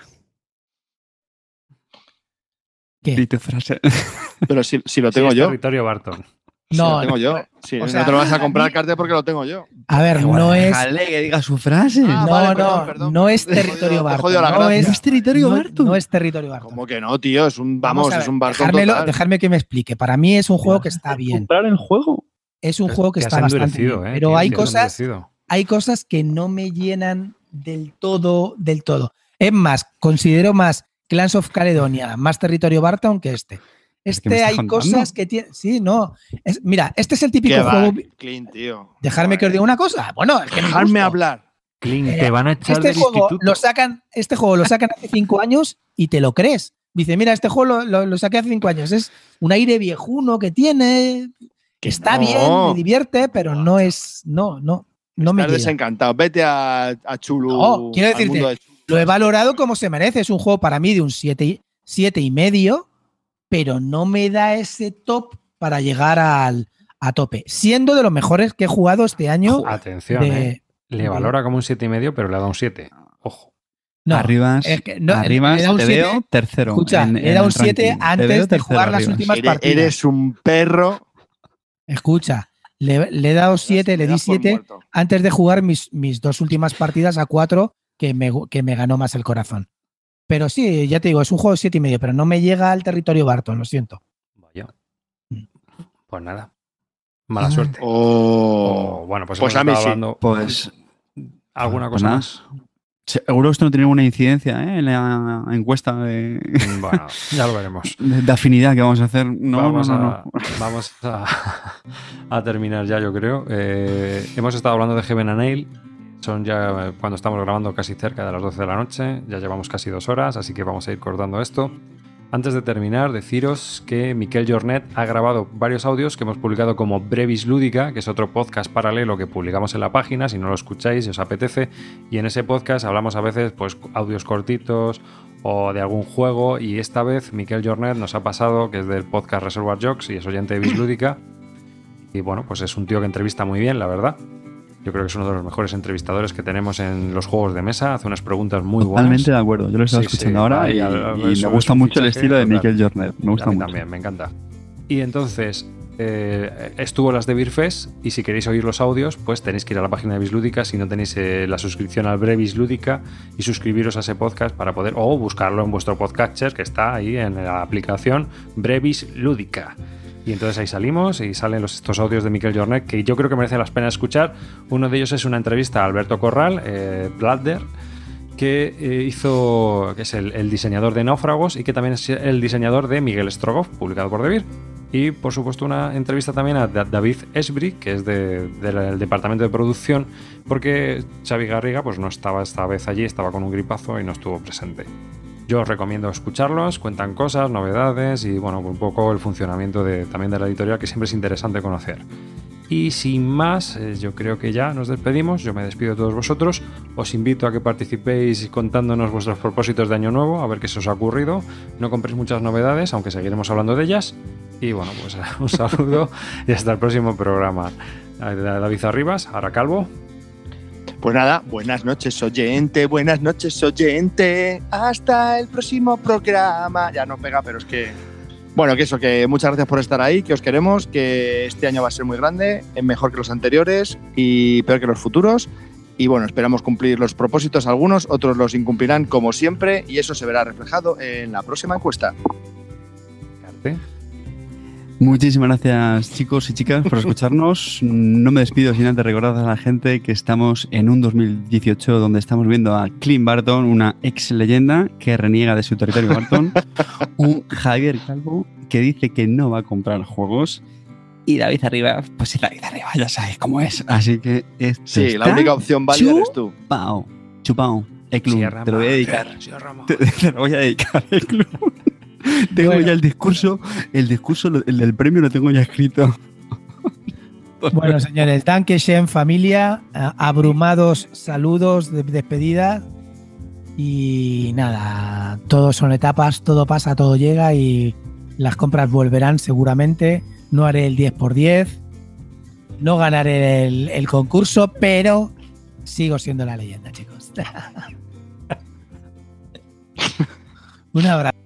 ¿Qué? Di tu frase. Pero si, si lo tengo yo. territorio Barton. Si No, lo tengo yo. Si o no te lo vas a comprar, mí- Carte, porque lo tengo yo. A ver, no es, Déjale que diga su frase. Ah, no, vale, no, perdón, perdón. no es territorio Barton. No es, ¿Es territorio no- Barton? no es territorio Barton. ¿Cómo que no, tío? Es un, Vamos vamos, es un Barton total. dejadme que me explique. Para mí es un juego que está bien. comprar el juego? Es un juego que está bastante endurecido, bien. eh, Pero hay cosas, endurecido. hay cosas que no me llenan del todo, del todo. Es más, considero más Clans of Caledonia, más territorio Barton que este. ¿Qué me Este hay contando? cosas que tiene. Sí, no. Es- mira, este es el típico ¿Qué va, juego. Clint, tío? Dejarme que os diga una cosa. Bueno, es que me Dejarme hablar. Clint, Eh, te van a echar Este del juego instituto. lo sacan, este juego lo sacan hace cinco años y te lo crees. Dice, mira, este juego lo, lo- lo saqué hace cinco años. Es un aire viejuno que tiene, que está no. bien, me divierte, pero no es, no, no, no me llega. desencantado. Vete a, a Chulu. No, quiero decirte, de Chulu. lo he valorado como se merece. Es un juego para mí de un 7 y, siete y medio, pero no me da ese top para llegar al, a tope. Siendo de los mejores que he jugado este año. Atención, de- eh. Le valora como un 7,5, pero le ha dado un 7. Ojo. No, Arribas, es que no, Arribas da te siete- veo tercero. Escucha, en- en el un 7 ranking. Te antes de jugar las últimas Eres, partidas. eres un perro. Escucha, le, le he dado 7, le di Das por 7 muerto. antes de jugar mis, mis dos últimas partidas a 4 que me, que me ganó más el corazón. Pero sí, ya te digo, es un juego de 7 y medio, pero no me llega al territorio Barton, lo siento. Vaya. Mm. Pues nada. Mala Ah. suerte. Oh. O, bueno, pues, Pues a mí sí. hablando Pues alguna cosa más. Seguro que esto no tiene ninguna incidencia ¿eh? en la encuesta de, Bueno, ya lo veremos. de- de afinidad que vamos a hacer. No, vamos no, no, a, vamos a, a terminar ya, yo creo. Eh, hemos estado hablando de Heaven and Nail. Son ya, cuando estamos grabando, casi cerca de las 12 de la noche. Ya llevamos casi dos horas, así que vamos a ir cortando esto. Antes de terminar, deciros que Miquel Jornet ha grabado varios audios que hemos publicado como Brevis Lúdica, que es otro podcast paralelo que publicamos en la página, si no lo escucháis, si os apetece. Y en ese podcast hablamos a veces pues audios cortitos o de algún juego. Y esta vez Miquel Jornet nos ha pasado, que es del podcast Reservoir Jokes y es oyente de Bis Lúdica. Y bueno, pues es un tío que entrevista muy bien, la verdad. Yo creo que es uno de los mejores entrevistadores que tenemos en los juegos de mesa. Hace unas preguntas muy buenas. Totalmente de acuerdo. Yo lo estaba Sí, sí, escuchando ahora y, me gusta mucho el estilo de. Miquel Jornet. Me gusta a mí mucho. también, me encanta. Y entonces, eh, estuvo las de Beerfest y si queréis oír los audios, pues tenéis que ir a la página de Bislúdica si no tenéis eh, la suscripción al Brevis Lúdica y suscribiros a ese podcast para poder, o buscarlo en vuestro podcatcher que está ahí en la aplicación Brevis Lúdica. Y entonces ahí salimos y salen estos audios de Miquel Jornet que yo creo que merecen la pena escuchar. Uno de ellos es una entrevista a Alberto Corral, eh, Bladder, que eh, hizo, que es el, diseñador de Náufragos y que también es el diseñador de Miguel Strogoff, publicado por Devir. Y por supuesto una entrevista también a Da- David Esbri, que es de- del departamento de producción, porque Xavi Garriga pues no estaba esta vez allí, estaba con un gripazo y no estuvo presente. Yo os recomiendo escucharlos, cuentan cosas, novedades y bueno, un poco el funcionamiento de, también de la editorial que siempre es interesante conocer. Y sin más, eh, yo creo que ya nos despedimos. Yo me despido de todos vosotros. Os invito a que participéis contándonos vuestros propósitos de año nuevo, a ver qué se os ha ocurrido. No compréis muchas novedades, aunque seguiremos hablando de ellas. Y bueno, pues un saludo y hasta el próximo programa. David Arribas, ahora Calvo. Pues nada, buenas noches, oyente, buenas noches, oyente. Hasta el próximo programa. Ya no pega, pero es que. Bueno, que eso, que muchas gracias por estar ahí, que os queremos, que este año va a ser muy grande, mejor que los anteriores y peor que los futuros. Y bueno, esperamos cumplir los propósitos algunos, otros los incumplirán como siempre y eso se verá reflejado en la próxima encuesta. Muchísimas gracias chicos y chicas por escucharnos. No me despido sin antes recordar a la gente que estamos en un 2018 donde estamos viendo a Clint Barton, una ex leyenda que reniega de su territorio Barton, un Javier Calvo que dice que no va a comprar juegos y David Arriba, pues David Arriba ya sabéis cómo es. Así que esto Sí, la única opción válida eres tú. chupao, chupao, el club, Sierra te lo voy a dedicar. Sierra Te, lo voy a dedicar el club. Tengo Bueno. ya el discurso, el discurso, el del premio lo tengo ya escrito. Bueno, señores, Danke Shen familia, abrumados saludos de despedida y nada, todo son etapas, todo pasa, todo llega y las compras volverán seguramente. No haré el 10 por 10, no ganaré el, el concurso, pero sigo siendo la leyenda, chicos. Un abrazo.